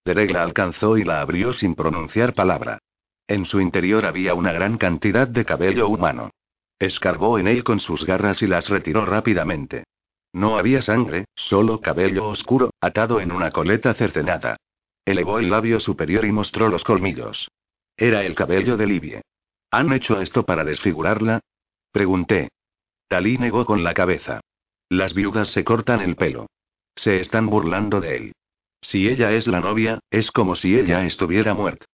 Derek la alcanzó y la abrió sin pronunciar palabra. En su interior había una gran cantidad de cabello humano. Escarbó en él con sus garras y las retiró rápidamente. No había sangre, solo cabello oscuro, atado en una coleta cercenada. Elevó el labio superior y mostró los colmillos. Era el cabello de Livie. ¿Han hecho esto para desfigurarla? Pregunté. Talí negó con la cabeza. Las viudas se cortan el pelo. Se están burlando de él. Si ella es la novia, es como si ella estuviera muerta.